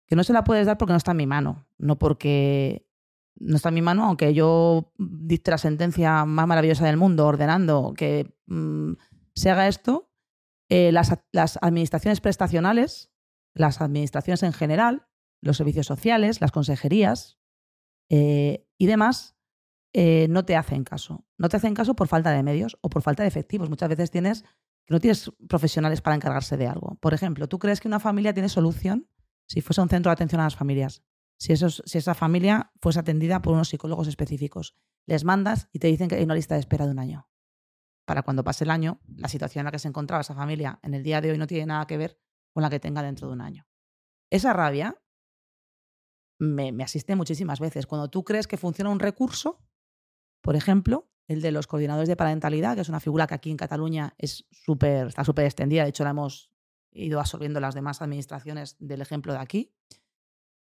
Que no se la puedes dar porque no está en mi mano, no porque no está en mi mano, aunque yo dicte la sentencia más maravillosa del mundo ordenando que mm, se haga esto, eh, las, las administraciones prestacionales, las administraciones en general, los servicios sociales, las consejerías eh, y demás, eh, no te hacen caso. No te hacen caso por falta de medios o por falta de efectivos. Muchas veces tienes que no tienes profesionales para encargarse de algo. Por ejemplo, ¿tú crees que una familia tiene solución si fuese un centro de atención a las familias? Si, esa familia fuese atendida por unos psicólogos específicos. Les mandas y te dicen que hay una lista de espera de un año. Para cuando pase el año, la situación en la que se encontraba esa familia en el día de hoy no tiene nada que ver con la que tenga dentro de un año. Esa rabia me, asiste muchísimas veces. Cuando tú crees que funciona un recurso, por ejemplo, el de los coordinadores de parentalidad, que es una figura que aquí en Cataluña es está súper extendida, de hecho la hemos ido absorbiendo las demás administraciones del ejemplo de aquí.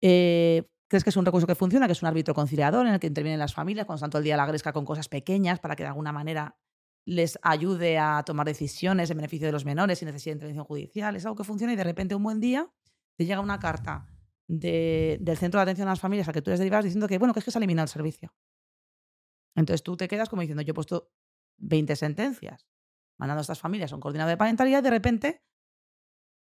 Eh, ¿Crees que es un recurso que funciona? Que es un árbitro conciliador en el que intervienen las familias cuando están todo el día la gresca con cosas pequeñas para que de alguna manera les ayude a tomar decisiones en beneficio de los menores sin necesidad de intervención judicial. Es algo que funciona y de repente un buen día te llega una carta de- del Centro de Atención a las Familias al que tú eres derivado diciendo que, bueno, que es que se ha eliminado el servicio. Entonces tú te quedas como diciendo, yo he puesto 20 sentencias mandando a estas familias a un coordinador de parentalidad y de repente,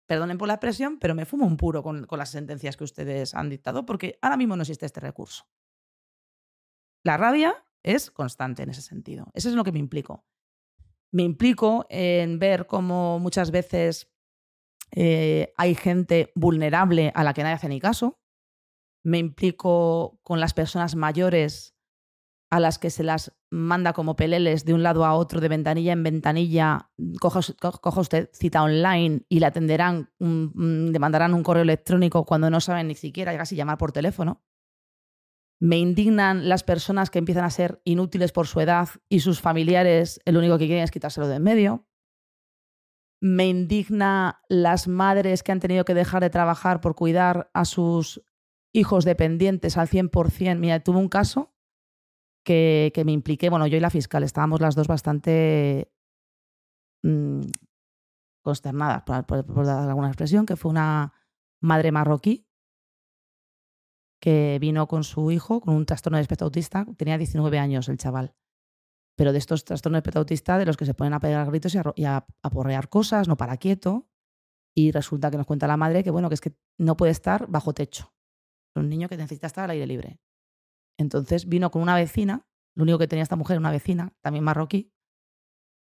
perdonen por la expresión, pero me fumo un puro con, las sentencias que ustedes han dictado porque ahora mismo no existe este recurso. La rabia es constante en ese sentido. Eso es lo que me implico. Me implico en ver cómo muchas veces eh, hay gente vulnerable a la que nadie hace ni caso. Me implico con las personas mayores a las que se las manda como peleles de un lado a otro, de ventanilla en ventanilla, coja, co- coja usted cita online y le atenderán, mm, le mandarán un correo electrónico cuando no saben ni siquiera llegar llamar por teléfono. Me indignan las personas que empiezan a ser inútiles por su edad y sus familiares el único que quieren es quitárselo de en medio. Me indigna las madres que han tenido que dejar de trabajar por cuidar a sus hijos dependientes al 100%. Mira, tuve un caso que, me impliqué, bueno, yo y la fiscal estábamos las dos bastante mm, consternadas, por, dar alguna expresión, que fue una madre marroquí que vino con su hijo con un trastorno de espectro autista, tenía 19 años el chaval, pero de estos trastornos de espectro autista de los que se ponen a pegar gritos y a, y a aporrear cosas, no para quieto, y resulta que nos cuenta la madre que, bueno, que es que no puede estar bajo techo, un niño que necesita estar al aire libre. Entonces vino con una vecina, lo único que tenía esta mujer, una vecina, también marroquí,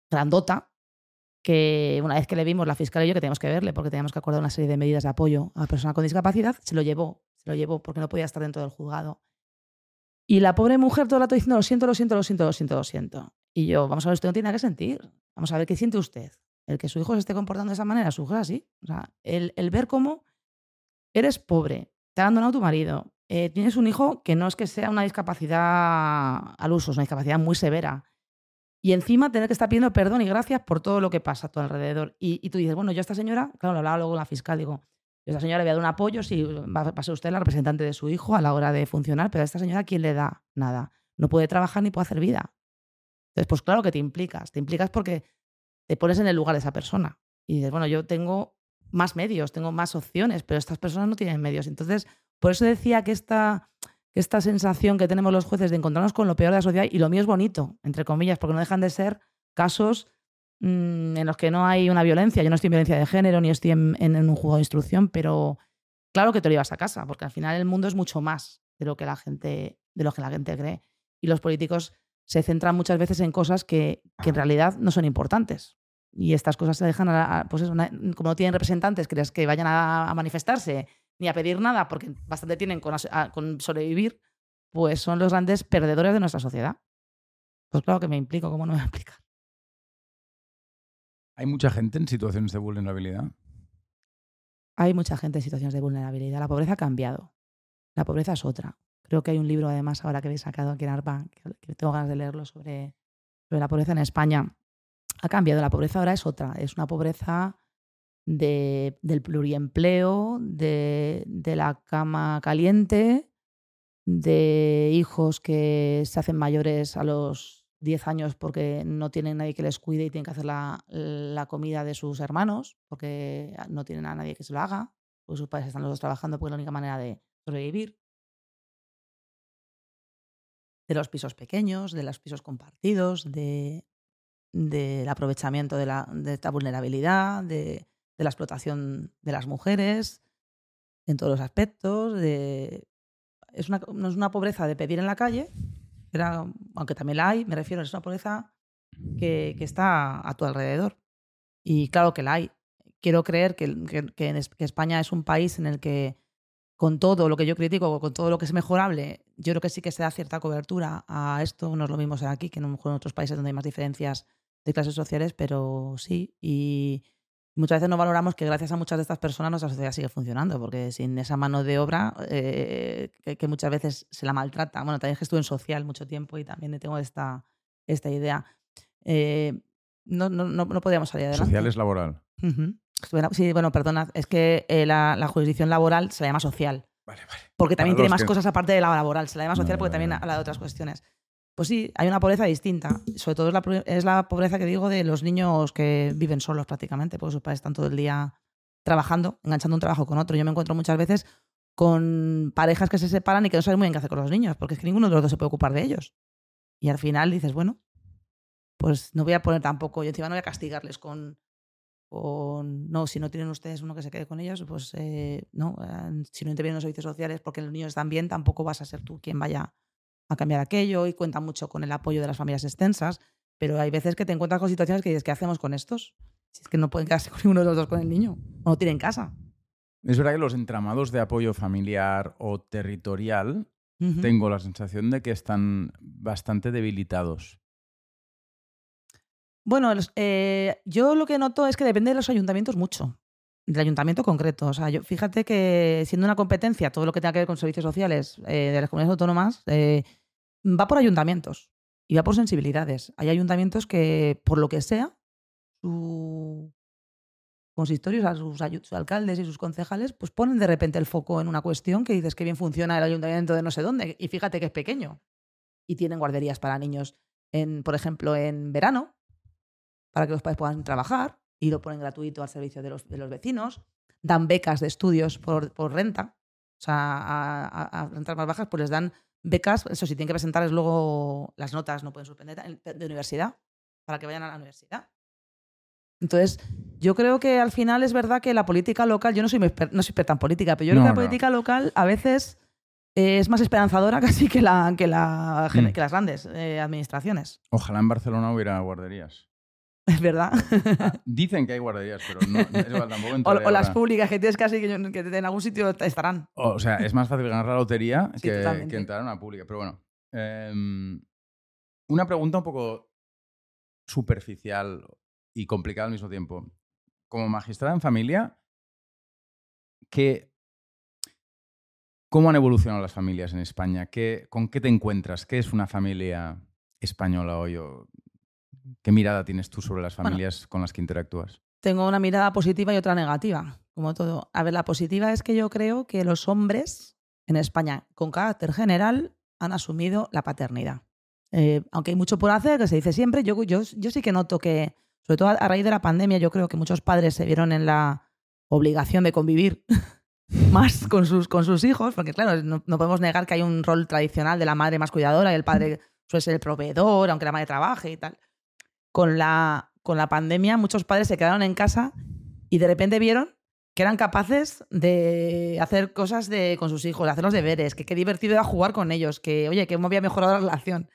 grandota, que una vez que le vimos la fiscal y yo que teníamos que verle porque teníamos que acordar una serie de medidas de apoyo a la persona con discapacidad, se lo llevó, se lo llevó porque no podía estar dentro del juzgado. Y la pobre mujer todo el rato diciendo lo siento, lo siento, lo siento, lo siento, lo siento. Y yo, vamos a ver, usted no tiene nada que sentir. Vamos a ver qué siente usted. El que su hijo se esté comportando de esa manera, su hijo es así. O sea, el, el ver cómo eres pobre, te ha abandonado tu marido, eh, tienes un hijo que no es que sea una discapacidad al uso, es una discapacidad muy severa. Y encima tener que estar pidiendo perdón y gracias por todo lo que pasa a tu alrededor. Y, tú dices, bueno, yo a esta señora, claro, lo hablaba luego la fiscal, digo, yo a esta señora le voy a dar un apoyo si va a ser usted la representante de su hijo a la hora de funcionar, pero a esta señora, ¿quién le da? Nada. No puede trabajar ni puede hacer vida. Entonces, pues claro que te implicas. Te implicas porque te pones en el lugar de esa persona. Y dices, bueno, yo tengo más medios, tengo más opciones, pero estas personas no tienen medios. Entonces, por eso decía que esta, esta sensación que tenemos los jueces de encontrarnos con lo peor de la sociedad, y lo mío es bonito, entre comillas, porque no dejan de ser casos mm, en los que no hay una violencia. Yo no estoy en violencia de género, ni estoy en, un juego de instrucción, pero claro que te lo llevas a casa, porque al final el mundo es mucho más de lo que la gente, de lo que la gente cree. Y los políticos se centran muchas veces en cosas que, en realidad no son importantes. Y estas cosas se dejan, a, pues como no tienen representantes, crees que vayan a manifestarse ni a pedir nada, porque bastante tienen con, sobrevivir, pues son los grandes perdedores de nuestra sociedad. Pues claro que me implico, ¿cómo no me voy a explicar? ¿Hay mucha gente en situaciones de vulnerabilidad? Hay mucha gente en situaciones de vulnerabilidad. La pobreza ha cambiado. La pobreza es otra. Creo que hay un libro, además, ahora que habéis sacado aquí en ARPA, que tengo ganas de leerlo sobre, sobre la pobreza en España. Ha cambiado. La pobreza ahora es otra. Es una pobreza del pluriempleo, de, la cama caliente, de hijos que se hacen mayores a los 10 años porque no tienen nadie que les cuide y tienen que hacer la, la comida de sus hermanos porque no tienen a nadie que se lo haga, porque sus padres están los dos trabajando porque es la única manera de sobrevivir. De los pisos pequeños, de los pisos compartidos, de, del aprovechamiento de, la, de esta vulnerabilidad, de, de la explotación de las mujeres en todos los aspectos. De, es una, no es una pobreza de pedir en la calle, era, aunque también la hay, me refiero, es una pobreza que, que está a tu alrededor. Y claro que la hay. Quiero creer que, que, que, España es un país en el que con todo lo que yo critico, con todo lo que es mejorable, yo creo que sí que se da cierta cobertura a esto. No es lo mismo ser aquí que en otros países donde hay más diferencias de clases sociales, pero sí. Y, muchas veces no valoramos que gracias a muchas de estas personas nuestra sociedad sigue funcionando, porque sin esa mano de obra eh, que, muchas veces se la maltrata. Bueno, también es que estuve en social mucho tiempo y también tengo esta, esta idea. Eh, no, no, no, podíamos salir adelante. Social es laboral. Sí, bueno, perdona, es que eh, la, jurisdicción laboral se la llama social. Vale, vale. Porque también tiene más cosas aparte de la laboral. Se la llama social porque también habla de otras cuestiones. Pues sí, hay una pobreza distinta. Sobre todo es la, pobreza que digo de los niños que viven solos prácticamente, porque sus padres están todo el día trabajando, enganchando un trabajo con otro. Yo me encuentro muchas veces con parejas que se separan y que no saben muy bien qué hacer con los niños, porque es que ninguno de los dos se puede ocupar de ellos. Y al final dices, bueno, pues no voy a poner tampoco, yo encima no voy a castigarles con, con no, si no tienen ustedes uno que se quede con ellos, pues eh, no, eh, si no intervienen los servicios sociales porque los niños están bien, tampoco vas a ser tú quien vaya a cambiar aquello y cuenta mucho con el apoyo de las familias extensas, pero hay veces que te encuentras con situaciones que dices, ¿qué hacemos con estos? Si es que no pueden quedarse con ninguno de los dos con el niño, o no tienen casa. Es verdad que los entramados de apoyo familiar o territorial, tengo la sensación de que están bastante debilitados. Bueno, eh, yo lo que noto es que depende de los ayuntamientos mucho del ayuntamiento concreto. O sea, yo, fíjate que siendo una competencia, todo lo que tenga que ver con servicios sociales eh, de las comunidades autónomas, eh, va por ayuntamientos y va por sensibilidades. Hay ayuntamientos que, por lo que sea, su consistorios, sus, sus, alcaldes y sus concejales, pues ponen de repente el foco en una cuestión que dices que bien funciona el ayuntamiento de no sé dónde. Y fíjate que es pequeño. Y tienen guarderías para niños, en, por ejemplo, en verano, para que los padres puedan trabajar y lo ponen gratuito al servicio de los, de los vecinos. Dan becas de estudios por, por renta. O sea, a, a, rentas más bajas, pues les dan becas. Eso sí, tienen que presentarles luego las notas, no pueden suspender de universidad, para que vayan a la universidad. Entonces, yo creo que al final es verdad que la política local, yo no soy, no soy experta en política, pero yo creo que la política local a veces es más esperanzadora casi que, la, que, la, mm. que las grandes eh, administraciones. Ojalá en Barcelona hubiera guarderías. Es verdad. Dicen que hay guarderías, pero no, tampoco o, o las públicas que tienes casi que, en algún sitio estarán. O, sea, es más fácil ganar la lotería que, entrar en una pública. Pero bueno, em, una pregunta un poco superficial y complicada al mismo tiempo. Como magistrada en familia, ¿qué, ¿Cómo han evolucionado las familias en España? ¿Qué, ¿Con qué te encuentras? ¿Qué es una familia española hoy? O ¿Qué mirada tienes tú sobre las familias con las que interactúas? Tengo una mirada positiva y otra negativa, como todo. A ver, la positiva es que yo creo que los hombres en España, con carácter general, han asumido la paternidad. Eh, aunque hay mucho por hacer, que se dice siempre, yo, yo, yo sí que noto que, sobre todo a raíz de la pandemia, yo creo que muchos padres se vieron en la obligación de convivir más con sus, con sus hijos, porque claro, no, podemos negar que hay un rol tradicional de la madre más cuidadora y el padre suele ser el proveedor, aunque la madre trabaje y tal. Con la, con la pandemia, muchos padres se quedaron en casa y de repente vieron que eran capaces de hacer cosas de, con sus hijos, de hacer los deberes, que qué divertido era jugar con ellos, que oye, que había mejorado la relación.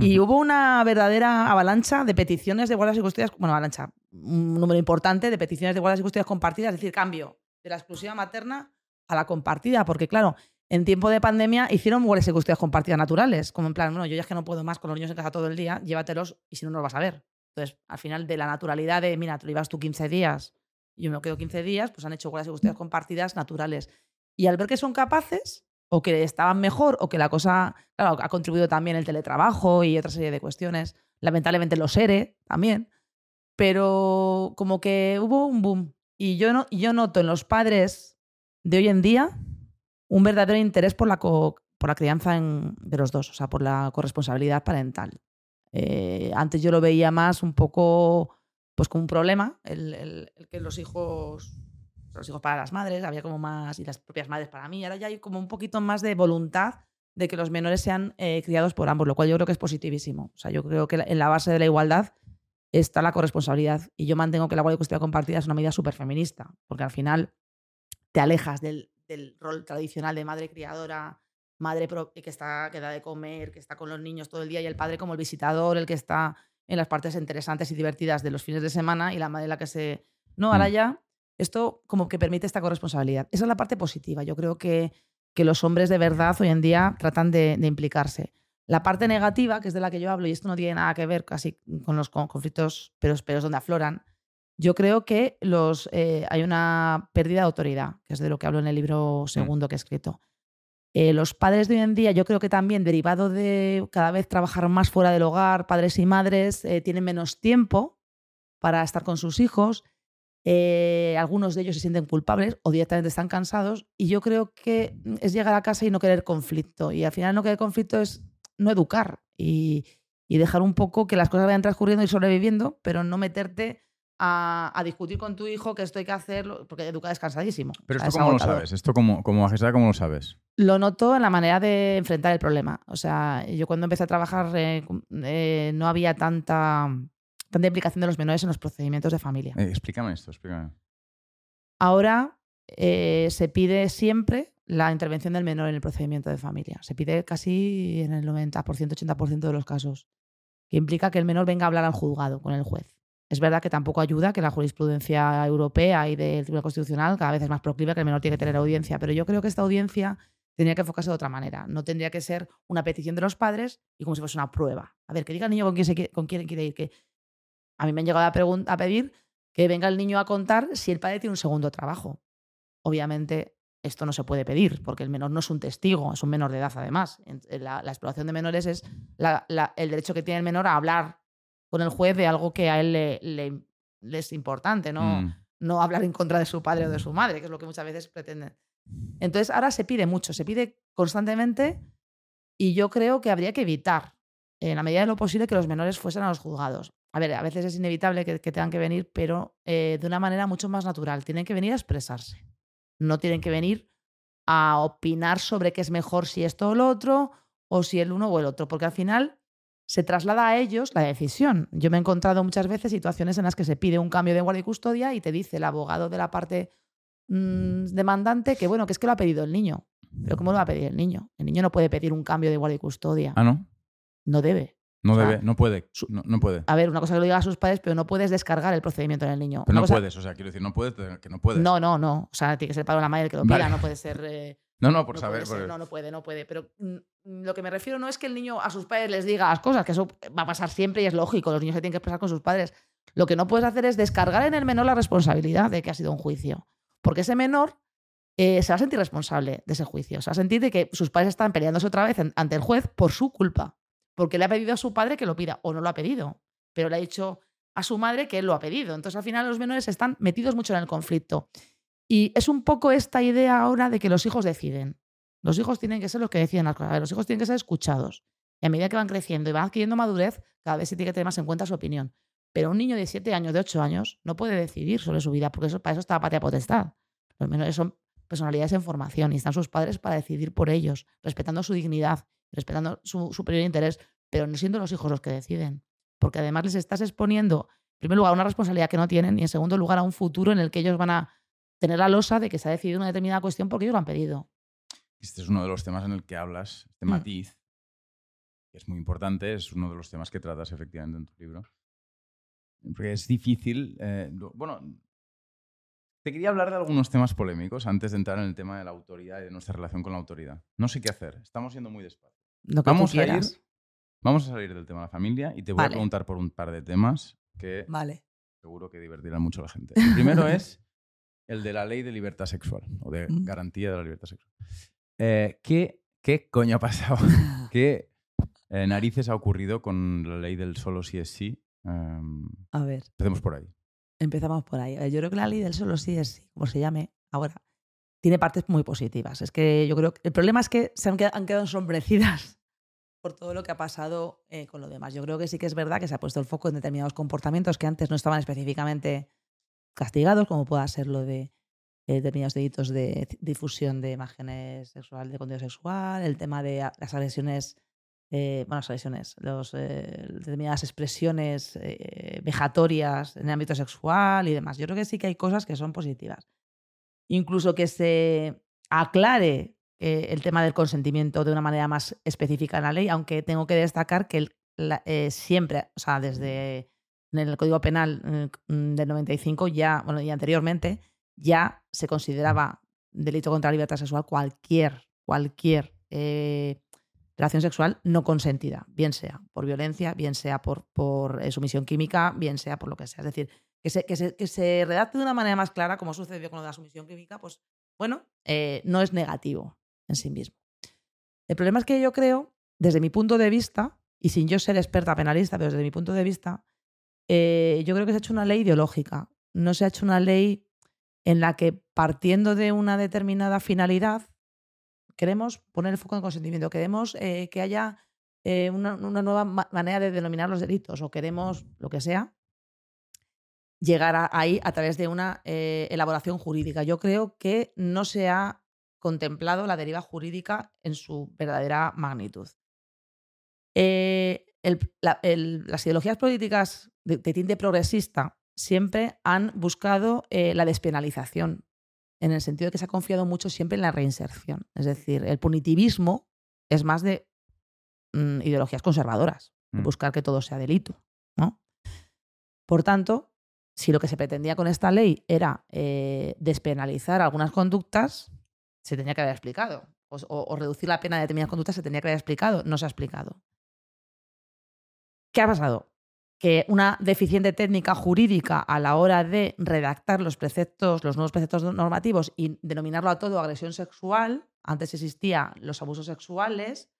Y hubo una verdadera avalancha de peticiones de guardas y custodias, bueno, avalancha, un número importante de peticiones de guardas y custodias compartidas, es decir, cambio de la exclusiva materna a la compartida, porque claro, en tiempo de pandemia hicieron y custodias compartidas naturales, como en plan, bueno, yo ya es que no puedo más con los niños en casa todo el día, llévatelos y si no, no los vas a ver. Entonces, al final de la naturalidad de, mira, tú ibas tú 15 días y yo me quedo 15 días, pues han hecho y custodias compartidas naturales. Y al ver que son capaces, o que estaban mejor, o que la cosa, claro, ha contribuido también el teletrabajo y otra serie de cuestiones, lamentablemente los ERE también, pero como que hubo un boom. Y yo, no, yo noto en los padres de hoy en día un verdadero interés por la, por la crianza de los dos, o sea, por la corresponsabilidad parental. Eh, antes yo lo veía más un poco pues como un problema, el, que los hijos, los hijos para las madres, había como más, y las propias madres para mí, ahora ya hay como un poquito más de voluntad de que los menores sean eh, criados por ambos, lo cual yo creo que es positivísimo. O sea, yo creo que en la base de la igualdad está la corresponsabilidad. Y yo mantengo que la guardia de custodia compartida es una medida súper feminista, porque al final te alejas del, rol tradicional de madre criadora, madre que está que da de comer, que está con los niños todo el día y el padre como el visitador, el que está en las partes interesantes y divertidas de los fines de semana y la madre la que se... No, ahora mm. ya esto como que permite esta corresponsabilidad. Esa es la parte positiva. Yo creo que, que los hombres de verdad hoy en día tratan de implicarse. La parte negativa, que es de la que yo hablo, y esto no tiene nada que ver casi con los conflictos, pero, pero es donde afloran, yo creo que los, eh, hay una pérdida de autoridad, que es de lo que hablo en el libro mm. segundo que he escrito. Eh, los padres de hoy en día, yo creo que también derivado de cada vez trabajar más fuera del hogar, padres y madres eh, tienen menos tiempo para estar con sus hijos. algunos de ellos se sienten culpables o directamente están cansados. Y yo creo que es llegar a casa y no querer conflicto. Y al final no querer conflicto es no educar y, dejar un poco que las cosas vayan transcurriendo y sobreviviendo, pero no meterte a, discutir con tu hijo que esto hay que hacerlo, porque educar es cansadísimo. Pero esto cómo lo sabes, esto como, como ¿cómo lo sabes? Lo noto en la manera de enfrentar el problema. O sea, yo cuando empecé a trabajar eh, eh, no había tanta, tanta implicación de los menores en los procedimientos de familia. Eh, explícame esto, explícame. Ahora se pide siempre la intervención del menor en el procedimiento de familia. Se pide casi en el 90%, 80% de los casos, que implica que el menor venga a hablar al juzgado con el juez. Es verdad que tampoco ayuda que la jurisprudencia europea y del Tribunal Constitucional cada vez es más proclive que el menor tiene que tener audiencia, pero yo creo que esta audiencia tendría que enfocarse de otra manera. No tendría que ser una petición de los padres y como si fuese una prueba. A ver, que diga el niño con quién, se quiere, con quién quiere ir. Que a mí me han llegado a, a pedir que venga el niño a contar si el padre tiene un segundo trabajo. Obviamente esto no se puede pedir, porque el menor no es un testigo, es un menor de edad además. La, exploración de menores es el derecho que tiene el menor a hablar con el juez de algo que a él le, es importante, ¿no? Mm. no hablar en contra de su padre o de su madre, que es lo que muchas veces pretenden. Entonces ahora se pide mucho, se pide constantemente y yo creo que habría que evitar, en la medida de lo posible, que los menores fuesen a los juzgados. A ver, a veces es inevitable que, tengan que venir, pero eh, de una manera mucho más natural. Tienen que venir a expresarse. No tienen que venir a opinar sobre qué es mejor si esto o lo otro, o si el uno o el otro, porque al final se traslada a ellos la decisión. Yo me he encontrado muchas veces situaciones en las que se pide un cambio de guardia y custodia y te dice el abogado de la parte mm, demandante que, bueno, que es que lo ha pedido el niño. Pero ¿cómo lo va a pedir el niño? El niño no puede pedir un cambio de guardia y custodia. Ah, ¿no? No debe. No debe, no puede, no, puede. A ver, una cosa que lo diga a sus padres, pero no puedes descargar el procedimiento en el niño. Pero no puedes, o sea, quiero decir, no puedes, que no puedes. No, no, no. O sea, tiene que ser el padre o la madre el que lo pida, no puede ser. Eh, no, no, por saber. No, no puede, no puede. Pero mm, lo que me refiero no es que el niño a sus padres les diga las cosas, que eso va a pasar siempre y es lógico, los niños se tienen que expresar con sus padres. Lo que no puedes hacer es descargar en el menor la responsabilidad de que ha sido un juicio. Porque ese menor eh, se va a sentir responsable de ese juicio. Se va a sentir de que sus padres están peleándose otra vez ante el juez por su culpa. Porque le ha pedido a su padre que lo pida, o no lo ha pedido, pero le ha dicho a su madre que él lo ha pedido. Entonces, al final, los menores están metidos mucho en el conflicto. Y es un poco esta idea ahora de que los hijos deciden. Los hijos tienen que ser los que deciden las cosas. Los hijos tienen que ser escuchados. Y a medida que van creciendo y van adquiriendo madurez, cada vez se tiene que tener más en cuenta su opinión. Pero un niño de 7 años, de 8 años, no puede decidir sobre su vida, porque eso, para eso está la patria potestad. Los menores son personalidades en formación y están sus padres para decidir por ellos, respetando su dignidad, respetando su superior interés, pero no siendo los hijos los que deciden. Porque además les estás exponiendo, en primer lugar, a una responsabilidad que no tienen y en segundo lugar, a un futuro en el que ellos van a tener la losa de que se ha decidido una determinada cuestión porque ellos lo han pedido. Este es uno de los temas en el que hablas, este mm. matiz, que es muy importante, es uno de los temas que tratas efectivamente en tu libro. Porque es difícil, eh, bueno, te quería hablar de algunos temas polémicos antes de entrar en el tema de la autoridad y de nuestra relación con la autoridad. No sé qué hacer, estamos yendo muy despacio. vamos, a ir, vamos a salir del tema de la familia y te voy a preguntar por un par de temas que vale. seguro que divertirán mucho a la gente. El primero es el de la ley de libertad sexual o de mm. garantía de la libertad sexual. Eh, ¿qué, ¿Qué coño ha pasado? ¿Qué eh, narices ha ocurrido con la ley del solo si es sí? Em, a ver. Empecemos por ahí. Empezamos por ahí. Yo creo que la ley del solo sí es sí, como se llame ahora, tiene partes muy positivas. Es que yo creo que el problema es que se han quedado, han quedado ensombrecidas por todo lo que ha pasado eh, con lo demás. Yo creo que sí que es verdad que se ha puesto el foco en determinados comportamientos que antes no estaban específicamente castigados, como pueda ser lo de eh, determinados delitos de difusión de imágenes sexuales, de contenido sexual, el tema de las agresiones eh, bueno, las los, eh, determinadas expresiones eh, vejatorias en el ámbito sexual y demás. Yo creo que sí que hay cosas que son positivas. Incluso que se aclare el tema del consentimiento de una manera más específica en la ley, aunque tengo que destacar que siempre, o sea, desde en el Código Penal mm, del 95 ya, bueno, y anteriormente, ya se consideraba delito contra la libertad sexual cualquier, cualquier relación sexual no consentida, bien sea por violencia, bien sea por, eh, sumisión química, bien sea por lo que sea. Es decir, que se, redacte de una manera más clara, como sucedió con la sumisión química, pues bueno, eh, no es negativo en sí mismo. El problema es que yo creo, desde mi punto de vista, y sin yo ser experta penalista, pero desde mi punto de vista, eh, yo creo que se ha hecho una ley ideológica. No se ha hecho una ley en la que partiendo de una determinada finalidad Queremos poner el foco en el consentimiento, queremos eh, que haya eh, una, nueva manera de denominar los delitos o queremos, lo que sea, llegar ahí a través de una elaboración jurídica. Yo creo que no se ha contemplado la deriva jurídica en su verdadera magnitud. las ideologías políticas de, tinte progresista siempre han buscado la despenalización en el sentido de que se ha confiado mucho siempre en la reinserción. Es decir, el punitivismo es más de mm, ideologías conservadoras, mm. buscar que todo sea delito. ¿no? Por tanto, si lo que se pretendía con esta ley era eh, despenalizar algunas conductas, se tenía que haber explicado. O, o, reducir la pena de determinadas conductas se tenía que haber explicado. No se ha explicado. ¿Qué ha pasado? Que una deficiente técnica jurídica a la hora de redactar los preceptos, los nuevos preceptos normativos y denominarlo a todo agresión sexual. Antes existían los abusos sexuales,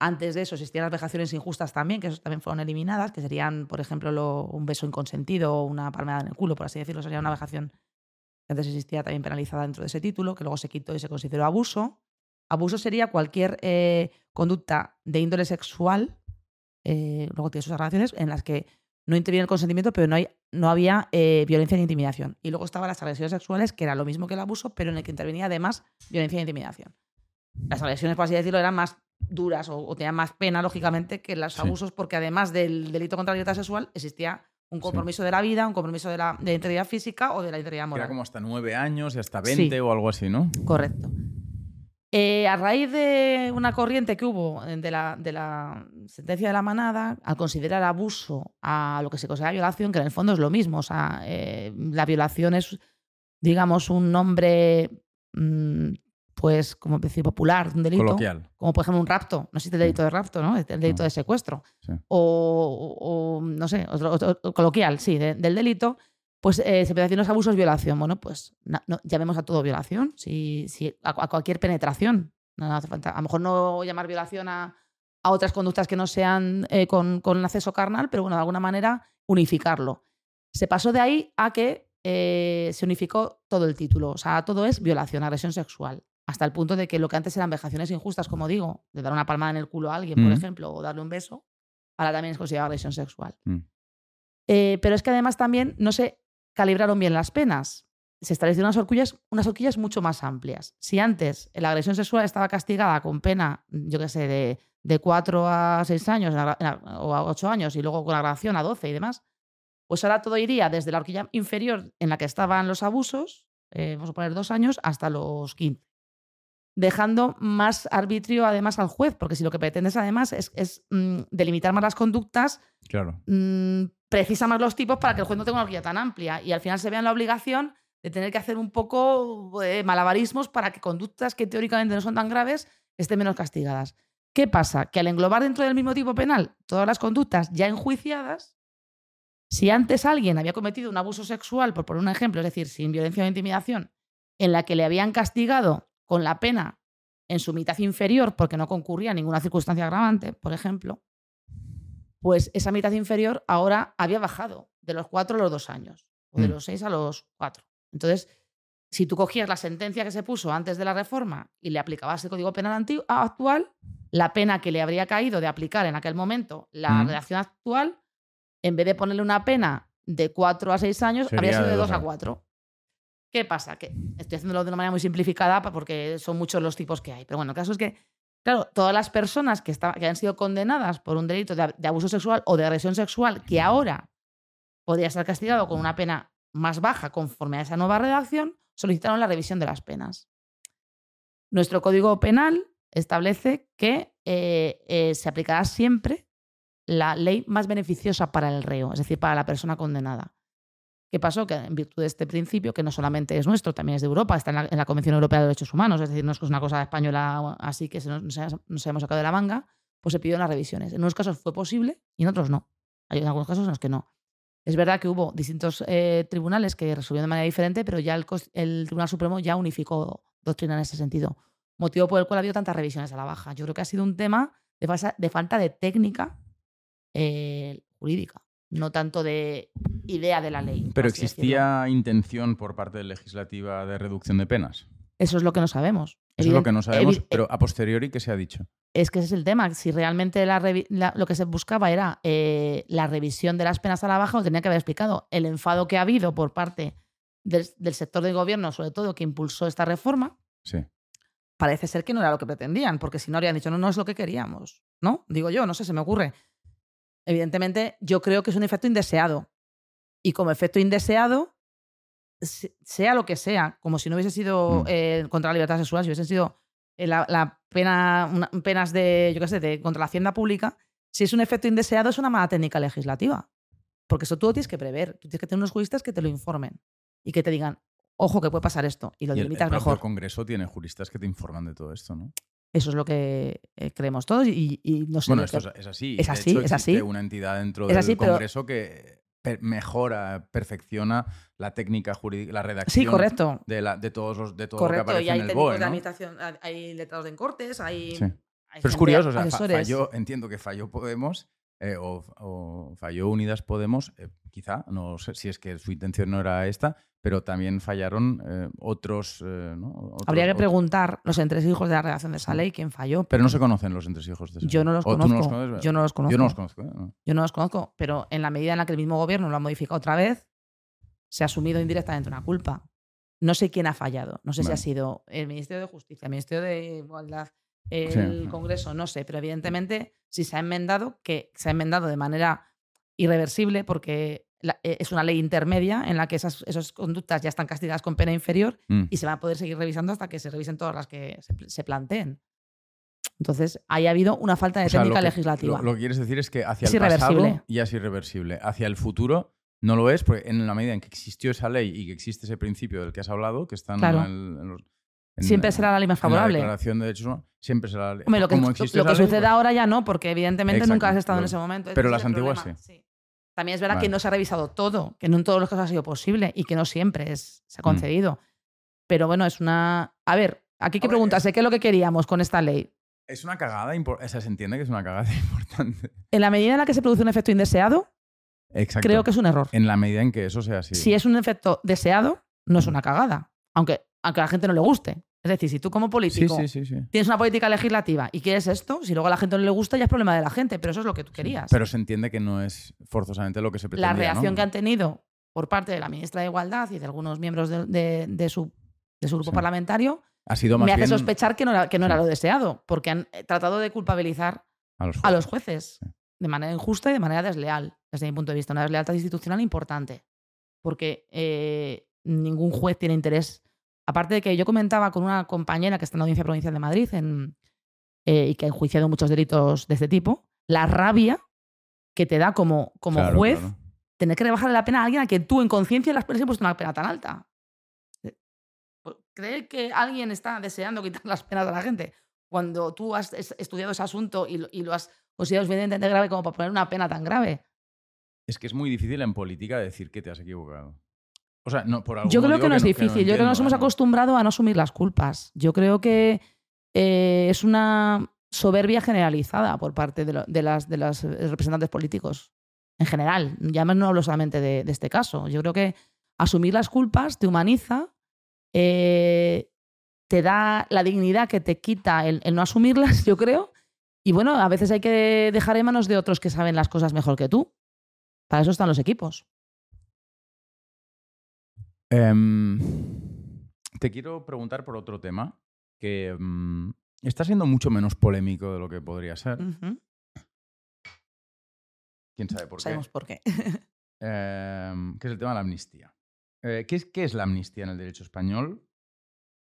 antes de eso existían las vejaciones injustas también, que también fueron eliminadas, que serían, por ejemplo, un beso inconsentido o una palmada en el culo, por así decirlo, sería una vejación que antes existía también penalizada dentro de ese título, que luego se quitó y se consideró abuso. Abuso sería cualquier eh, conducta de índole sexual eh, luego tiene sus relaciones en las que no interviene el consentimiento, pero no, hay, no había eh, violencia ni intimidación. Y luego estaban las agresiones sexuales, que era lo mismo que el abuso, pero en el que intervenía además violencia e intimidación. Las agresiones, por así decirlo, eran más duras o, tenían más pena, lógicamente, que los abusos, porque además del delito contra la libertad sexual existía un compromiso de la vida, un compromiso de la, de integridad física o de la integridad moral. Era como hasta nueve años y hasta veinte o algo así, ¿no? Correcto. Eh, a raíz de una corriente que hubo de la, de la, sentencia de la manada, al considerar abuso a lo que se considera violación, que en el fondo es lo mismo, o sea, eh, la violación es, digamos, un nombre, mm, pues, como decir, popular, un delito. Coloquial. Como por ejemplo un rapto, no existe el delito de rapto, ¿no? El delito de secuestro. O, no sé, otro, coloquial, sí, del delito Pues eh, se decir los abusos, violación. Bueno, pues llamemos a todo violación, si, si, a, cualquier penetración. No hace falta. A lo mejor no llamar violación a, a otras conductas que no sean eh, con, con acceso carnal, pero bueno, de alguna manera unificarlo. Se pasó de ahí a que eh, se unificó todo el título. O sea, todo es violación, agresión sexual. Hasta el punto de que lo que antes eran vejaciones injustas, como digo, de dar una palmada en el culo a alguien, por mm. ejemplo, o darle un beso, ahora también es considerada agresión sexual. Mm. Eh, pero es que además también no se calibraron bien las penas. Se establecieron unas horquillas, unas horquillas mucho más amplias. Si antes la agresión sexual estaba castigada con pena, yo qué sé, de, de 4 a 6 años o a 8 años y luego con la grabación a 12 y demás, pues ahora todo iría desde la horquilla inferior en la que estaban los abusos, eh, vamos a poner dos años, hasta los 15. Dejando más arbitrio además al juez, porque si lo que pretendes además es, mm, delimitar más las conductas, claro. Mm, precisa más los tipos para que el juez no tenga una horquilla tan amplia y al final se vea la obligación de tener que hacer un poco eh, malabarismos para que conductas que teóricamente no son tan graves estén menos castigadas. ¿Qué pasa? Que al englobar dentro del mismo tipo penal todas las conductas ya enjuiciadas, si antes alguien había cometido un abuso sexual, por poner un ejemplo, es decir, sin violencia o intimidación, en la que le habían castigado con la pena en su mitad inferior porque no concurría ninguna circunstancia agravante, por ejemplo, pues esa mitad inferior ahora había bajado de los cuatro a los dos años, o de mm. los seis a los cuatro. Entonces, si tú cogías la sentencia que se puso antes de la reforma y le aplicabas el Código Penal actual, la pena que le habría caído de aplicar en aquel momento la redacción actual en vez de ponerle una pena de 4 a 6 años, habría sido de 2 a 4. ¿Qué pasa? Que estoy haciéndolo de una manera muy simplificada porque son muchos los tipos que hay. Pero bueno, el caso es que, claro, todas las personas que, han sido condenadas por un delito de, abuso sexual o de agresión sexual, que ahora podría estar castigado con una pena más baja conforme a esa nueva redacción, solicitaron la revisión de las penas. Nuestro Código Penal establece que eh, eh, se aplicará siempre la ley más beneficiosa para el reo, es decir, para la persona condenada. ¿Qué pasó? Que en virtud de este principio, que no solamente es nuestro, también es de Europa, está en la, Convención Europea de Derechos Humanos, es decir, no es una cosa española así que se nos, hemos sacado de la manga, pues se pidieron las revisiones. En unos casos fue posible y en otros no. Hay algunos casos en los que no. Es verdad que hubo distintos eh, tribunales que resolvieron de manera diferente, pero ya el, el, Tribunal Supremo ya unificó doctrina en ese sentido. Motivo por el cual ha habido tantas revisiones a la baja. Yo creo que ha sido un tema de, de falta de técnica eh, jurídica, no tanto de idea de la ley. ¿Pero existía intención por parte legislativa de reducción de penas? Eso es lo que no sabemos. Eso es lo que no sabemos, pero a posteriori, ¿qué se ha dicho? Es que ese es el tema. Si realmente lo que se buscaba era eh, la revisión de las penas a la baja, lo tenía que haber explicado. El enfado que ha habido por parte del, del sector del gobierno, sobre todo, que impulsó esta reforma, sí. parece ser que no era lo que pretendían, porque si no habrían dicho, no, no es lo que queríamos. ¿No? Digo yo, no sé, se me ocurre. Evidentemente, yo creo que es un efecto indeseado. Y como efecto indeseado, sea lo que sea, como si no hubiese sido mm. eh, contra la libertad sexual, si hubiesen sido eh, la, pena, penas de, yo qué sé, de, contra la hacienda pública, si es un efecto indeseado, es una mala técnica legislativa. Porque eso tú lo tienes que prever. Tú tienes que tener unos juristas que te lo informen y que te digan, ojo, que puede pasar esto, y lo limitas mejor. El Congreso tiene juristas que te informan de todo esto, ¿no? Eso es lo que eh, creemos todos y, no sé. Bueno, esto es, así. Es así, es así. una entidad dentro del Congreso que mejora, perfecciona la técnica jurídica, la redacción sí, correcto. De, la, de todos los de todo correcto, lo que y hay en el BOE, ¿no? hay letrados de cortes, hay, sí. Pero es curioso, o sea, falló, entiendo que falló Podemos eh, o, falló Unidas Podemos, eh, quizá, no sé si es que su intención no era esta, pero también fallaron eh, otros, Habría que preguntar los entresijos de la redacción de esa ley quién falló. Pero no se conocen los entresijos de esa Yo no los conozco. Yo no los conozco. Yo no los conozco. Yo no los conozco, pero en la medida en la que el mismo gobierno lo ha modificado otra vez, se ha asumido indirectamente una culpa. No sé quién ha fallado. No sé si ha sido el Ministerio de Justicia, el Ministerio de Igualdad, el Congreso, no sé, pero evidentemente si se ha enmendado, que se ha enmendado de manera irreversible porque e, es una ley intermedia en la que esas, esas conductas ya están castigadas con pena inferior mm. y se va a poder seguir revisando hasta que se revisen todas las que se, planteen. Entonces, ahí ha habido una falta de técnica legislativa. Lo, que quieres decir es que hacia el pasado ya es irreversible. Hacia el futuro no lo es, porque en la medida en que existió esa ley y que existe ese principio del que has hablado, que están en, los, siempre será la ley más favorable. la declaración de derechos humanos, siempre será la ley. lo que, sucede pues ahora ya no, porque evidentemente nunca has estado en ese momento. Pero las antiguas sí. También es verdad Vale. que no se ha revisado todo, que no en todos los casos ha sido posible y que no siempre es, se ha Mm. concedido. Pero bueno, es una... A ver, aquí que preguntarse qué es lo que queríamos con esta ley. Es una cagada, o sea, se entiende que es una cagada importante. En la medida en la que se produce un efecto indeseado, Exacto. creo que es un error. En la medida en que eso sea así. Si es un efecto deseado, no es una cagada. Aunque, aunque a la gente no le guste. Es decir, si tú como político sí, sí, sí. tienes una política legislativa y quieres esto, si luego a la gente no le gusta, ya es problema de la gente, pero eso es lo que tú querías. Pero se entiende que no es forzosamente lo que se pretendía, la reacción ¿no? que han tenido por parte de la ministra de Igualdad y de algunos miembros de, de- de su, de su grupo parlamentario ha sido más me hace sospechar que no era, que no era lo deseado, porque han eh, tratado de culpabilizar a los a los jueces de manera injusta y de manera desleal, desde mi punto de vista. Una deslealtad institucional importante, porque eh, ningún juez tiene interés. Aparte de que yo comentaba con una compañera que está en la Audiencia Provincial de Madrid en- eh, y que ha enjuiciado muchos delitos de este tipo, la rabia que te da como, como Claro, juez claro. tener que rebajarle la pena a alguien a quien tú en conciencia le has puesto una pena tan alta. ¿Cree que alguien está deseando quitar las penas a la gente cuando tú has es- estudiado ese asunto y lo, y lo has considerado suficientemente grave como para poner una pena tan grave? Es que es muy difícil en política decir que te has equivocado. O sea, no, por algún Yo creo que no es que difícil. Yo creo que nos hemos acostumbrado a no asumir las culpas. Yo creo que eh, es una soberbia generalizada por parte de, lo- de las, de los representantes políticos en general. Ya no hablo solamente de, de este caso. Yo creo que asumir las culpas te humaniza, eh, te da la dignidad que te quita el, el no asumirlas, yo creo. Y bueno, a veces hay que dejar en manos de otros que saben las cosas mejor que tú. Para eso están los equipos. Em, te quiero preguntar por otro tema que mm, está siendo mucho menos polémico de lo que podría ser. ¿Quién sabe por qué? Sabemos por qué. Em, que es el tema de la amnistía. Eh, ¿qué, es, ¿Qué es la amnistía en el derecho español?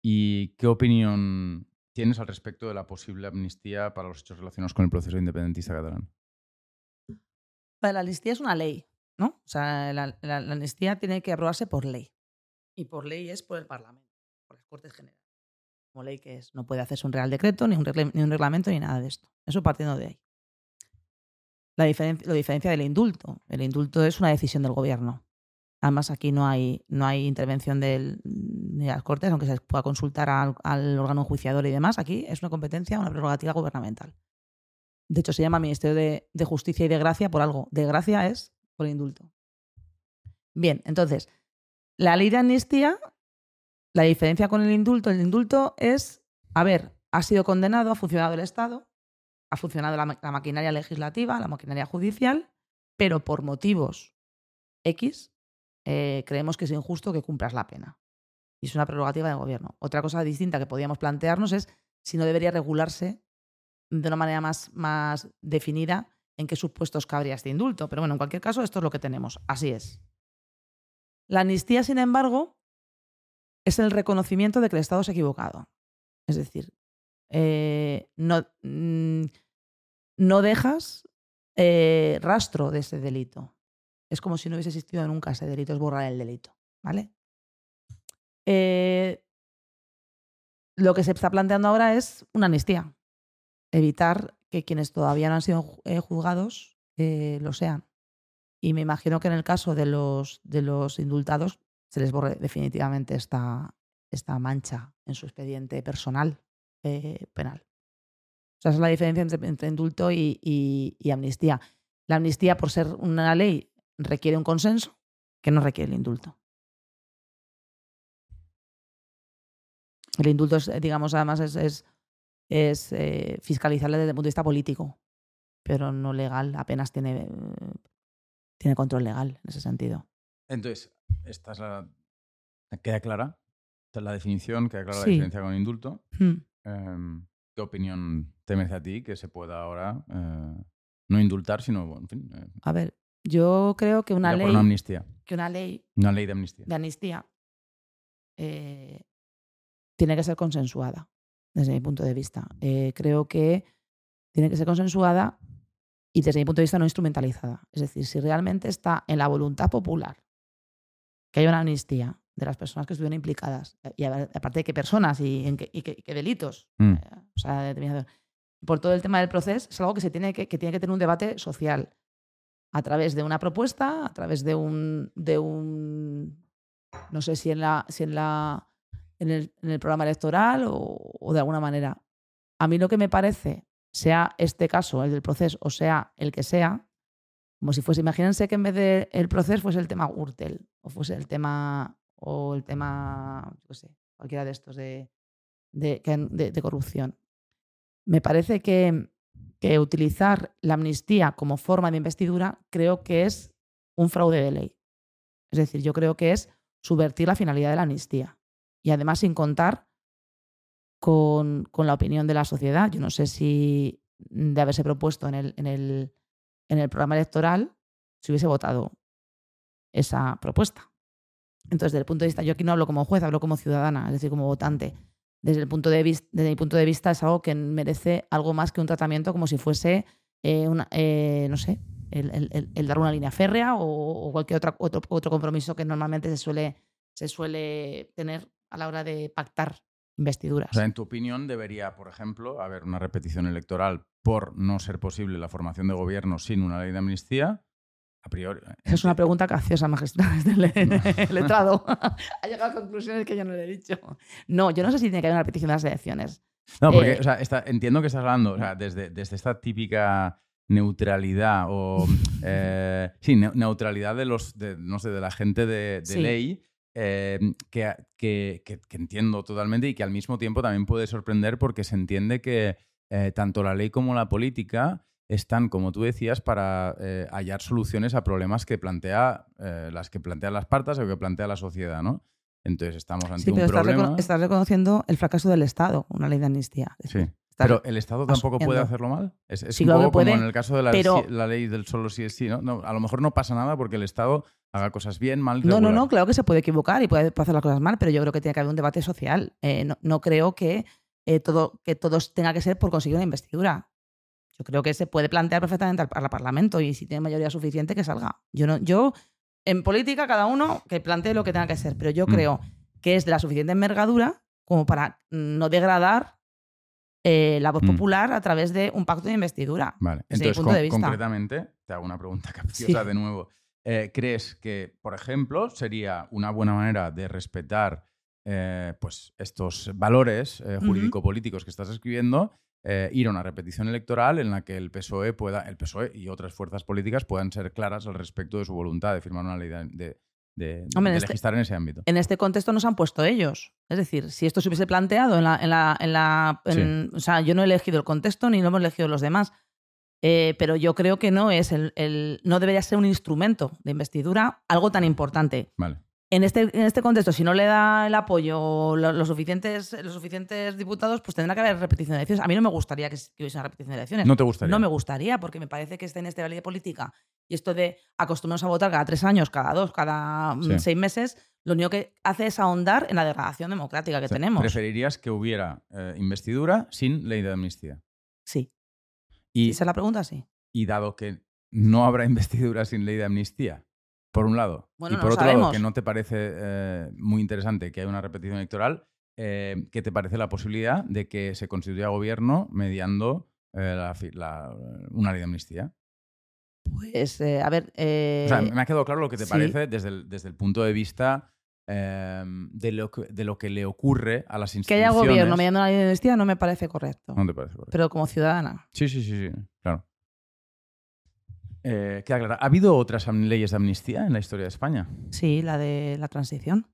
¿Y qué opinión tienes al respecto de la posible amnistía para los hechos relacionados con el proceso independentista catalán? La amnistía es una ley, ¿no? O sea, la, la- la amnistía tiene que aprobarse por ley. Y por ley es por el Parlamento, por las Cortes Generales. Como ley que es, no puede hacerse un real decreto, ni un, ni un reglamento, ni nada de esto. Eso partiendo de ahí. La diferencia, del indulto. El indulto es una decisión del gobierno. Además, aquí no hay, no hay intervención de las Cortes, aunque se pueda consultar al, al órgano enjuiciador y demás. Aquí es una competencia, una prerrogativa gubernamental. De hecho, se llama Ministerio de, de Justicia y de Gracia por algo. De gracia es por indulto. Bien, entonces, la ley de amnistía, la diferencia con el indulto, el indulto es, a ver, ha sido condenado, ha funcionado el Estado, ha funcionado la, ma- la maquinaria legislativa, la maquinaria judicial, pero por motivos X, eh, creemos que es injusto que cumplas la pena. Y es una prerrogativa del gobierno. Otra cosa distinta que podíamos plantearnos es si no debería regularse de una manera más, más definida en qué supuestos cabría este indulto. Pero bueno, en cualquier caso, esto es lo que tenemos. Así es. La amnistía, sin embargo, es el reconocimiento de que el Estado se ha equivocado. Es decir, eh, no, mm, no dejas eh, rastro de ese delito. Es como si no hubiese existido nunca ese delito, es borrar el delito. ¿Vale? Eh, lo que se está planteando ahora es una amnistía evitar que quienes todavía no han sido ju- juzgados lo sean. Y me imagino que en el caso de los, de los indultados se les borre definitivamente esta, esta mancha en su expediente personal eh, penal. Esa es la diferencia entre, indulto y, y- amnistía. La amnistía, por ser una ley, requiere un consenso que no requiere el indulto. El indulto, es, digamos, además es, es, es, eh, fiscalizable desde el punto de vista político, pero no legal, apenas tiene, tiene control legal en ese sentido. Entonces, esta es la. ¿Queda clara? Esta es la definición, queda clara la diferencia con indulto. Hmm. Em, ¿Qué opinión te merece a ti que se pueda ahora eh, no indultar, sino, bueno, en fin, eh, A ver, yo creo que una ley, una amnistía? que una ley Una ley de amnistía. de amnistía eh, tiene que ser consensuada, desde mi punto de vista. Creo que tiene que ser consensuada y desde mi punto de vista no instrumentalizada. Es decir, si realmente está en la voluntad popular que haya una amnistía de las personas que estuvieron implicadas, y a- aparte de qué personas y, en qué, y qué- qué delitos, Mm. eh, o sea, determinado- por todo el tema del proceso, es algo que, se tiene que, que tiene que tener un debate social. a través de una propuesta, a través de un, de un no sé si en la, si en la, en el, en el programa electoral o, o, de alguna manera. A mí lo que me parece, sea este caso, el del proceso, o sea el que sea, como si fuese, imagínense que en vez del el proceso fuese el tema Gürtel, o fuese el tema, o el tema, no sé, cualquiera de estos de, de, de, corrupción. Me parece que que utilizar la amnistía como forma de investidura creo que es un fraude de ley. Es decir, yo creo que es subvertir la finalidad de la amnistía. Y además sin contar con, con la opinión de la sociedad. Yo no sé si de haberse propuesto en el, en el, en el programa electoral se hubiese votado esa propuesta. Entonces, desde el punto de vista, yo aquí no hablo como juez, hablo como ciudadana, es decir, como votante desde, el punto de vista, desde mi punto de vista es algo que merece algo más que un tratamiento como si fuese, eh, una, eh, no sé, el, el, el, dar una línea férrea o, o cualquier otra, otro, otro compromiso que normalmente se suele, se suele tener a la hora de pactar investiduras. O sea, en tu opinión debería, por ejemplo, haber una repetición electoral por no ser posible la formación de gobierno sin una ley de amnistía a priori. Es una pregunta capciosa, magistrada, desde el letrado. ha llegado a conclusiones que yo no le he dicho. No, yo no sé si tiene que haber una repetición de las elecciones. No, porque eh, o sea, está, entiendo que estás hablando o sea, desde, desde esta típica neutralidad o eh, sí, ne neutralidad de los de, no sé, de la gente de, de sí. ley eh, que, que, que, que, entiendo totalmente y que al mismo tiempo también puede sorprender porque se entiende que eh, tanto la ley como la política están, como tú decías, para eh, hallar soluciones a problemas que plantea las que plantean las partes o que plantea la sociedad, ¿no? Entonces estamos ante sí, un pero problema. Estás, estás, reconociendo el fracaso del Estado, una ley de amnistía. Sí. Estás pero el Estado tampoco puede hacerlo mal. Es, es sí, un poco puede, como en el caso de la, pero... la, ley del solo sí es sí, ¿no? ¿no? A lo mejor no pasa nada porque el Estado haga cosas bien, mal. No, regular. no, no, claro que se puede equivocar y puede hacer las cosas mal, pero yo creo que tiene que haber un debate social. Eh, no, no, creo que, eh, todo, que todo tenga que ser por conseguir una investidura. Yo creo que se puede plantear perfectamente al, al, Parlamento y si tiene mayoría suficiente que salga. Yo no, yo en política cada uno que plantee lo que tenga que ser, pero yo mm. creo que es de la suficiente envergadura como para no degradar eh, la voz mm. popular a través de un pacto de investidura. Vale, entonces con, concretamente te hago una pregunta capciosa sí. de nuevo. Eh, ¿Crees que, por ejemplo, sería una buena manera de respetar eh, pues estos valores jurídico-políticos uh -huh. que estás escribiendo? eh, ir a una repetición electoral en la que el PSOE pueda, el PSOE y otras fuerzas políticas puedan ser claras al respecto de su voluntad de firmar una ley de, de, de, Hombre, de legislar en, este, en, ese ámbito. En este contexto nos han puesto ellos. Es decir, si esto se hubiese planteado en la. En la, en la sí. O sea, yo no he elegido el contexto ni lo hemos elegido los demás. Eh, pero yo creo que no es el, el, no debería ser un instrumento de investidura algo tan importante. Vale. En este, en este contexto, si no le da el apoyo los, los, suficientes, los suficientes diputados, pues tendrá que haber repetición de elecciones. A mí no me gustaría que, que hubiese una repetición de elecciones. ¿No te gustaría? No me gustaría, porque me parece que está en este ley de política y esto de acostumbrarnos a votar cada tres años, cada dos, cada sí. seis meses, lo único que hace es ahondar en la degradación democrática que o sea, tenemos. ¿Preferirías que hubiera eh, investidura sin ley de amnistía? Sí. Y, Esa es la pregunta, sí. Y dado que no habrá investidura sin ley de amnistía, por un lado. Bueno, y por no otro sabemos. lado, que no te parece eh, muy interesante que haya una repetición electoral, eh, ¿qué te parece la posibilidad de que se constituya gobierno mediando eh, la, la, una ley de amnistía? Pues, a ver. O sea, me ha quedado claro lo que te sí. parece desde el, desde el punto de vista de lo, que, de, lo que, le ocurre a las instituciones. Que haya gobierno mediando de amnistía no me parece correcto. No te parece correcto. Pero como ciudadana. Sí, sí, sí, sí, claro. Eh, queda claro. ¿Ha habido otras leyes de amnistía en la historia de España? Sí, la de la transición.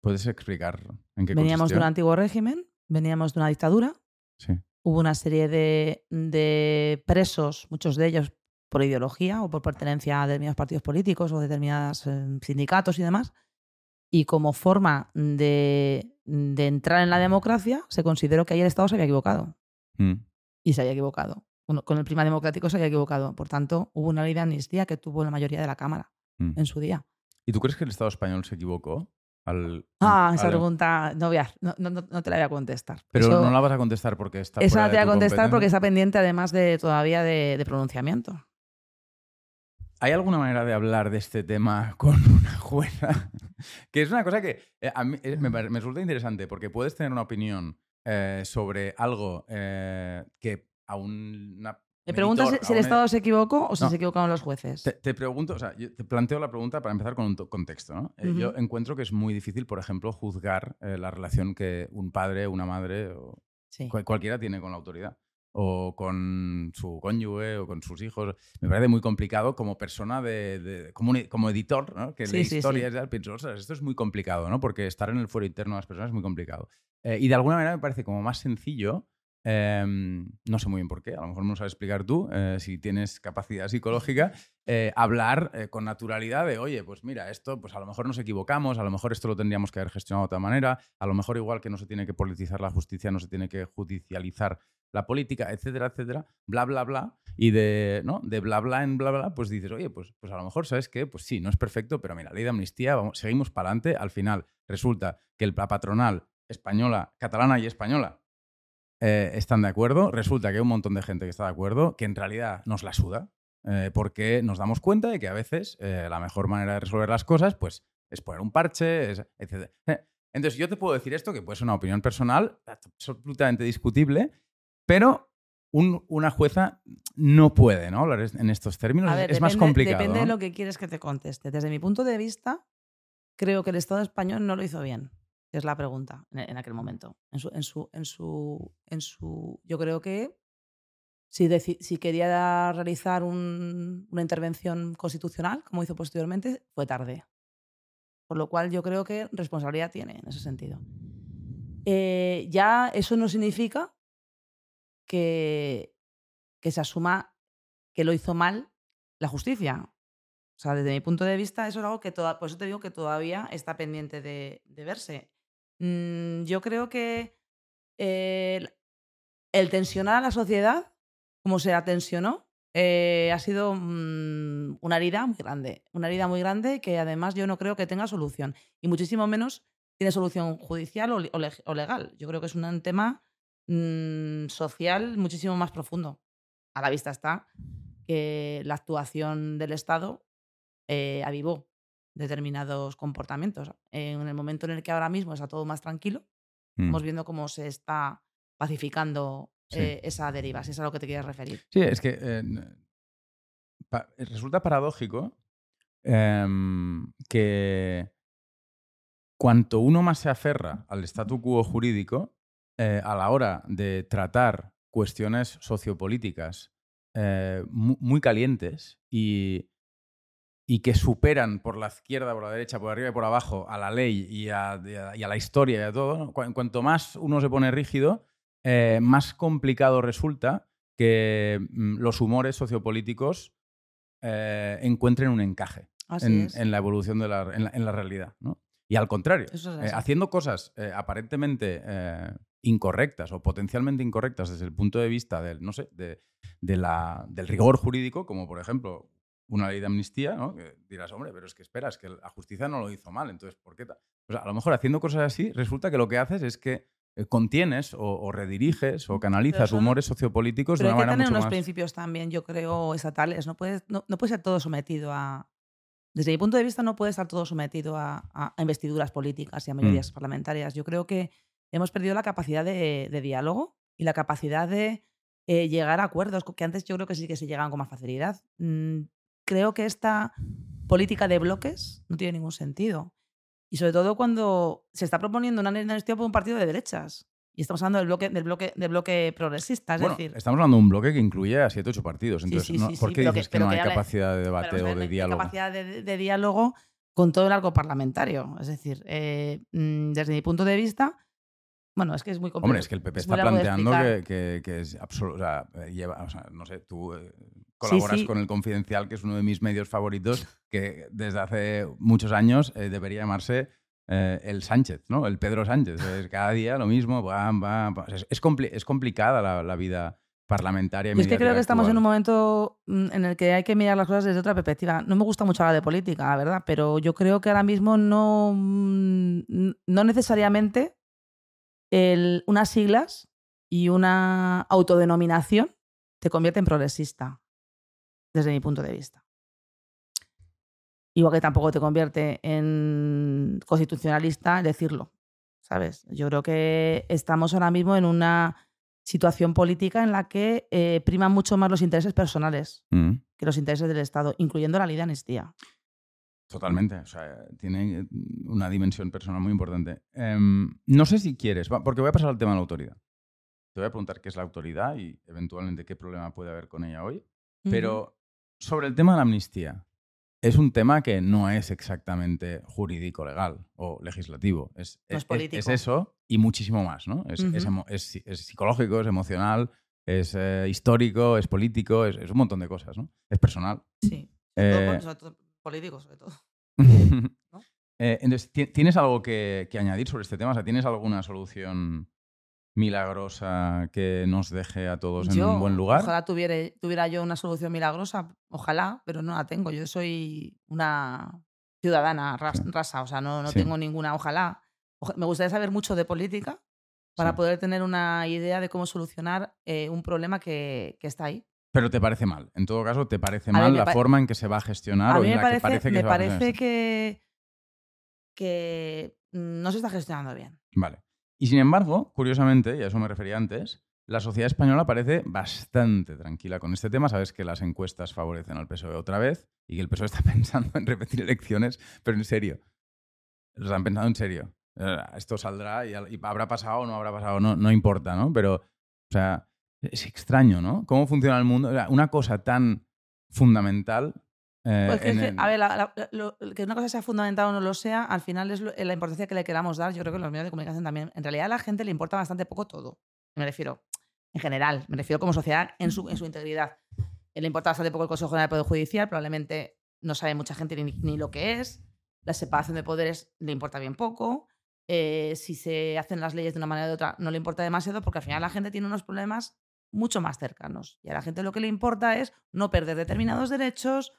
¿Puedes explicar en qué Veníamos consistió? de un antiguo régimen, veníamos de una dictadura. Sí. Hubo una serie de, de, presos, muchos de ellos por ideología o por pertenencia a determinados partidos políticos o determinados eh, sindicatos y demás. Y como forma de, de, entrar en la democracia, se consideró que ahí el Estado se había equivocado. Mm. Y se había equivocado con el prima democrático se había equivocado. Por tanto, hubo una ley de amnistía que tuvo la mayoría de la Cámara mm. en su día. ¿Y tú crees que el Estado español se equivocó? Al, ah, esa pregunta no, voy a, no, no, no, te la voy a contestar. Pero Eso, no la vas a contestar porque está. Esa la te voy a contestar porque está pendiente además de todavía de, de, pronunciamiento. ¿Hay alguna manera de hablar de este tema con una jueza? que es una cosa que eh, a mí, eh, me, me, resulta interesante porque puedes tener una opinión eh, sobre algo eh, que a una Me preguntas si el Estado se equivocó o si se equivocaron los jueces. Te, pregunto, o sea, yo te planteo la pregunta para empezar con un contexto. ¿no? Yo encuentro que es muy difícil, por ejemplo, juzgar eh, la relación que un padre, una madre o cualquiera tiene con la autoridad o con su cónyuge o con sus hijos. Me parece muy complicado como persona de, como, editor, ¿no? que lee historias, ya pienso, esto es muy complicado, ¿no? porque estar en el fuero interno de las personas es muy complicado. Eh, y de alguna manera me parece como más sencillo Em, no sé muy bien por qué, a lo mejor me lo sabes explicar tú, eh, si tienes capacidad psicológica, eh, hablar con naturalidad de, oye, pues mira, esto, pues a lo mejor nos equivocamos, a lo mejor esto lo tendríamos que haber gestionado de otra manera, a lo mejor igual que no se tiene que politizar la justicia, no se tiene que judicializar la política, etcétera, etcétera, bla, bla, bla, y de, ¿no? de bla, bla en bla, bla, pues dices, oye, pues, pues a lo mejor, ¿sabes qué? Pues sí, no es perfecto, pero mira, ley de amnistía, vamos, seguimos para adelante, al final resulta que la patronal española, catalana y española eh, están de acuerdo. Resulta que hay un montón de gente que está de acuerdo, que en realidad nos la suda, eh, porque nos damos cuenta de que a veces eh, la mejor manera de resolver las cosas pues, es poner un parche, etc. Entonces yo te puedo decir esto, que puede ser una opinión personal, absolutamente discutible, pero una jueza no puede ¿no? hablar en estos términos. es más complicado. Depende de lo que quieres que te conteste. Desde mi punto de vista, creo que el Estado español no lo hizo bien es la pregunta en, aquel momento. En su, en su, en su, en su, yo creo que si, si quería realizar una intervención constitucional, como hizo posteriormente, fue tarde. Por lo cual yo creo que responsabilidad tiene en ese sentido. Eh, ya eso no significa que, se asuma que lo hizo mal la justicia. O sea, desde mi punto de vista, eso es algo que toda, por eso te digo que todavía está pendiente de, verse. Mm, yo creo que el, tensionar a la sociedad, como se atencionó, eh, ha sido mm, una herida muy grande. Una herida muy grande que además yo no creo que tenga solución. Y muchísimo menos tiene solución judicial o, legal. Yo creo que es un tema mm, social muchísimo más profundo. A la vista está que la actuación del Estado eh, avivó determinados comportamientos. En el momento en el que ahora mismo está todo más tranquilo, vamos mm. viendo cómo se está pacificando eh, esa deriva, si es a lo que te quieres referir. Sí, es que eh, resulta paradójico em, que cuanto uno más se aferra al statu quo jurídico, eh, a la hora de tratar cuestiones sociopolíticas muy calientes y y que superan por la izquierda, por la derecha, por arriba y por abajo a la ley y a, la historia y a todo, cuanto más uno se pone rígido, eh, más complicado resulta que mm, los humores sociopolíticos eh, encuentren un encaje en, la evolución de la, en, la, realidad. Y al contrario, eh, haciendo cosas aparentemente incorrectas o potencialmente incorrectas desde el punto de vista del, no sé, de, la, del rigor jurídico, como por ejemplo una ley de amnistía, ¿no? Que dirás, hombre, pero es que esperas, que la justicia no lo hizo mal, entonces, ¿por qué tal? A lo mejor haciendo cosas así, resulta que lo que haces es que eh, contienes o, rediriges o canalizas humores sociopolíticos de una manera mucho más... unos principios también, yo creo, estatales. No puede, no, puede ser todo sometido a... Desde mi punto de vista, no puede estar todo sometido a, investiduras políticas y a mayorías mm. parlamentarias. Yo creo que hemos perdido la capacidad de, diálogo y la capacidad de eh, llegar a acuerdos, que antes yo creo que sí que se llegaban con más facilidad. Mm, creo que esta política de bloques no tiene ningún sentido. Y sobre todo cuando se está proponiendo una amnistía por un partido de derechas. Y estamos hablando del bloque, del bloque, del bloque progresista. Es decir, estamos hablando de un bloque que incluye a siete ocho partidos. Entonces, ¿por qué dices que, no hay capacidad de debate o de diálogo? capacidad de, diálogo con todo el arco parlamentario. Es decir, eh, mm, desde mi punto de vista, bueno, es que es muy complicado. Hombre, es que el PP está planteando que, es absoluto. O sea, eh, lleva, o sea, no sé, tú eh, colaboras con el Confidencial, que es uno de mis medios favoritos, que desde hace muchos años eh, debería llamarse el Sánchez, ¿no? El Pedro Sánchez. Es cada día lo mismo. Es, es, complicada la, vida parlamentaria. Y es que creo que estamos en un momento mm, en el que hay que mirar las cosas desde otra perspectiva. No me gusta mucho hablar de política, la verdad, pero yo creo que ahora mismo no, mm, no necesariamente unas siglas y una autodenominación te convierte en progresista, desde mi punto de vista. Igual que tampoco te convierte en constitucionalista decirlo, ¿sabes? Yo creo que estamos ahora mismo en una situación política en la que eh, priman mucho más los intereses personales Mm, que los intereses del Estado, incluyendo la ley de amnistía. Totalmente. O sea, tiene una dimensión personal muy importante. Em, no sé si quieres, porque voy a pasar al tema de la autoridad. Te voy a preguntar qué es la autoridad y eventualmente qué problema puede haber con ella hoy. Pero sobre el tema de la amnistía, es un tema que no es exactamente jurídico legal o legislativo. Es, No es político. eso y muchísimo más, ¿no? Es, es psicológico, es emocional, es eh, histórico, es político, es, un montón de cosas, ¿no? Es personal. Sí, sobre todo, Eh, pol- sobre todo todo. Eh, entonces, ¿ti- ¿tienes algo que, que añadir sobre este tema? O sea, ¿tienes alguna solución milagrosa que nos deje a todos en un buen lugar? Ojalá tuviera, tuviera yo una solución milagrosa, ojalá, pero no la tengo. Yo soy una ciudadana ras- Sí. rasa, o sea, no, no Sí. tengo ninguna, ojalá. Oja- Me gustaría saber mucho de política para Sí. poder tener una idea de cómo solucionar eh, un problema que, que está ahí. Pero te parece mal. En todo caso, ¿te parece A mal la pa- forma en que se va a gestionar A o en la parece, que parece que me se va a gestionar parece que, que no se está gestionando bien. Vale. Y sin embargo, curiosamente, y a eso me refería antes, la sociedad española parece bastante tranquila con este tema. Sabes que las encuestas favorecen al PSOE otra vez y que el PSOE está pensando en repetir elecciones, pero en serio. Lo están pensando en serio. Eh, Esto saldrá y, habrá pasado o no habrá pasado, no, no importa, ¿no? Pero, o sea, es extraño, ¿no? ¿Cómo funciona el mundo? Una cosa tan fundamental. Eh, Pues que en el- a ver, la- la- lo- que una cosa sea fundamental o no lo sea, al final es lo- la importancia que le queramos dar. Yo creo que los medios de comunicación también. En realidad a la gente le importa bastante poco todo. Me refiero, en general, me refiero como sociedad en su, en su integridad. Le importa bastante poco el Consejo General del Poder Judicial, probablemente no sabe mucha gente ni, ni lo que es. La separación de poderes le importa bien poco. Eh, si se hacen las leyes de una manera o de otra, no le importa demasiado porque al final la gente tiene unos problemas mucho más cercanos. Y a la gente lo que le importa es no perder determinados derechos,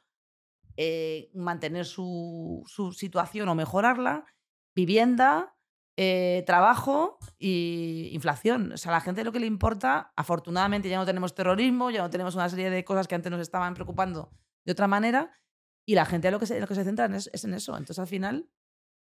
eh, mantener su, su situación o mejorarla, vivienda, eh, trabajo y inflación. O sea, a la gente lo que le importa, afortunadamente ya no tenemos terrorismo, ya no tenemos una serie de cosas que antes nos estaban preocupando de otra manera, y la gente lo que se, lo que se centra en es, es en eso. Entonces, al final,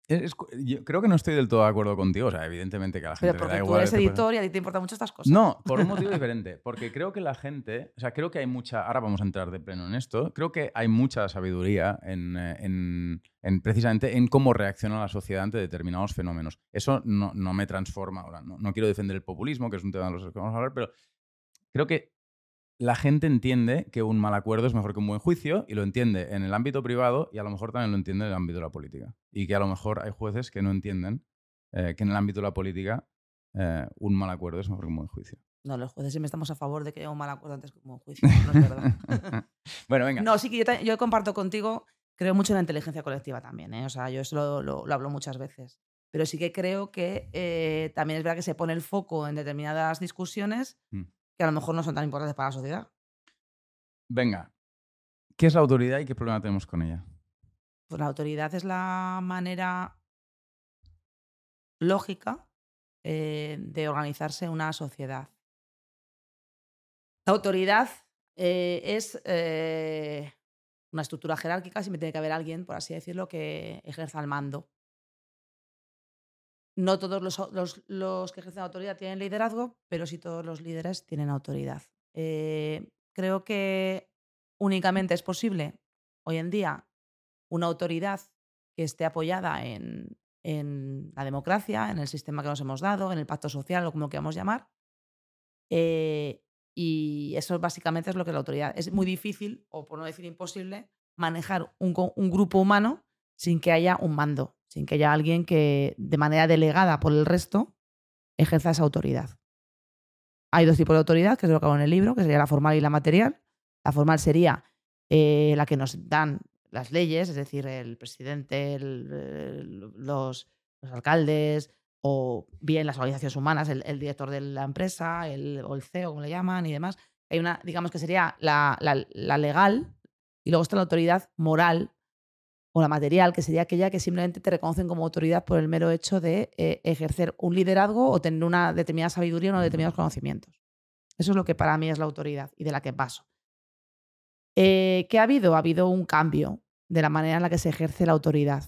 es- yo creo que no estoy del todo de acuerdo contigo. O sea, evidentemente que a la gente pero le porque da tú igual. eres este editor y a ti te importan mucho estas cosas. No, por un motivo diferente. Porque creo que la gente, o sea, creo que hay mucha, ahora vamos a entrar de pleno en esto, creo que hay mucha sabiduría en, eh, en- en precisamente en cómo reacciona la sociedad ante determinados fenómenos. Eso no, no me transforma ahora. No, no quiero defender el populismo, que es un tema de los que vamos a hablar, pero creo que la gente entiende que un mal acuerdo es mejor que un buen juicio y lo entiende en el ámbito privado y a lo mejor también lo entiende en el ámbito de la política. Y que a lo mejor hay jueces que no entienden eh, que en el ámbito de la política eh, un mal acuerdo es mejor que un buen juicio. No, los jueces siempre estamos a favor de que haya un mal acuerdo antes que un buen juicio. No es verdad. bueno, venga. No, sí que yo, comparto contigo, creo mucho en la inteligencia colectiva también, ¿eh? o sea, yo eso lo, lo- lo hablo muchas veces. Pero sí que creo que también es verdad que se pone el foco en determinadas discusiones Mm. Que a lo mejor no son tan importantes para la sociedad. Venga. ¿Qué es la autoridad y qué problema tenemos con ella? Pues la autoridad es la manera lógica eh, de organizarse una sociedad. La autoridad eh, es eh, una estructura jerárquica, siempre tiene que haber alguien, por así decirlo, que ejerza el mando. No todos los, que ejercen autoridad tienen liderazgo, pero sí todos los líderes tienen autoridad. Eh, creo que únicamente es posible hoy en día una autoridad que esté apoyada en, la democracia, en el sistema que nos hemos dado, en el pacto social o como queramos llamar. Eh, y eso básicamente es lo que la autoridad. Es muy difícil, o por no decir imposible, manejar un grupo humano sin que haya un mando, sin que haya alguien que de manera delegada por el resto ejerza esa autoridad. Hay dos tipos de autoridad, que es lo que hago en el libro, que sería la formal y la material. La formal sería eh, la que nos dan las leyes, es decir, el presidente, los, alcaldes, o bien las organizaciones humanas, el, director de la empresa, el, o el CEO, como le llaman, y demás. Hay una, digamos que sería la- la legal, y luego está la autoridad moral o la material, que sería aquella que simplemente te reconocen como autoridad por el mero hecho de eh, ejercer un liderazgo o tener una determinada sabiduría o unos determinados conocimientos. Eso es lo que para mí es la autoridad y de la que paso. Eh, ¿Qué ha habido? Ha habido un cambio de la manera en la que se ejerce la autoridad,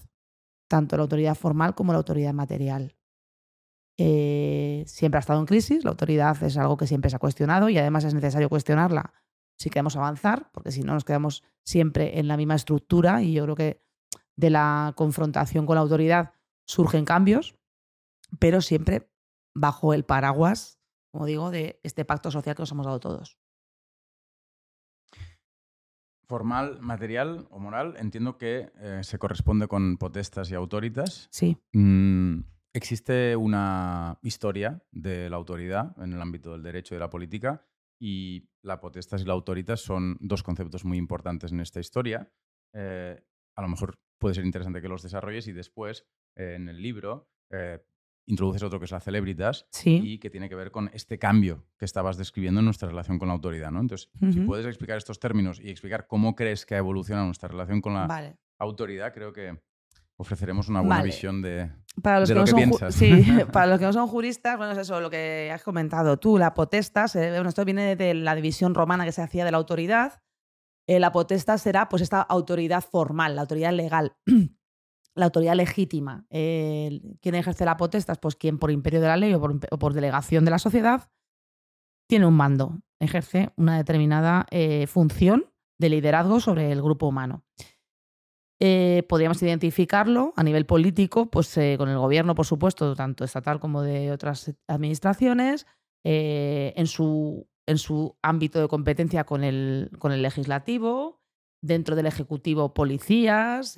tanto la autoridad formal como la autoridad material. eh, siempre ha estado en crisis, la autoridad es algo que siempre se ha cuestionado y además es necesario cuestionarla si queremos avanzar, porque si no nos quedamos siempre en la misma estructura y yo creo que de la confrontación con la autoridad surgen cambios, pero siempre bajo el paraguas, como digo, de este pacto social que nos hemos dado todos. Formal, material o moral, entiendo que eh, se corresponde con potestas y autoritas. Sí. Mm, existe una historia de la autoridad en el ámbito del derecho y de la política y la potestas y la autoritas son dos conceptos muy importantes en esta historia. Eh, a lo mejor puede ser interesante que los desarrolles y después eh, en el libro eh, introduces otro que es la celebritas y que tiene que ver con este cambio que estabas describiendo en nuestra relación con la autoridad. ¿no? Entonces, si puedes explicar estos términos y explicar cómo crees que ha evolucionado nuestra relación con la autoridad, creo que ofreceremos una buena visión de, para los que, no que son, piensas. Sí, para los que no son juristas, bueno, es eso, lo que has comentado tú, la potestas, bueno, esto viene de la división romana que se hacía de la autoridad. Eh, la potestas será pues esta autoridad formal, la autoridad legal, la autoridad legítima. ¿Quién ejerce la potestas? Pues quien por imperio de la ley o por, delegación de la sociedad tiene un mando, ejerce una determinada eh, función de liderazgo sobre el grupo humano. Eh, podríamos identificarlo a nivel político, pues eh, con el gobierno, por supuesto, tanto estatal como de otras administraciones, eh, en, su, en su ámbito de competencia con el, con el legislativo, dentro del ejecutivo policías,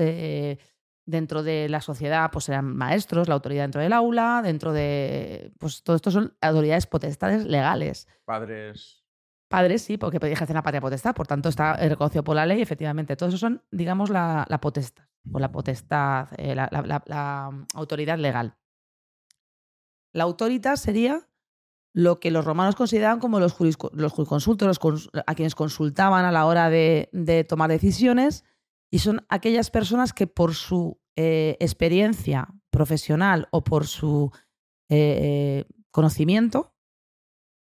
dentro de la sociedad pues serán maestros, la autoridad dentro del aula, dentro de... pues todo esto son autoridades potestades legales. Padres Padres sí, porque ejercer la patria potestad, por tanto está reconocido por la ley, efectivamente. Todos esos son, digamos, la, potestad, o la potestad, eh, la, autoridad legal. La autoridad sería lo que los romanos consideraban como los, los jurisconsultos, a quienes consultaban a la hora de, tomar decisiones, y son aquellas personas que por su eh, experiencia profesional o por su eh, conocimiento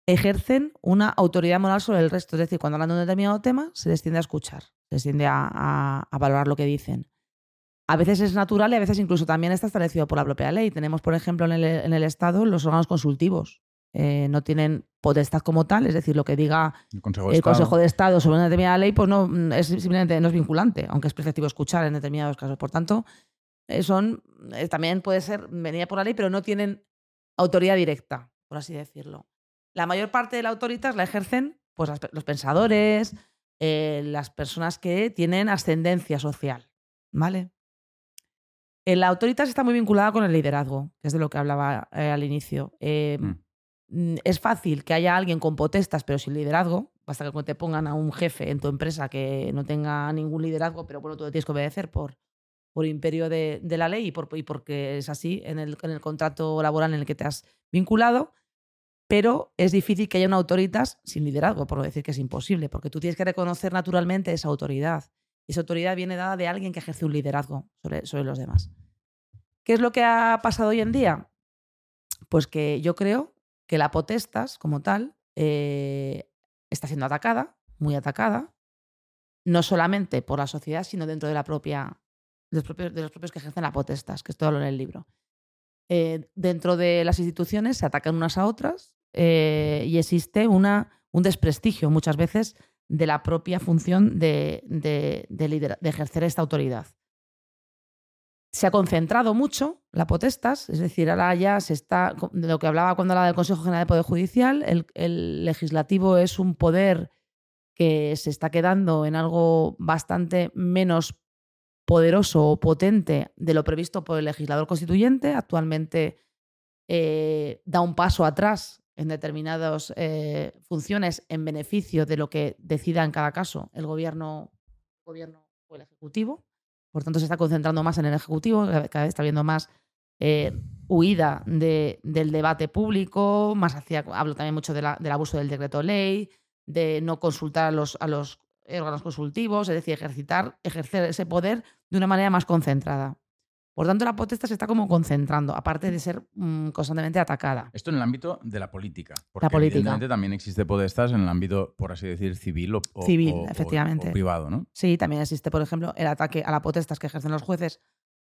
ejercen una autoridad moral sobre el resto. Es decir, cuando hablan de un determinado tema, se les tiende a escuchar, se les tiende a, valorar lo que dicen. A veces es natural y a veces incluso también está establecido por la propia ley. Tenemos, por ejemplo, en el, Estado los órganos consultivos. Eh, no tienen potestad como tal, es decir, lo que diga el, Consejo de, Estado. sobre una determinada ley, pues no es simplemente no es vinculante, aunque es preceptivo escuchar en determinados casos. Por tanto, eh, son eh, también puede ser venida por la ley, pero no tienen autoridad directa, por así decirlo la mayor parte de la autoritas la ejercen pues, los pensadores, eh, las personas que tienen ascendencia social. ¿Vale? La autoritas está muy vinculada con el liderazgo, que es de lo que hablaba eh, al inicio. Mm. Mm, es fácil que haya alguien con potestas, pero sin liderazgo. Basta que te pongan a un jefe en tu empresa que no tenga ningún liderazgo, pero bueno, tú tienes que obedecer por, por imperio de, la ley y, por, y, porque es así en el, en el contrato laboral en el que te has vinculado pero es difícil que haya una autoridad sin liderazgo, por no decir que es imposible, porque tú tienes que reconocer naturalmente esa autoridad. Y esa autoridad viene dada de alguien que ejerce un liderazgo sobre, sobre los demás. ¿Qué es lo que ha pasado hoy en día? Pues que yo creo que la potestas, como tal, eh, está siendo atacada, muy atacada, no solamente por la sociedad, sino dentro de la propia, de los propios, que ejercen la potestas, que esto lo en el libro. Eh, dentro de las instituciones se atacan unas a otras eh, y existe una, un desprestigio muchas veces de la propia función de, de, ejercer esta autoridad. Se ha concentrado mucho la potestas, es decir, ahora ya se está, de lo que hablaba cuando hablaba del Consejo General de Poder Judicial, el, el legislativo es un poder que se está quedando en algo bastante menos poderoso o potente de lo previsto por el legislador constituyente. Actualmente eh, da un paso atrás en determinadas eh, funciones en beneficio de lo que decida en cada caso el gobierno, gobierno o el Ejecutivo. Por tanto, se está concentrando más en el Ejecutivo, cada vez está habiendo más eh, huida del debate público, más hacia, hablo también mucho del abuso del decreto ley, de no consultar a los, a los órganos consultivos, es decir, ejercitar, ejercer ese poder de una manera más concentrada. Por tanto, la potestad se está como concentrando, aparte de ser mm, constantemente atacada. Esto en el ámbito de la política. Porque la política. también existe potestad en el ámbito, por así decir, civil o, civil, efectivamente. privado, ¿no? Sí, también existe, por ejemplo, el ataque a la potestad que ejercen los jueces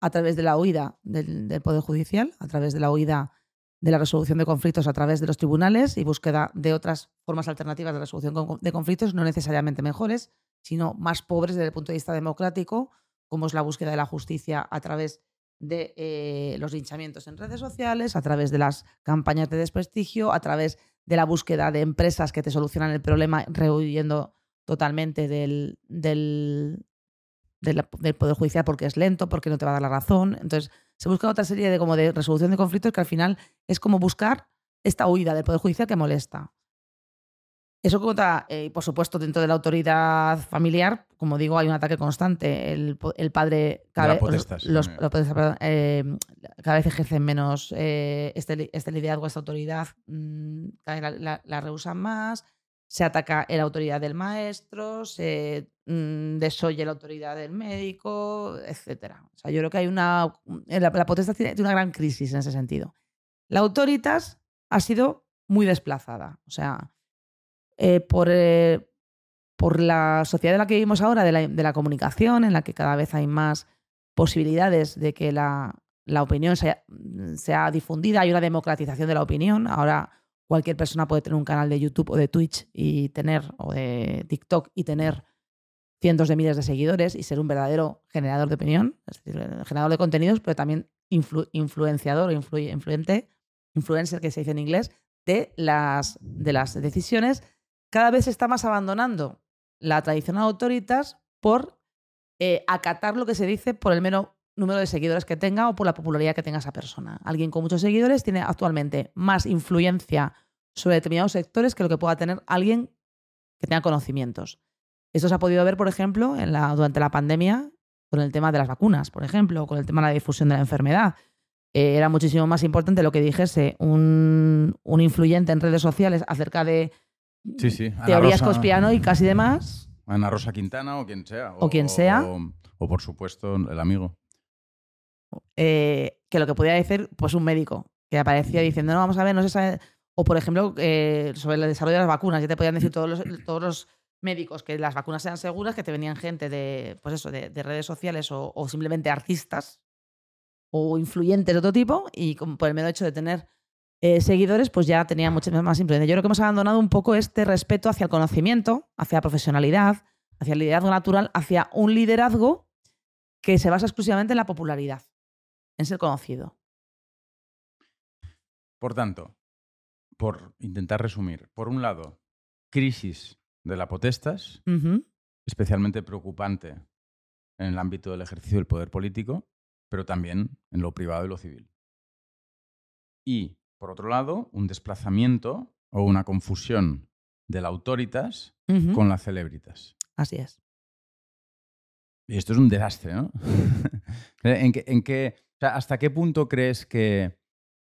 a través de la huida del, Poder Judicial, a través de la huida de la resolución de conflictos a través de los tribunales y búsqueda de otras formas alternativas de resolución de conflictos, no necesariamente mejores, sino más pobres desde el punto de vista democrático, como es la búsqueda de la justicia a través de eh, los linchamientos en redes sociales, a través de las campañas de desprestigio, a través de la búsqueda de empresas que te solucionan el problema rehuyendo totalmente del, del, del, Poder Judicial porque es lento, porque no te va a dar la razón. Entonces, se busca otra serie de, como de resolución de conflictos que al final es como buscar esta huida del Poder Judicial que molesta. Eso cuenta, eh, por supuesto, dentro de la autoridad familiar, como digo, hay un ataque constante. El, padre cada, vez, los, eh, cada vez ejercen menos eh, este, este, liderazgo, esta autoridad, mm, cada vez la, la, rehusan más, se ataca la autoridad del maestro, se mm, desoye la autoridad del médico, etc. O sea, yo creo que hay una. La, la potestad tiene una gran crisis en ese sentido. La autoritas ha sido muy desplazada. O sea, eh, por, eh, por la sociedad en la que vivimos ahora, de la, comunicación, en la que cada vez hay más posibilidades de que la, opinión sea, sea, difundida, hay una democratización de la opinión. Ahora cualquier persona puede tener un canal de YouTube o de Twitch y tener, o de TikTok y tener cientos de miles de seguidores y ser un verdadero generador de opinión, es decir, generador de contenidos, pero también influenciador o influyente, influencer que se dice en inglés, de las, de las decisiones cada vez se está más abandonando la tradición autoritas por eh, acatar lo que se dice por el mero número de seguidores que tenga o por la popularidad que tenga esa persona. Alguien con muchos seguidores tiene actualmente más influencia sobre determinados sectores que lo que pueda tener alguien que tenga conocimientos. Esto se ha podido ver, por ejemplo, durante la pandemia con el tema de las vacunas, por ejemplo, con el tema de la difusión de la enfermedad. Eh, era muchísimo más importante lo que dijese un, un influyente en redes sociales acerca de Sí, sí. teorías Rosa, y casi demás. Ana Rosa Quintana o quien sea. O, quien sea. O, por supuesto el amigo. Eh, que lo que podía decir, pues un médico, que aparecía diciendo, no, vamos a ver, no se sabe. O por ejemplo, eh, sobre el desarrollo de las vacunas, ya te podían decir todos los, todos los médicos que las vacunas sean seguras, que te venían gente de, pues eso, de, redes sociales o, o, simplemente artistas o influyentes de otro tipo, y por el mero hecho de tener eh, seguidores, pues ya tenía mucha más influencia. Yo creo que hemos abandonado un poco este respeto hacia el conocimiento, hacia la profesionalidad, hacia el liderazgo natural, hacia un liderazgo que se basa exclusivamente en la popularidad, en ser conocido. Por tanto, por intentar resumir, por un lado, crisis de la potestas, especialmente preocupante en el ámbito del ejercicio del poder político, pero también en lo privado y lo civil. Y por otro lado, un desplazamiento o una confusión de la autoritas con la celebritas. Así es. Y esto es un desastre, ¿no? ¿En, qué, ¿Hasta qué punto crees que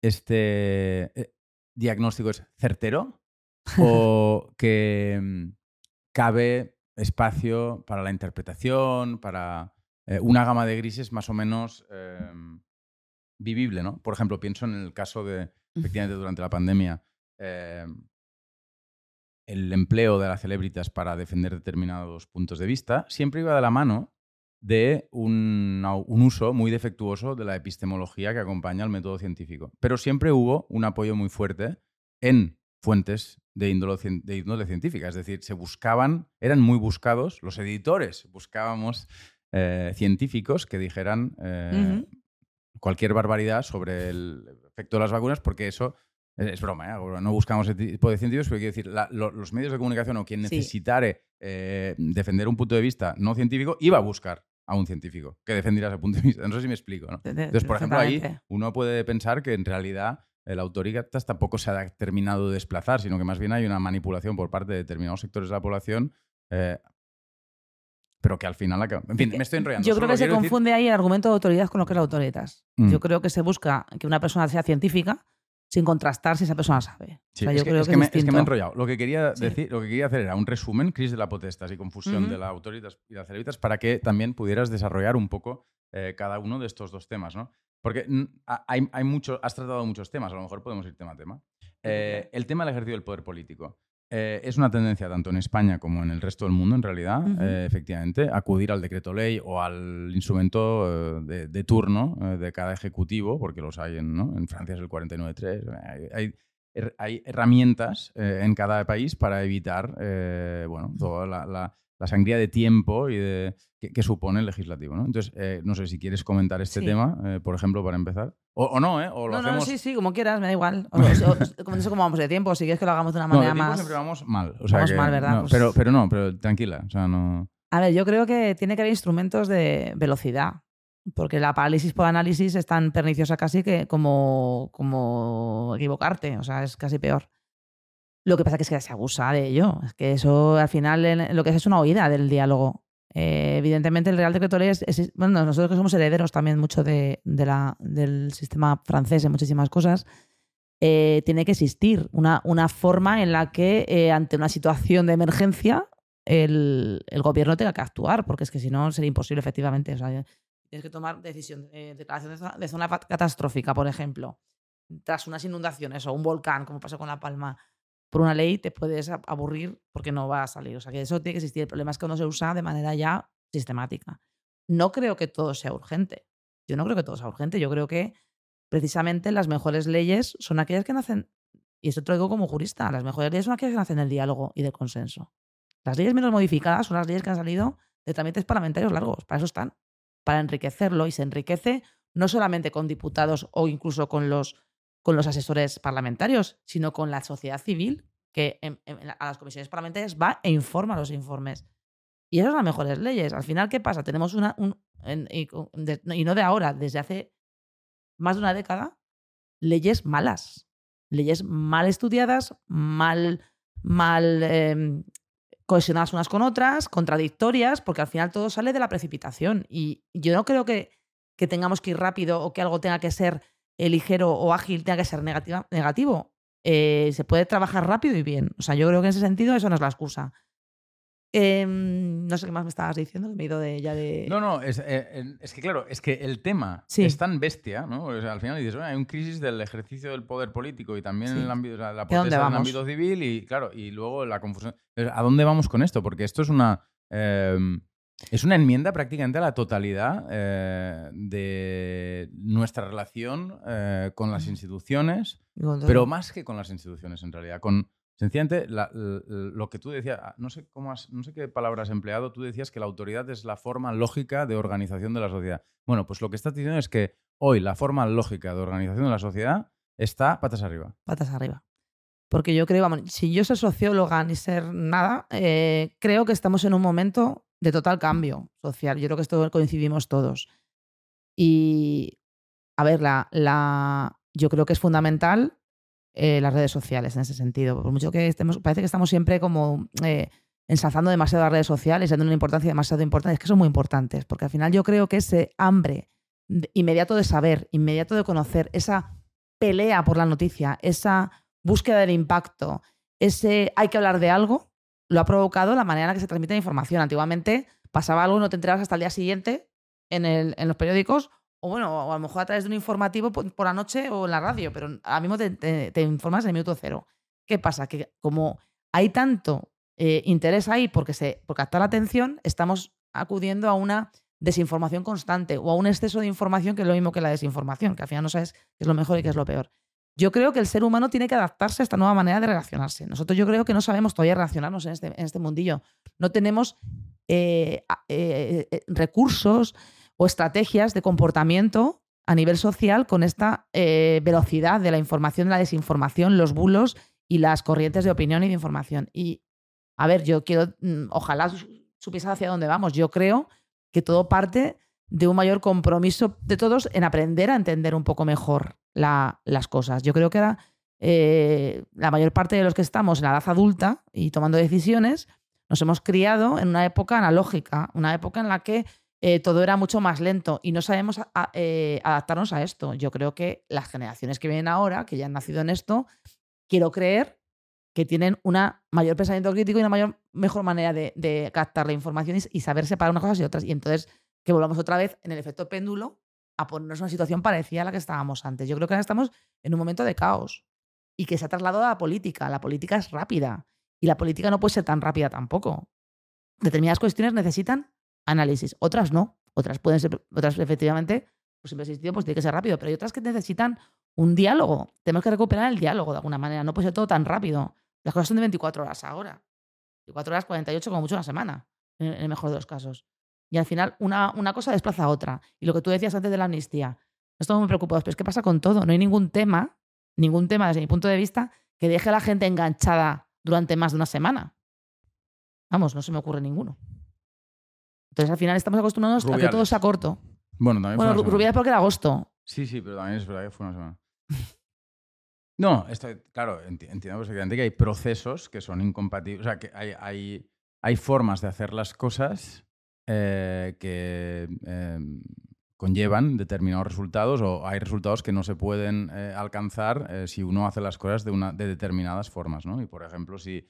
este eh, diagnóstico es certero o que mm, cabe espacio para la interpretación, para eh, una gama de grises más o menos em, vivible, ¿no? Por ejemplo, pienso en el caso de efectivamente durante la pandemia, eh, el empleo de las celebritas para defender determinados puntos de vista siempre iba de la mano de un, uso muy defectuoso de la epistemología que acompaña al método científico. Pero siempre hubo un apoyo muy fuerte en fuentes de índole, científica. Es decir, se buscaban, eran muy buscados, los editores buscábamos eh, científicos que dijeran eh, cualquier barbaridad sobre el efecto de las vacunas, porque eso es broma, ¿eh? no buscamos ese tipo de científicos, pero quiero decir, los medios de comunicación o quien necesitare eh, defender un punto de vista no científico, iba a buscar a un científico que defendiera ese punto de vista. No sé si me explico. ¿no? Entonces, por ejemplo, ahí uno puede pensar que en realidad el autoritas tampoco se ha terminado de desplazar, sino que más bien hay una manipulación por parte de determinados sectores de la población eh, pero que al final En fin, me estoy enrollando. Yo creo que se confunde ahí el argumento de autoridad con lo que es la autoridad. Mm. Yo creo que se busca que una persona sea científica sin contrastar si esa persona sabe. Sí, es, que, me, he enrollado. Lo que quería decir, lo que quería hacer era un resumen, crisis de la potestas y confusión de la autoridad y la celebritas, para que también pudieras desarrollar un poco eh, cada uno de estos dos temas, ¿no? Porque hay, hay mucho, has tratado muchos temas, a lo mejor podemos ir tema a tema. Eh, el tema del ejercicio del poder político. Eh, es una tendencia tanto en España como en el resto del mundo, en realidad, eh, efectivamente, acudir al decreto ley o al instrumento eh, de, turno de cada ejecutivo, porque los hay en, ¿no? en Francia es el 49.3. Hay, hay, herramientas en cada país para evitar bueno, toda la la sangría de tiempo y de, que, supone el legislativo. ¿no? Entonces, eh, no sé si quieres comentar este tema, eh, por ejemplo, para empezar. O, no, ¿eh? O lo no, hacemos... no, sí, sí, como quieras, me da igual. O, no sé cómo vamos de tiempo, si quieres que lo hagamos de una manera no, más. siempre vamos mal. O sea vamos mal, ¿verdad? Pues pero, pero no, pero tranquila. O sea, no... A ver, yo creo que tiene que haber instrumentos de velocidad. Porque la parálisis por análisis es tan perniciosa casi que como, como equivocarte. O sea, es casi peor. Lo que pasa es que se abusa de ello. Es que eso al final lo que es es una oída del diálogo. Eh, evidentemente el Real Decreto Ley es, Bueno, nosotros que somos herederos también mucho de, la, del sistema francés en muchísimas cosas, eh, tiene que existir una, una, forma en la que eh, ante una situación de emergencia el, el, gobierno tenga que actuar, porque es que si no sería imposible efectivamente. O sea, tienes que tomar decisión, declaración de zona, de zona catastrófica, por ejemplo, tras unas inundaciones o un volcán, como pasó con La Palma por una ley te puedes aburrir porque no va a salir. O sea que eso tiene que existir. El problema es que no se usa de manera ya sistemática. No creo que todo sea urgente. Yo no creo que todo sea urgente. Yo creo que precisamente las mejores leyes son aquellas que nacen, y esto te lo digo como jurista, las mejores leyes son aquellas que nacen del diálogo y del consenso. Las leyes menos modificadas son las leyes que han salido de trámites parlamentarios largos. Para eso están. Para enriquecerlo. Y se enriquece no solamente con diputados o incluso con los con los asesores parlamentarios, sino con la sociedad civil, que a las comisiones parlamentarias va e informa los informes. Y esas son las mejores leyes. Al final, ¿qué pasa? Tenemos una. y, no de ahora, desde hace más de una década, leyes malas. Leyes mal estudiadas, mal, mal em, cohesionadas unas con otras, contradictorias, porque al final todo sale de la precipitación. Y yo no creo que, que tengamos que ir rápido o que algo tenga que ser ligero o ágil tenga que ser negativa, negativo. Eh, se puede trabajar rápido y bien. O sea, yo creo que en ese sentido eso no es la excusa. Em, no sé qué más me estabas diciendo, que me he ido de, ya de... No, no, es, eh, es que claro, es que el tema es tan bestia, ¿no? al final dices, hay un crisis del ejercicio del poder político y también en el ámbito, la en el ámbito civil y claro, y luego la confusión. ¿A dónde vamos con esto? Porque esto es una... Em, es una enmienda prácticamente a la totalidad eh, de nuestra relación eh, con las instituciones, pero más que con las instituciones en realidad, con sencillamente lo que tú decías, ah, no sé cómo no sé qué palabras has empleado, tú decías que la autoridad es la forma lógica de organización de la sociedad. Bueno, pues lo que estás diciendo es que hoy la forma lógica de organización de la sociedad está patas arriba. Patas arriba. Porque yo creo, vamos, si yo soy socióloga ni ser nada, eh, creo que estamos en un momento de total cambio social. Yo creo que esto coincidimos todos. Y, a ver, la, la, yo creo que es fundamental eh, las redes sociales en ese sentido. Por mucho que estemos, parece que estamos siempre como eh, ensalzando demasiado las redes sociales, dando una importancia demasiado importante. Es que son muy importantes, porque al final yo creo que ese hambre inmediato de saber, inmediato de conocer, esa pelea por la noticia, esa búsqueda del impacto, ese hay que hablar de algo, lo ha provocado la manera en la que se transmite la información. Antiguamente pasaba algo y no te enterabas hasta el día siguiente en, los periódicos, o bueno, o a lo mejor a través de un informativo por, la noche o en la radio, pero ahora mismo te, informas en el minuto cero. ¿Qué pasa? Que como hay tanto eh, interés ahí porque se, por la atención, estamos acudiendo a una desinformación constante o a un exceso de información que es lo mismo que la desinformación, que al final no sabes qué es lo mejor y qué es lo peor. Yo creo que el ser humano tiene que adaptarse a esta nueva manera de relacionarse. Nosotros yo creo que no sabemos todavía relacionarnos en este, en este mundillo. No tenemos eh, eh, eh, recursos o estrategias de comportamiento a nivel social con esta velocidad de la información, la desinformación, los bulos y las corrientes de opinión y de información. Y, a ver, yo quiero, mm, ojalá supiese hacia dónde vamos. Yo creo que todo parte de un mayor compromiso de todos en aprender a entender un poco mejor las cosas. Yo creo que ahora eh, la mayor parte de los que estamos en la edad adulta y tomando decisiones, nos hemos criado en una época analógica, una época en la que eh, todo era mucho más lento y no sabemos eh, adaptarnos a esto. Yo creo que las generaciones que vienen ahora, que ya han nacido en esto, quiero creer que tienen un mayor pensamiento crítico y una mayor, mejor manera de, captar la información y, y saber separar unas cosas y otras. Y entonces que volvamos otra vez en el efecto péndulo a ponernos una situación parecida a la que estábamos antes. Yo creo que ahora estamos en un momento de caos y que se ha trasladado a la política. La política es rápida Y la política no puede ser tan rápida tampoco. Determinadas cuestiones necesitan análisis, otras no. Otras pueden ser, otras efectivamente, pues siempre existido, pues tiene que ser rápido, pero hay otras que necesitan un diálogo. Tenemos que recuperar el diálogo de alguna manera. No puede ser todo tan rápido. Las cosas son de 24 horas ahora. 24 horas, 48 como mucho una semana, en el mejor de los casos. Y al final una, una cosa desplaza a otra. Y lo que tú decías antes de la amnistía, estamos muy preocupados, pero es que pasa con todo. No hay ningún tema, ningún tema desde mi punto de vista, que deje a la gente enganchada durante más de una semana. Vamos, no se me ocurre ninguno. Entonces al final estamos acostumbrados a que todo sea corto. Bueno, también Bueno, Rubiales porque era agosto. Sí, sí, pero también es verdad que fue una semana. No, esto, claro, entiendo perfectamente que hay procesos que son incompatibles. O sea, que hay, hay, hay formas de hacer las cosas eh, que em, conllevan determinados resultados o hay resultados que no se pueden eh, alcanzar eh, si uno hace las cosas de, una, de determinadas formas. ¿no? Y, por ejemplo, si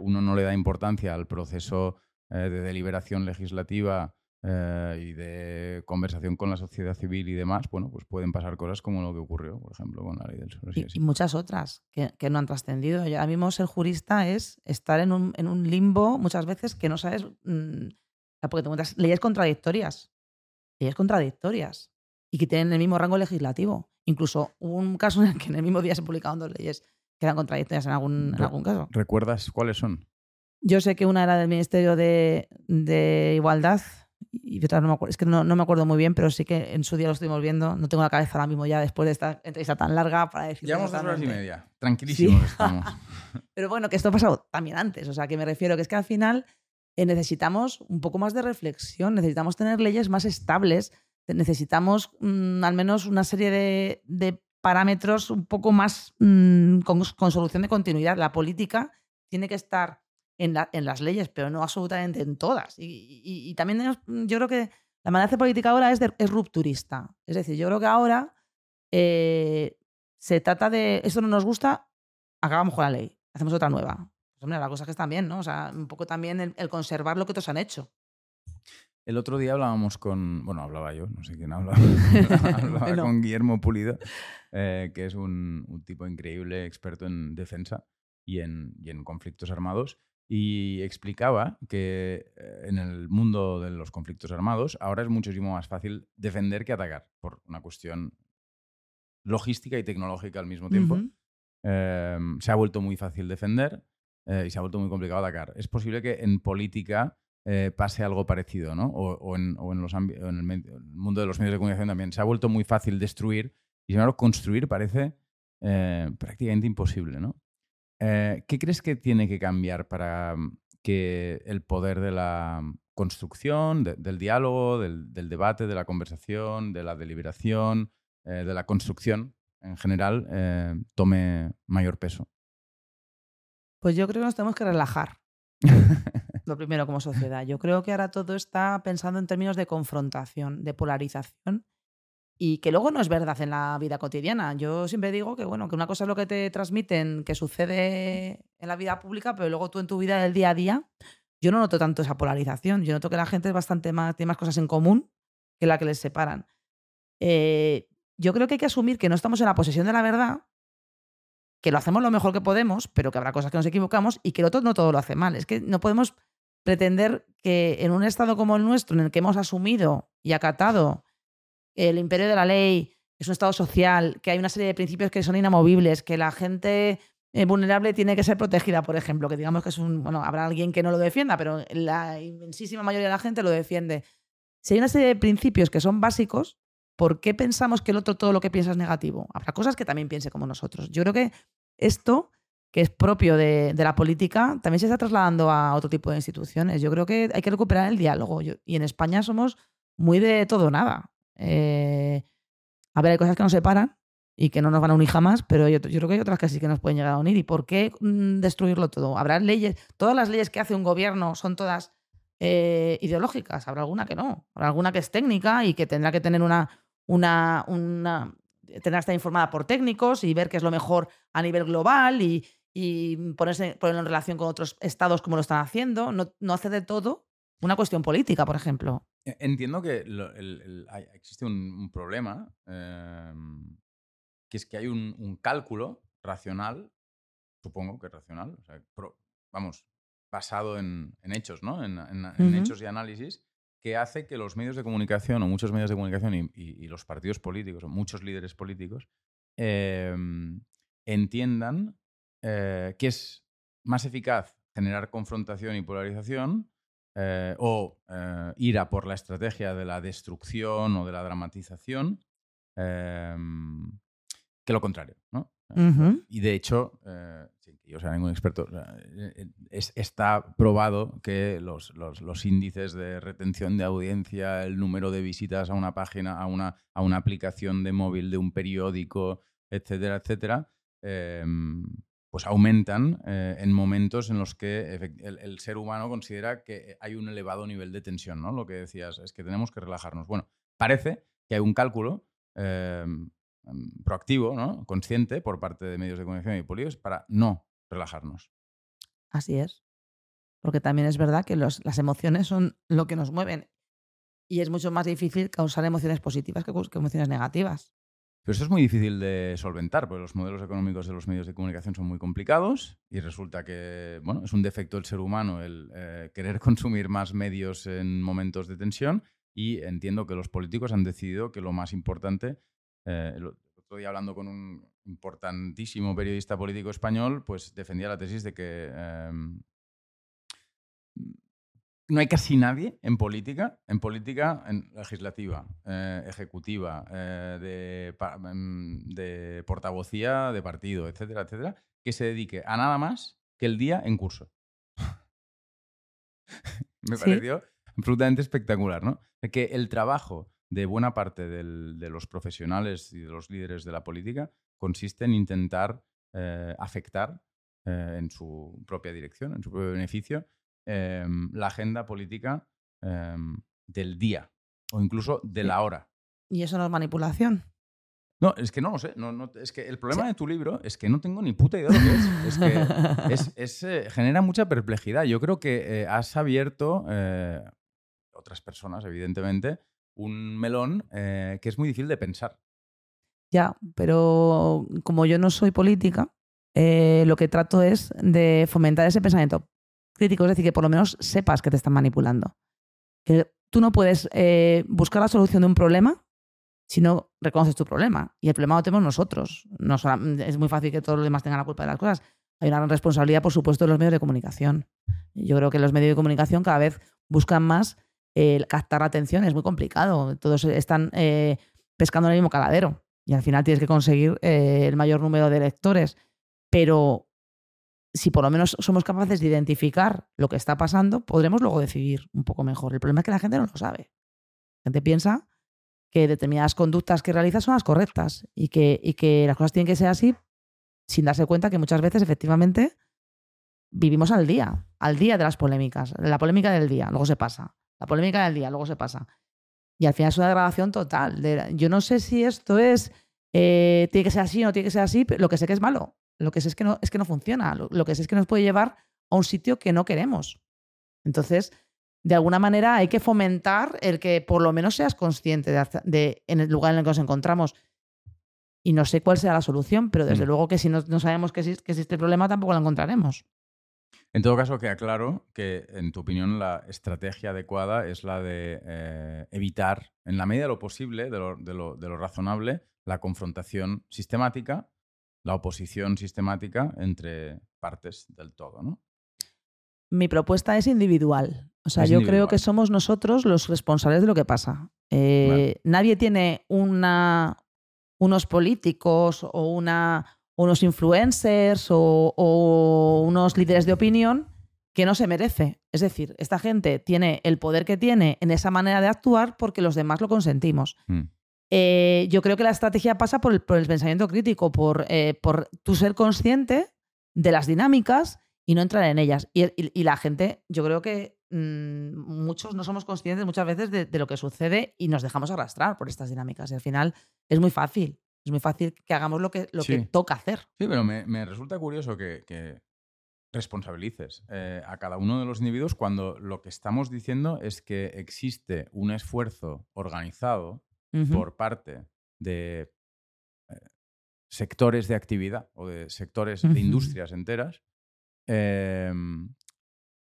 uno no le da importancia al proceso de deliberación legislativa y de conversación con la sociedad civil y demás, bueno, pues pueden pasar cosas como lo que ocurrió, por ejemplo, con la ley del suelo. Y, muchas otras que, que, no han trascendido. Ya mismo ser jurista es estar en un, en un limbo muchas veces que no sabes, mmm, porque te encuentras leyes contradictorias, leyes contradictorias y que tienen el mismo rango legislativo. Incluso hubo un caso en el que en el mismo día se publicaron dos leyes que eran contradictorias en algún, en algún caso. ¿Recuerdas cuáles son? Yo sé que una era del Ministerio de, de Igualdad y otra no me acuerdo, es que no, no, me acuerdo muy bien, pero sí que en su día lo estuvimos viendo. No tengo la cabeza ahora mismo ya después de esta entrevista tan larga para decir. Llevamos dos horas y media, tranquilísimos estamos. pero bueno, que esto ha pasado también antes, o sea, que me refiero que es que al final eh, necesitamos un poco más de reflexión, necesitamos tener leyes más estables, necesitamos mmm, al menos una serie de, de, parámetros un poco más mmm, con, con solución de continuidad. La política tiene que estar en, la, en, las leyes, pero no absolutamente en todas. Y, también yo creo que la manera de hacer política ahora es, es rupturista. Es decir, yo creo que ahora eh, se trata de, esto no nos gusta, acabamos con la ley, hacemos otra nueva. Pues, hombre, la cosa es que están bien, ¿no? O sea, un poco también el, el conservar lo que otros han hecho. El otro día hablábamos con, bueno, hablaba yo, no sé quién hablaba, hablaba bueno. con Guillermo Pulido, eh, que es un, un, tipo increíble, experto en defensa y en, y en conflictos armados y explicaba que eh, en el mundo de los conflictos armados ahora es muchísimo más fácil defender que atacar, por una cuestión logística y tecnológica al mismo tiempo. Uh -huh. eh, se ha vuelto muy fácil defender eh, y se ha vuelto muy complicado atacar. Es posible que en política eh, pase algo parecido, ¿no? O, o, en, los el, mundo de los medios de comunicación también. Se ha vuelto muy fácil destruir y, sin embargo, construir parece eh, prácticamente imposible, ¿no? Eh, ¿Qué crees que tiene que cambiar para mm, que el poder de la mm, construcción, de, del diálogo, del, del, debate, de la conversación, de la deliberación, de la construcción en general tome mayor peso? Pues yo creo que nos tenemos que relajar. Lo primero como sociedad. Yo creo que ahora todo está pensando en términos de confrontación, de polarización y que luego no es verdad en la vida cotidiana. Yo siempre digo que, bueno, que una cosa es lo que te transmiten, que sucede en la vida pública, pero luego tú en tu vida del día a día, yo no noto tanto esa polarización. Yo noto que la gente es bastante más, tiene más cosas en común que la que les separan. Eh, yo creo que hay que asumir que no estamos en la posesión de la verdad, que lo hacemos lo mejor que podemos, pero que habrá cosas que nos equivocamos y que el otro no todo lo hace mal. Es que no podemos pretender que en un estado como el nuestro, en el que hemos asumido y acatado el imperio de la ley, es un Estado social, que hay una serie de principios que son inamovibles, que la gente eh, vulnerable tiene que ser protegida, por ejemplo, que digamos que es un, bueno, habrá alguien que no lo defienda, pero la inmensísima mayoría de la gente lo defiende. Si hay una serie de principios que son básicos, ¿por qué pensamos que el otro todo lo que piensa es negativo? Habrá cosas que también piense como nosotros. Yo creo que esto, que es propio de, la política, también se está trasladando a otro tipo de instituciones. Yo creo que hay que recuperar el diálogo. Y en España somos muy de todo nada. Eh, a ver, hay cosas que nos separan y que no nos van a unir jamás, pero yo, creo que hay otras que sí que nos pueden llegar a unir. ¿Y por qué mmm, destruirlo todo? Habrá leyes, todas las leyes que hace un gobierno son todas eh, ideológicas, habrá alguna que no, habrá alguna que es técnica y que tendrá que tener una, una, una tendrá que estar informada por técnicos y ver qué es lo mejor a nivel global y, y ponerse, ponerlo en relación con otros estados como lo están haciendo, no, no hace de todo una cuestión política, por ejemplo. E, entiendo que lo, el, el, hay, existe un, un problema, eh, que es que hay un, un, cálculo racional, supongo que racional, o sea, pro, vamos, basado en, hechos, ¿no? En, hechos y análisis, que hace que los medios de comunicación o muchos medios de comunicación y, los partidos políticos o muchos líderes políticos em, entiendan eh, que es más eficaz generar confrontación y polarización eh, o eh, ir a por la estrategia de la destrucción o de la dramatización em, que lo contrario. ¿no? Y de hecho, yo sea ningún experto, está probado que los, los, índices de retención de audiencia, el número de visitas a una página, a una, a una aplicación de móvil de un periódico, etcétera, etcétera, em, pues aumentan eh, en momentos en los que el, ser humano considera que hay un elevado nivel de tensión, ¿no? Lo que decías es que tenemos que relajarnos. Bueno, parece que hay un cálculo em, em, proactivo, ¿no? consciente por parte de medios de comunicación y políticos para no relajarnos. Así es. Porque también es verdad que las emociones son lo que nos mueven y es mucho más difícil causar emociones positivas que emociones negativas. Pero eso es muy difícil de solventar, porque los modelos económicos de los medios de comunicación son muy complicados y resulta que bueno, es un defecto del ser humano el eh, querer consumir más medios en momentos de tensión y entiendo que los políticos han decidido que lo más importante, eh, otro día hablando con un importantísimo periodista político español, pues defendía la tesis de que em, no hay casi nadie en política, en política en legislativa, eh, ejecutiva, eh, mm, de, portavocía de partido, etcétera, etcétera, que se dedique a nada más que el día en curso. Me pareció absolutamente espectacular, ¿no? Que el trabajo de buena parte de los profesionales y de los líderes de la política consiste en intentar eh, afectar en su propia dirección, en su propio beneficio, Em, la agenda política em, del día o incluso de la hora. ¿Y eso no es manipulación? No, es que no lo sé. No, es que el problema de tu libro es que no tengo ni puta idea de lo que es. Es que es, eh, genera mucha perplejidad. Yo creo que eh, has abierto, eh, otras personas, evidentemente, un melón que es muy difícil de pensar. Ya, pero como yo no soy política, lo que trato es de fomentar ese pensamiento crítico, es decir, que por lo menos sepas que te están manipulando. Que tú no puedes eh, buscar la solución de un problema si no reconoces tu problema. Y el problema lo tenemos nosotros. No es muy fácil que todos los demás tengan la culpa de las cosas. Hay una gran responsabilidad, por supuesto, de los medios de comunicación. Yo creo que los medios de comunicación cada vez buscan más eh, captar la atención. Es muy complicado. Todos están eh, pescando en el mismo caladero. Y al final tienes que conseguir el mayor número de lectores. Pero si por lo menos somos capaces de identificar lo que está pasando, podremos luego decidir un poco mejor. El problema es que la gente no lo sabe. La gente piensa que determinadas conductas que realiza son las correctas y que, y que las cosas tienen que ser así sin darse cuenta que muchas veces efectivamente vivimos al día, al día de las polémicas. La polémica del día, luego se pasa. La polémica del día, luego se pasa. Y al final es una degradación total. yo no sé si esto es, eh, tiene que ser así o no tiene que ser así, pero lo que sé que es malo. Lo que sé es que no, es que no funciona. Lo, que sé es que nos puede llevar a un sitio que no queremos. Entonces, de alguna manera hay que fomentar el que por lo menos seas consciente de, en el lugar en el que nos encontramos. Y no sé cuál será la solución, pero desde mm. luego que si no, sabemos que existe, que existe el problema, tampoco lo encontraremos. En todo caso, queda claro que, en tu opinión, la estrategia adecuada es la de eh, evitar, en la medida de lo posible, de lo, de lo razonable, la confrontación sistemática la oposición sistemática entre partes del todo, ¿no? Mi propuesta es individual. O sea, yo creo que somos nosotros los responsables de lo que pasa. Eh, nadie tiene una, unos políticos o una, unos influencers o, unos líderes de opinión que no se merece. Es decir, esta gente tiene el poder que tiene en esa manera de actuar porque los demás lo consentimos. Mm. Eh, yo creo que la estrategia pasa por el, pensamiento crítico, por, eh, por tu ser consciente de las dinámicas y no entrar en ellas. Y, la gente, yo creo que mm, muchos no somos conscientes muchas veces de, lo que sucede y nos dejamos arrastrar por estas dinámicas. Y al final es muy fácil. Es muy fácil que hagamos lo que, lo que toca hacer. Sí, pero me, resulta curioso que, responsabilices eh, a cada uno de los individuos cuando lo que estamos diciendo es que existe un esfuerzo organizado por parte de eh, sectores de actividad o de sectores de industrias enteras em,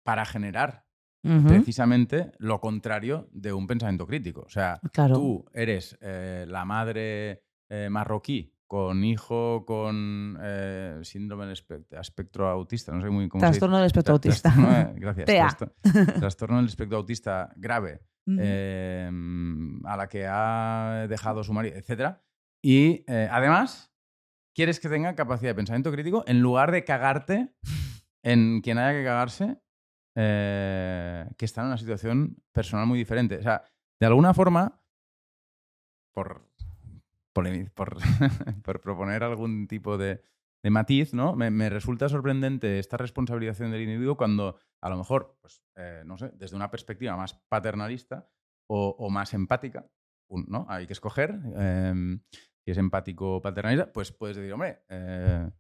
para generar precisamente lo contrario de un pensamiento crítico. O sea, Claro. tú eres eh, la madre eh, marroquí con hijo con eh, síndrome del espect- espectro autista, no sé muy cómo Trastorno del se dice. espectro autista. trastorno gracias. Trastorno del espectro autista grave, eh, a la que ha dejado su marido, etc. Y eh, además, quieres que tenga capacidad de pensamiento crítico en lugar de cagarte en quien haya que cagarse, que está en una situación personal muy diferente. O sea, de alguna forma, por, por, por proponer algún tipo de, de matiz, ¿no? Me, me resulta sorprendente esta responsabilización del individuo cuando a lo mejor, pues, eh, no sé, desde una perspectiva más paternalista o, o más empática, ¿no? Hay que escoger. em, si es empático o paternalista, pues puedes decir, hombre, eh,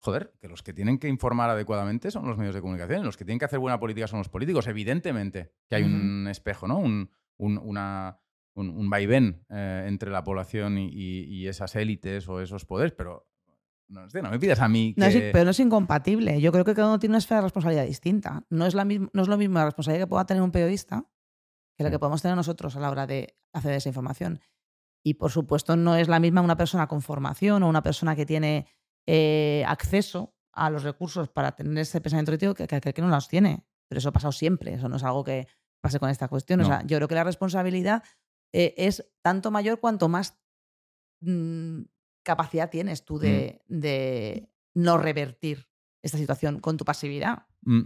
joder, que los que tienen que informar adecuadamente son los medios de comunicación, los que tienen que hacer buena política son los políticos. Evidentemente que hay un espejo, ¿no? Un, un, una, un, un vaivén eh, entre la población y, y- esas élites o esos poderes, pero no, sé, no me pidas a mí que... No es- pero no es incompatible. Yo creo que cada uno tiene una esfera de responsabilidad distinta. No es, la no es lo mismo la responsabilidad que pueda tener un periodista que la que podemos tener nosotros a la hora de a esa información. Y por supuesto no es la misma una persona con formación o una persona que tiene eh, acceso a los recursos para tener ese pensamiento crítico que, que, que no los tiene. Pero eso ha pasado siempre. Eso no es algo que pase con esta cuestión. O No. sea, yo creo que la responsabilidad eh, es tanto mayor cuanto más mm, capacidad tienes tú de, de no revertir esta situación con tu pasividad. Mm,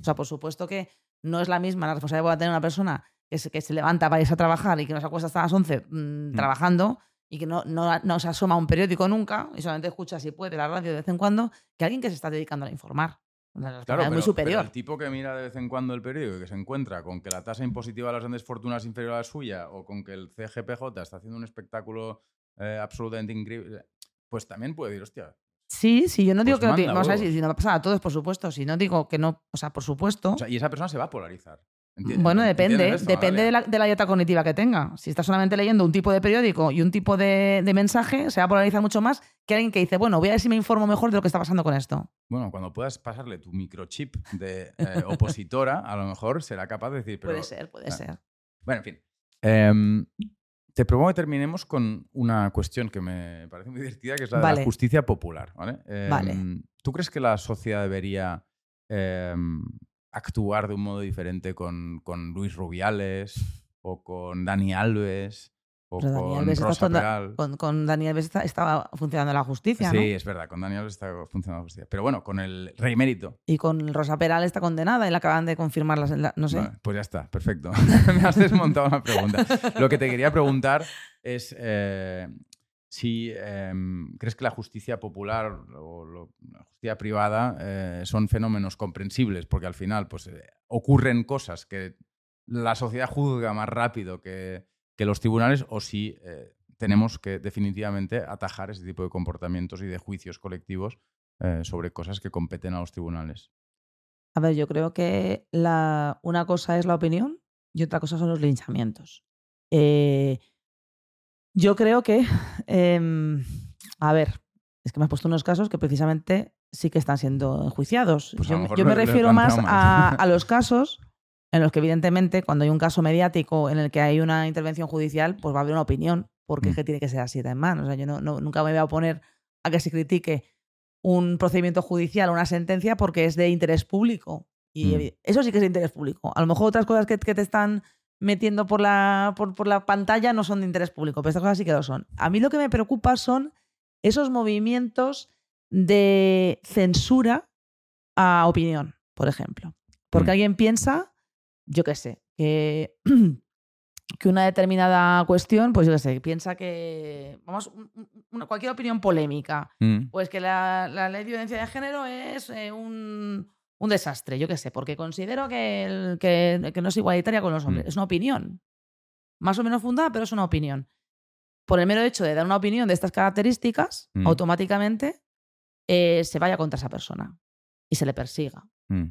O sea, por supuesto que no es la misma la responsabilidad que pueda tener una persona que se, que se levanta para irse a trabajar y que no se acuesta hasta las 11 mm, trabajando y que no, no, no se asoma a un periódico nunca y solamente escucha, si puede, la radio de vez en cuando, que alguien que se está dedicando a informar. La Claro, es pero, muy superior. pero el tipo que mira de vez en cuando el periódico y que se encuentra con que la tasa impositiva de las grandes fortunas es inferior a la suya o con que el CGPJ está haciendo un espectáculo eh, absolutamente increíble, pues también puede decir, hostia, Sí, sí, yo no digo Pues que no Vamos a ver si, si no va a pasar a todos, por supuesto. Si no digo que no, o sea, por supuesto. o sea, y esa persona se va a polarizar. Bueno, ¿entiendes depende. depende de la, de la dieta cognitiva que tenga. Si está solamente leyendo un tipo de periódico y un tipo de, de mensaje, se va a polarizar mucho más que alguien que dice, bueno, voy a ver si me informo mejor de lo que está pasando con esto. Bueno, cuando puedas pasarle tu microchip de eh, opositora, a lo mejor será capaz de decir, pero... puede ser, puede ah, ser. Bueno, en fin. Em, te propongo que terminemos con una cuestión que me parece muy divertida, que es la de la justicia popular. ¿vale? Vale. Em, ¿Tú crees que la sociedad debería em, actuar de un modo diferente con, con Luis Rubiales o con Dani Alves o Pero Dani con está Rosa Peral? Con, con Dani Alves está- estaba funcionando la justicia, Sí, ¿no? es verdad, con Dani Alves está funcionando la justicia. Pero bueno, con el rey mérito. Y con Rosa Peral está condenada y la acaban de confirmar, las, la- no sé. Pues ya está, perfecto. Me has desmontado una pregunta. Lo que te quería preguntar es eh, si em, crees que la justicia popular o la justicia privada eh, son fenómenos comprensibles, porque al final pues, eh, ocurren cosas que la sociedad juzga más rápido que, que los tribunales, o si eh, tenemos que definitivamente atajar ese tipo de comportamientos y de juicios colectivos sobre cosas que competen a los tribunales. A ver, yo creo que la, una cosa es la opinión y otra cosa son los linchamientos. Yo creo que, em, a ver, es que me has puesto unos casos que precisamente sí que están siendo enjuiciados. Pues yo me- yo refiero más a, los casos en los que evidentemente cuando hay un caso mediático en el que hay una intervención judicial, pues va a haber una opinión, porque Mm. es que tiene que ser así además. O sea, yo no, no- nunca me voy a oponer a que se critique un procedimiento judicial una sentencia porque es de interés público. Y Mm. eso sí que es de interés público. A lo mejor otras cosas que, que te están metiendo por la, por, por la pantalla no son de interés público, pero estas cosas sí que lo son. A mí lo que me preocupa son esos movimientos de censura a opinión, por ejemplo. Porque Mm. alguien piensa, yo qué sé, que, que una determinada cuestión, pues yo qué sé, piensa que, vamos, una- cualquier opinión polémica, Mm. pues que la, la ley de violencia de género es eh, un, un desastre, yo qué sé, porque considero que, el- que, que no es igualitaria con los hombres. Mm. Es una opinión. Más o menos fundada, pero es una opinión. Por el mero hecho de dar una opinión de estas características, Mm. automáticamente eh, se vaya contra esa persona y se le persiga. Mm.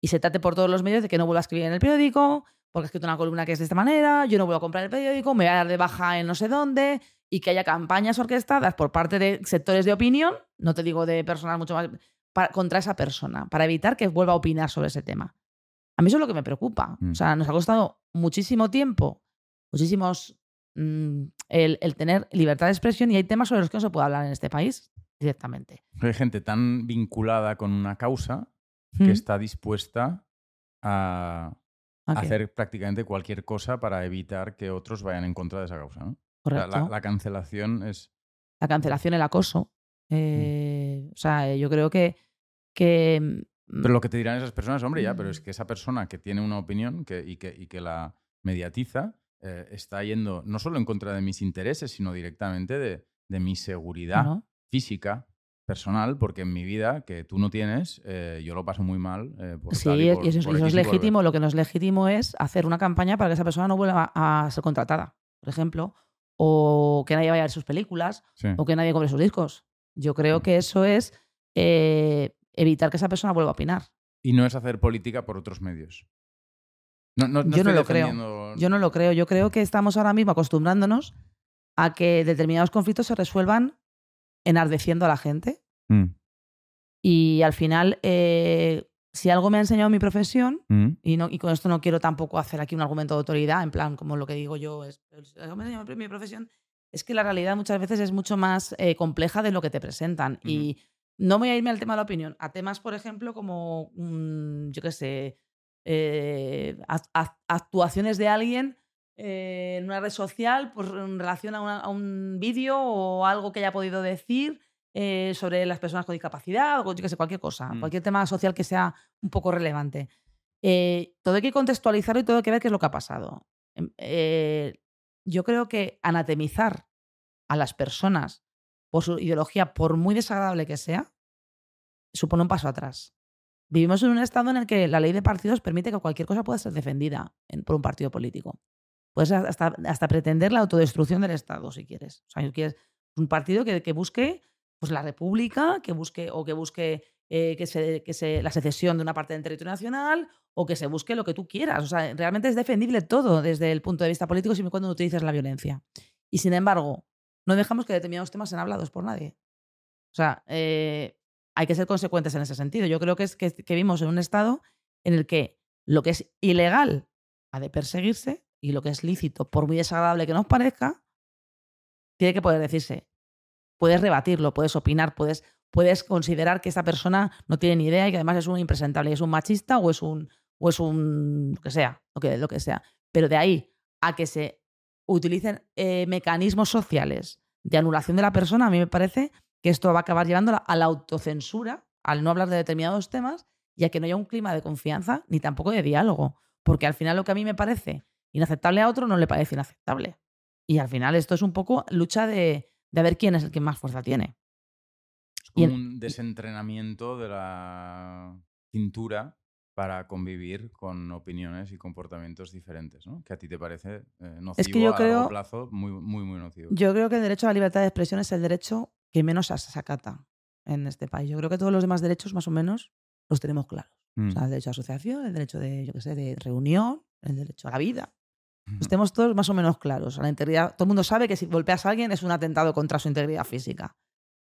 Y se trate por todos los medios de que no vuelva a escribir en el periódico, porque ha escrito una columna que es de esta manera, yo no vuelvo a comprar el periódico, me voy a dar de baja en no sé dónde, y que haya campañas orquestadas por parte de sectores de opinión, no te digo de personas mucho más, contra esa persona, para evitar que vuelva a opinar sobre ese tema. A mí eso es lo que me preocupa. O Mm. sea, nos ha costado muchísimo tiempo, muchísimos, mm, el, el tener libertad de expresión y hay temas sobre los que no se puede hablar en este país directamente. Hay gente tan vinculada con una causa Mm. que está dispuesta a hacer prácticamente cualquier cosa para evitar que otros vayan en contra de esa causa. ¿no? O sea, Correcto. la, la cancelación es... la cancelación, el acoso. Eh, O sea, yo creo que, que mm, Pero lo que te dirán esas personas, hombre, ya, pero Mm. es que esa persona que tiene una opinión que, y, que, y que la mediatiza eh, está yendo no solo en contra de mis intereses, sino directamente de, de mi seguridad ¿no? física, personal, porque en mi vida, que tú no tienes, eh, yo lo paso muy mal. eh, por Sí, y y por- eso, es- por y eso es y por legítimo. Lo que no es legítimo es hacer una campaña para que esa persona no vuelva a ser contratada, por ejemplo, o que nadie vaya a ver sus películas, Sí. o que nadie compre sus discos. Yo creo que eso es eh, evitar que esa persona vuelva a opinar. Y no es hacer política por otros medios. No, no, no Yo no lo creo. Yo no lo creo. Yo creo que estamos ahora mismo acostumbrándonos a que determinados conflictos se resuelvan enardeciendo a la gente. Mm, Y al final, eh, si algo me ha enseñado mi profesión, mm, y, no, y con esto no quiero tampoco hacer aquí un argumento de autoridad, en plan, como lo que digo yo, es, es- algo me ha enseñado mi profesión, es que la realidad muchas veces es mucho más eh, compleja de lo que te presentan. Y no voy a irme al tema de la opinión, a temas, por ejemplo, como, mm, yo qué sé, eh, act- act- actuaciones de alguien eh, en una red social pues, en relación a, una- a un vídeo o algo que haya podido decir eh, sobre las personas con discapacidad o yo qué sé, cualquier cosa, Mm. cualquier tema social que sea un poco relevante. Todo hay que contextualizarlo y todo hay que ver qué es lo que ha pasado. Yo creo que anatemizar a las personas por su ideología, por muy desagradable que sea, supone un paso atrás. Vivimos en un estado en el que la ley de partidos permite que cualquier cosa pueda ser defendida en- por un partido político. Puedes hasta, hasta pretender la autodestrucción del Estado, si quieres. O sea, quieres un partido que, que busque pues, la república, que busque, o que busque eh, que se, que se, la secesión de una parte del territorio nacional, o que se busque lo que tú quieras. O sea, realmente es defendible todo desde el punto de vista político siempre y cuando no utilices la violencia. Y sin embargo, no dejamos que determinados temas sean hablados por nadie. O sea, eh, hay que ser consecuentes en ese sentido. Yo creo que es que, que vivimos en un estado en el que lo que es ilegal ha de perseguirse y lo que es lícito, por muy desagradable que nos parezca, tiene que poder decirse. Puedes rebatirlo, puedes opinar, puedes, puedes considerar que esa persona no tiene ni idea y que además es un impresentable, y es un machista o es un, o es un lo que sea, lo que, lo que sea. Pero de ahí a que se utilicen eh, mecanismos sociales de anulación de la persona, a mí me parece que esto va a acabar llevándola a la autocensura, al no hablar de determinados temas y a que no haya un clima de confianza ni tampoco de diálogo. Porque al final lo que a mí me parece inaceptable a otro no le parece inaceptable. Y al final esto es un poco lucha de, de ver quién es el que más fuerza tiene. Es como un desentrenamiento de la cintura para convivir con opiniones y comportamientos diferentes, ¿no? Que a ti te parece eh, nocivo yo a creo- largo plazo, muy, muy, muy nocivo. Yo creo que el derecho a la libertad de expresión es el derecho que menos se acata en este país. Yo creo que todos los demás derechos, más o menos, los tenemos claros. Mm. O sea, el derecho a asociación, el derecho de, yo qué sé, de reunión, el derecho a la vida. Ujú. Los tenemos todos más o menos claros. A la integridad, todo el mundo sabe que si golpeas a alguien es un atentado contra su integridad física.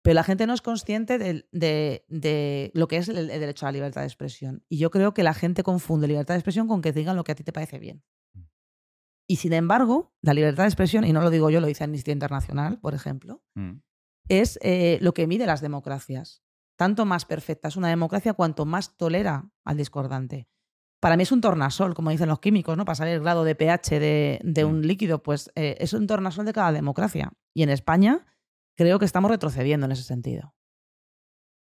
Pero la gente no es consciente del- de, de lo que es el, el derecho a la libertad de expresión. Y yo creo que la gente confunde libertad de expresión con que digan lo que a ti te parece bien. Mm. Y sin embargo, la libertad de expresión, y no lo digo yo, lo dice Amnistía Internacional, por ejemplo, Mm. es eh, lo que mide las democracias. Tanto más perfecta es una democracia cuanto más tolera al discordante. Para mí es un tornasol, como dicen los químicos, ¿no? Para saber el grado de pH de, de un Mm. líquido, pues eh, es un tornasol de cada democracia. Y en España creo que estamos retrocediendo en ese sentido.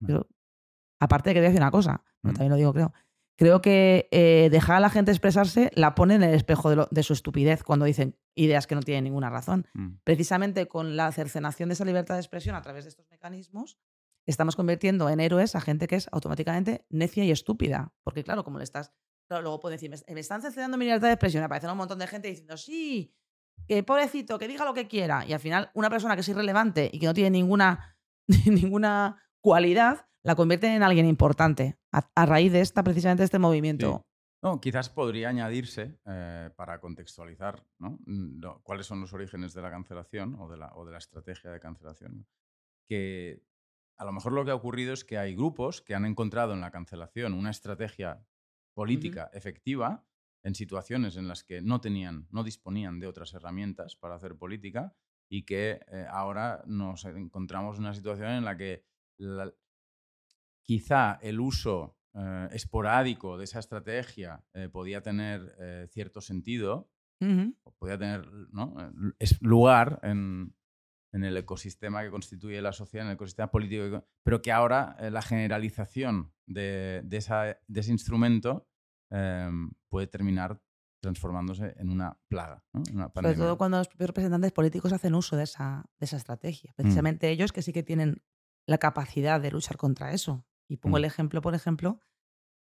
Pero, aparte de que te voy a decir una cosa, pero Mm. también lo digo, creo. Creo que eh, dejar a la gente expresarse la pone en el espejo de, lo- de su estupidez cuando dicen ideas que no tienen ninguna razón Mm. precisamente con la cercenación de esa libertad de expresión a través de estos mecanismos, estamos convirtiendo en héroes a gente que es automáticamente necia y estúpida. Porque claro, como le estás... Claro, luego pueden decir, me, me están cercenando mi libertad de expresión, aparecen un montón de gente diciendo, sí, que pobrecito, que diga lo que quiera. Y al final, una persona que es irrelevante y que no tiene ninguna, ninguna cualidad, la convierte en alguien importante a, a raíz de esta, precisamente, este movimiento. No, quizás podría añadirse, eh, para contextualizar, ¿no? Mm, cuáles son los orígenes de la cancelación o de la, o de la estrategia de cancelación, que a lo mejor lo que ha ocurrido es que hay grupos que han encontrado en la cancelación una estrategia política efectiva en situaciones en las que no tenían, no disponían de otras herramientas para hacer política y que eh, ahora nos encontramos en una situación en la que quizá el uso eh, esporádico de esa estrategia eh, podía tener cierto sentido, podía tener es lugar en, en el ecosistema que constituye la sociedad, en el ecosistema político, pero que ahora eh, la generalización de, ese instrumento em, puede terminar transformándose en una plaga. Sobre todo cuando los representantes políticos hacen uso de esa, estrategia. Mm. Precisamente ellos que sí que tienen la capacidad de luchar contra eso. Y pongo mm. el ejemplo, por ejemplo,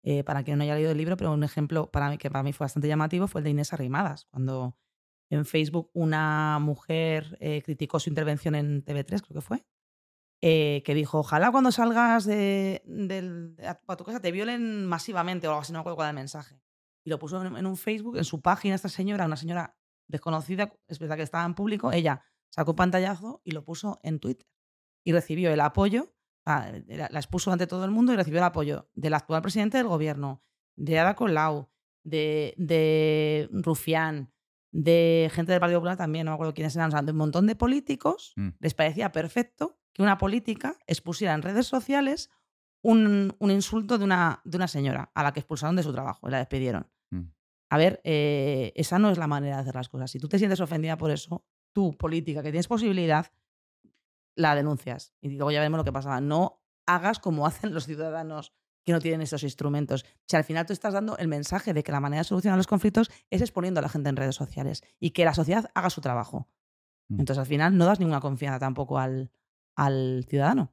eh, para quien no haya leído el libro, pero un ejemplo para mí que para mí fue bastante llamativo fue el de Inés Arrimadas, cuando en Facebook una mujer eh, criticó su intervención en TV3, creo que fue, eh, que dijo, ojalá cuando salgas de, a tu casa te violen masivamente o algo así, no me acuerdo cuál era el mensaje. Y lo puso en, un Facebook, en su página, esta señora, una señora desconocida, es verdad que estaba en público, ella sacó un pantallazo y lo puso en Twitter. Y recibió el apoyo, la, expuso ante todo el mundo y recibió el apoyo del actual presidente del gobierno, de Ada Colau, de, de Rufián, de gente del Partido Popular también, no me acuerdo quiénes eran, de un montón de políticos, mm. les parecía perfecto que una política expusiera en redes sociales un, insulto de una, de una señora a la que expulsaron de su trabajo y la despidieron. Mm. A ver, eh, esa no es la manera de hacer las cosas. Si tú te sientes ofendida por eso, tú, política, que tienes posibilidad, la denuncias. Y luego ya vemos lo que pasa. No hagas como hacen los ciudadanos que no tienen esos instrumentos. Si al final tú estás dando el mensaje de que la manera de solucionar los conflictos es exponiendo a la gente en redes sociales y que la sociedad haga su trabajo. Mm. Entonces al final no das ninguna confianza tampoco al, al ciudadano.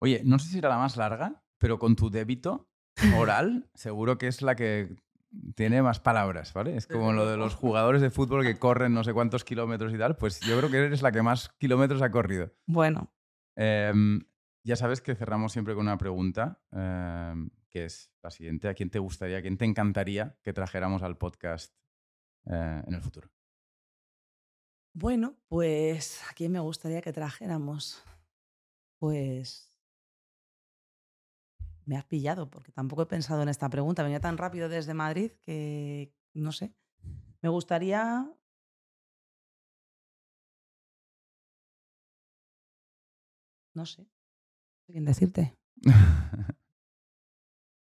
Oye, no sé si era la más larga, pero con tu débito oral seguro que es la que tiene más palabras, ¿vale? Es como lo de los jugadores de fútbol que corren no sé cuántos kilómetros y tal, pues yo creo que eres la que más kilómetros ha corrido. Bueno. Em, ya sabes que cerramos siempre con una pregunta, em, que es la siguiente. ¿A quién te gustaría, a quién te encantaría que trajéramos al podcast eh, en el futuro? Bueno, pues ¿a quién me gustaría que trajéramos? Pues me has pillado, porque tampoco he pensado en esta pregunta. Venía tan rápido desde Madrid que, no sé, me gustaría... No sé, quién decirte.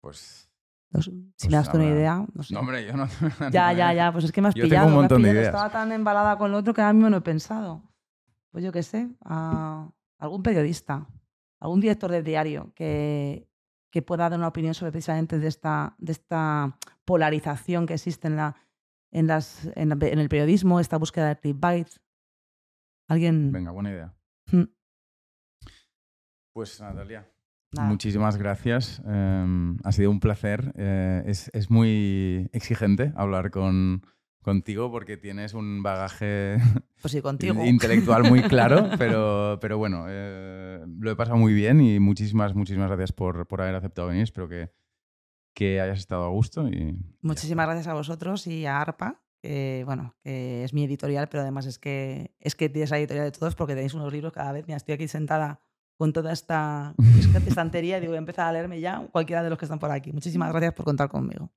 pues. si me pues das tú una idea, no sé. No, hombre, yo no. ya, ya, ya, pues es que me has yo pillado. Tengo un montón de ideas. Estaba tan embalada con lo otro que ahora mismo no he pensado. Pues yo qué sé, a algún periodista, algún director de diario que, que pueda dar una opinión sobre precisamente de esta, de esta polarización que existe en, la, en, las, en, el periodismo, esta búsqueda de clickbait. Alguien. Venga, buena idea. Hmm. Pues Natalia, muchísimas gracias. Em, ha sido un placer. Eh, es, es, muy exigente hablar con, contigo porque tienes un bagaje pues contigo. intelectual muy claro, pero, pero bueno, eh, lo he pasado muy bien y muchísimas, muchísimas gracias por, por haber aceptado venir. Espero que, que hayas estado a gusto. Y, muchísimas gracias a vosotros y a ARPA, que bueno, que es mi editorial, pero además es que es que tienes la editorial de todos porque tenéis unos libros cada vez. Mira, estoy aquí sentada con toda esta estantería y digo, voy a empezar a leerme ya cualquiera de los que están por aquí. Muchísimas gracias por contar conmigo.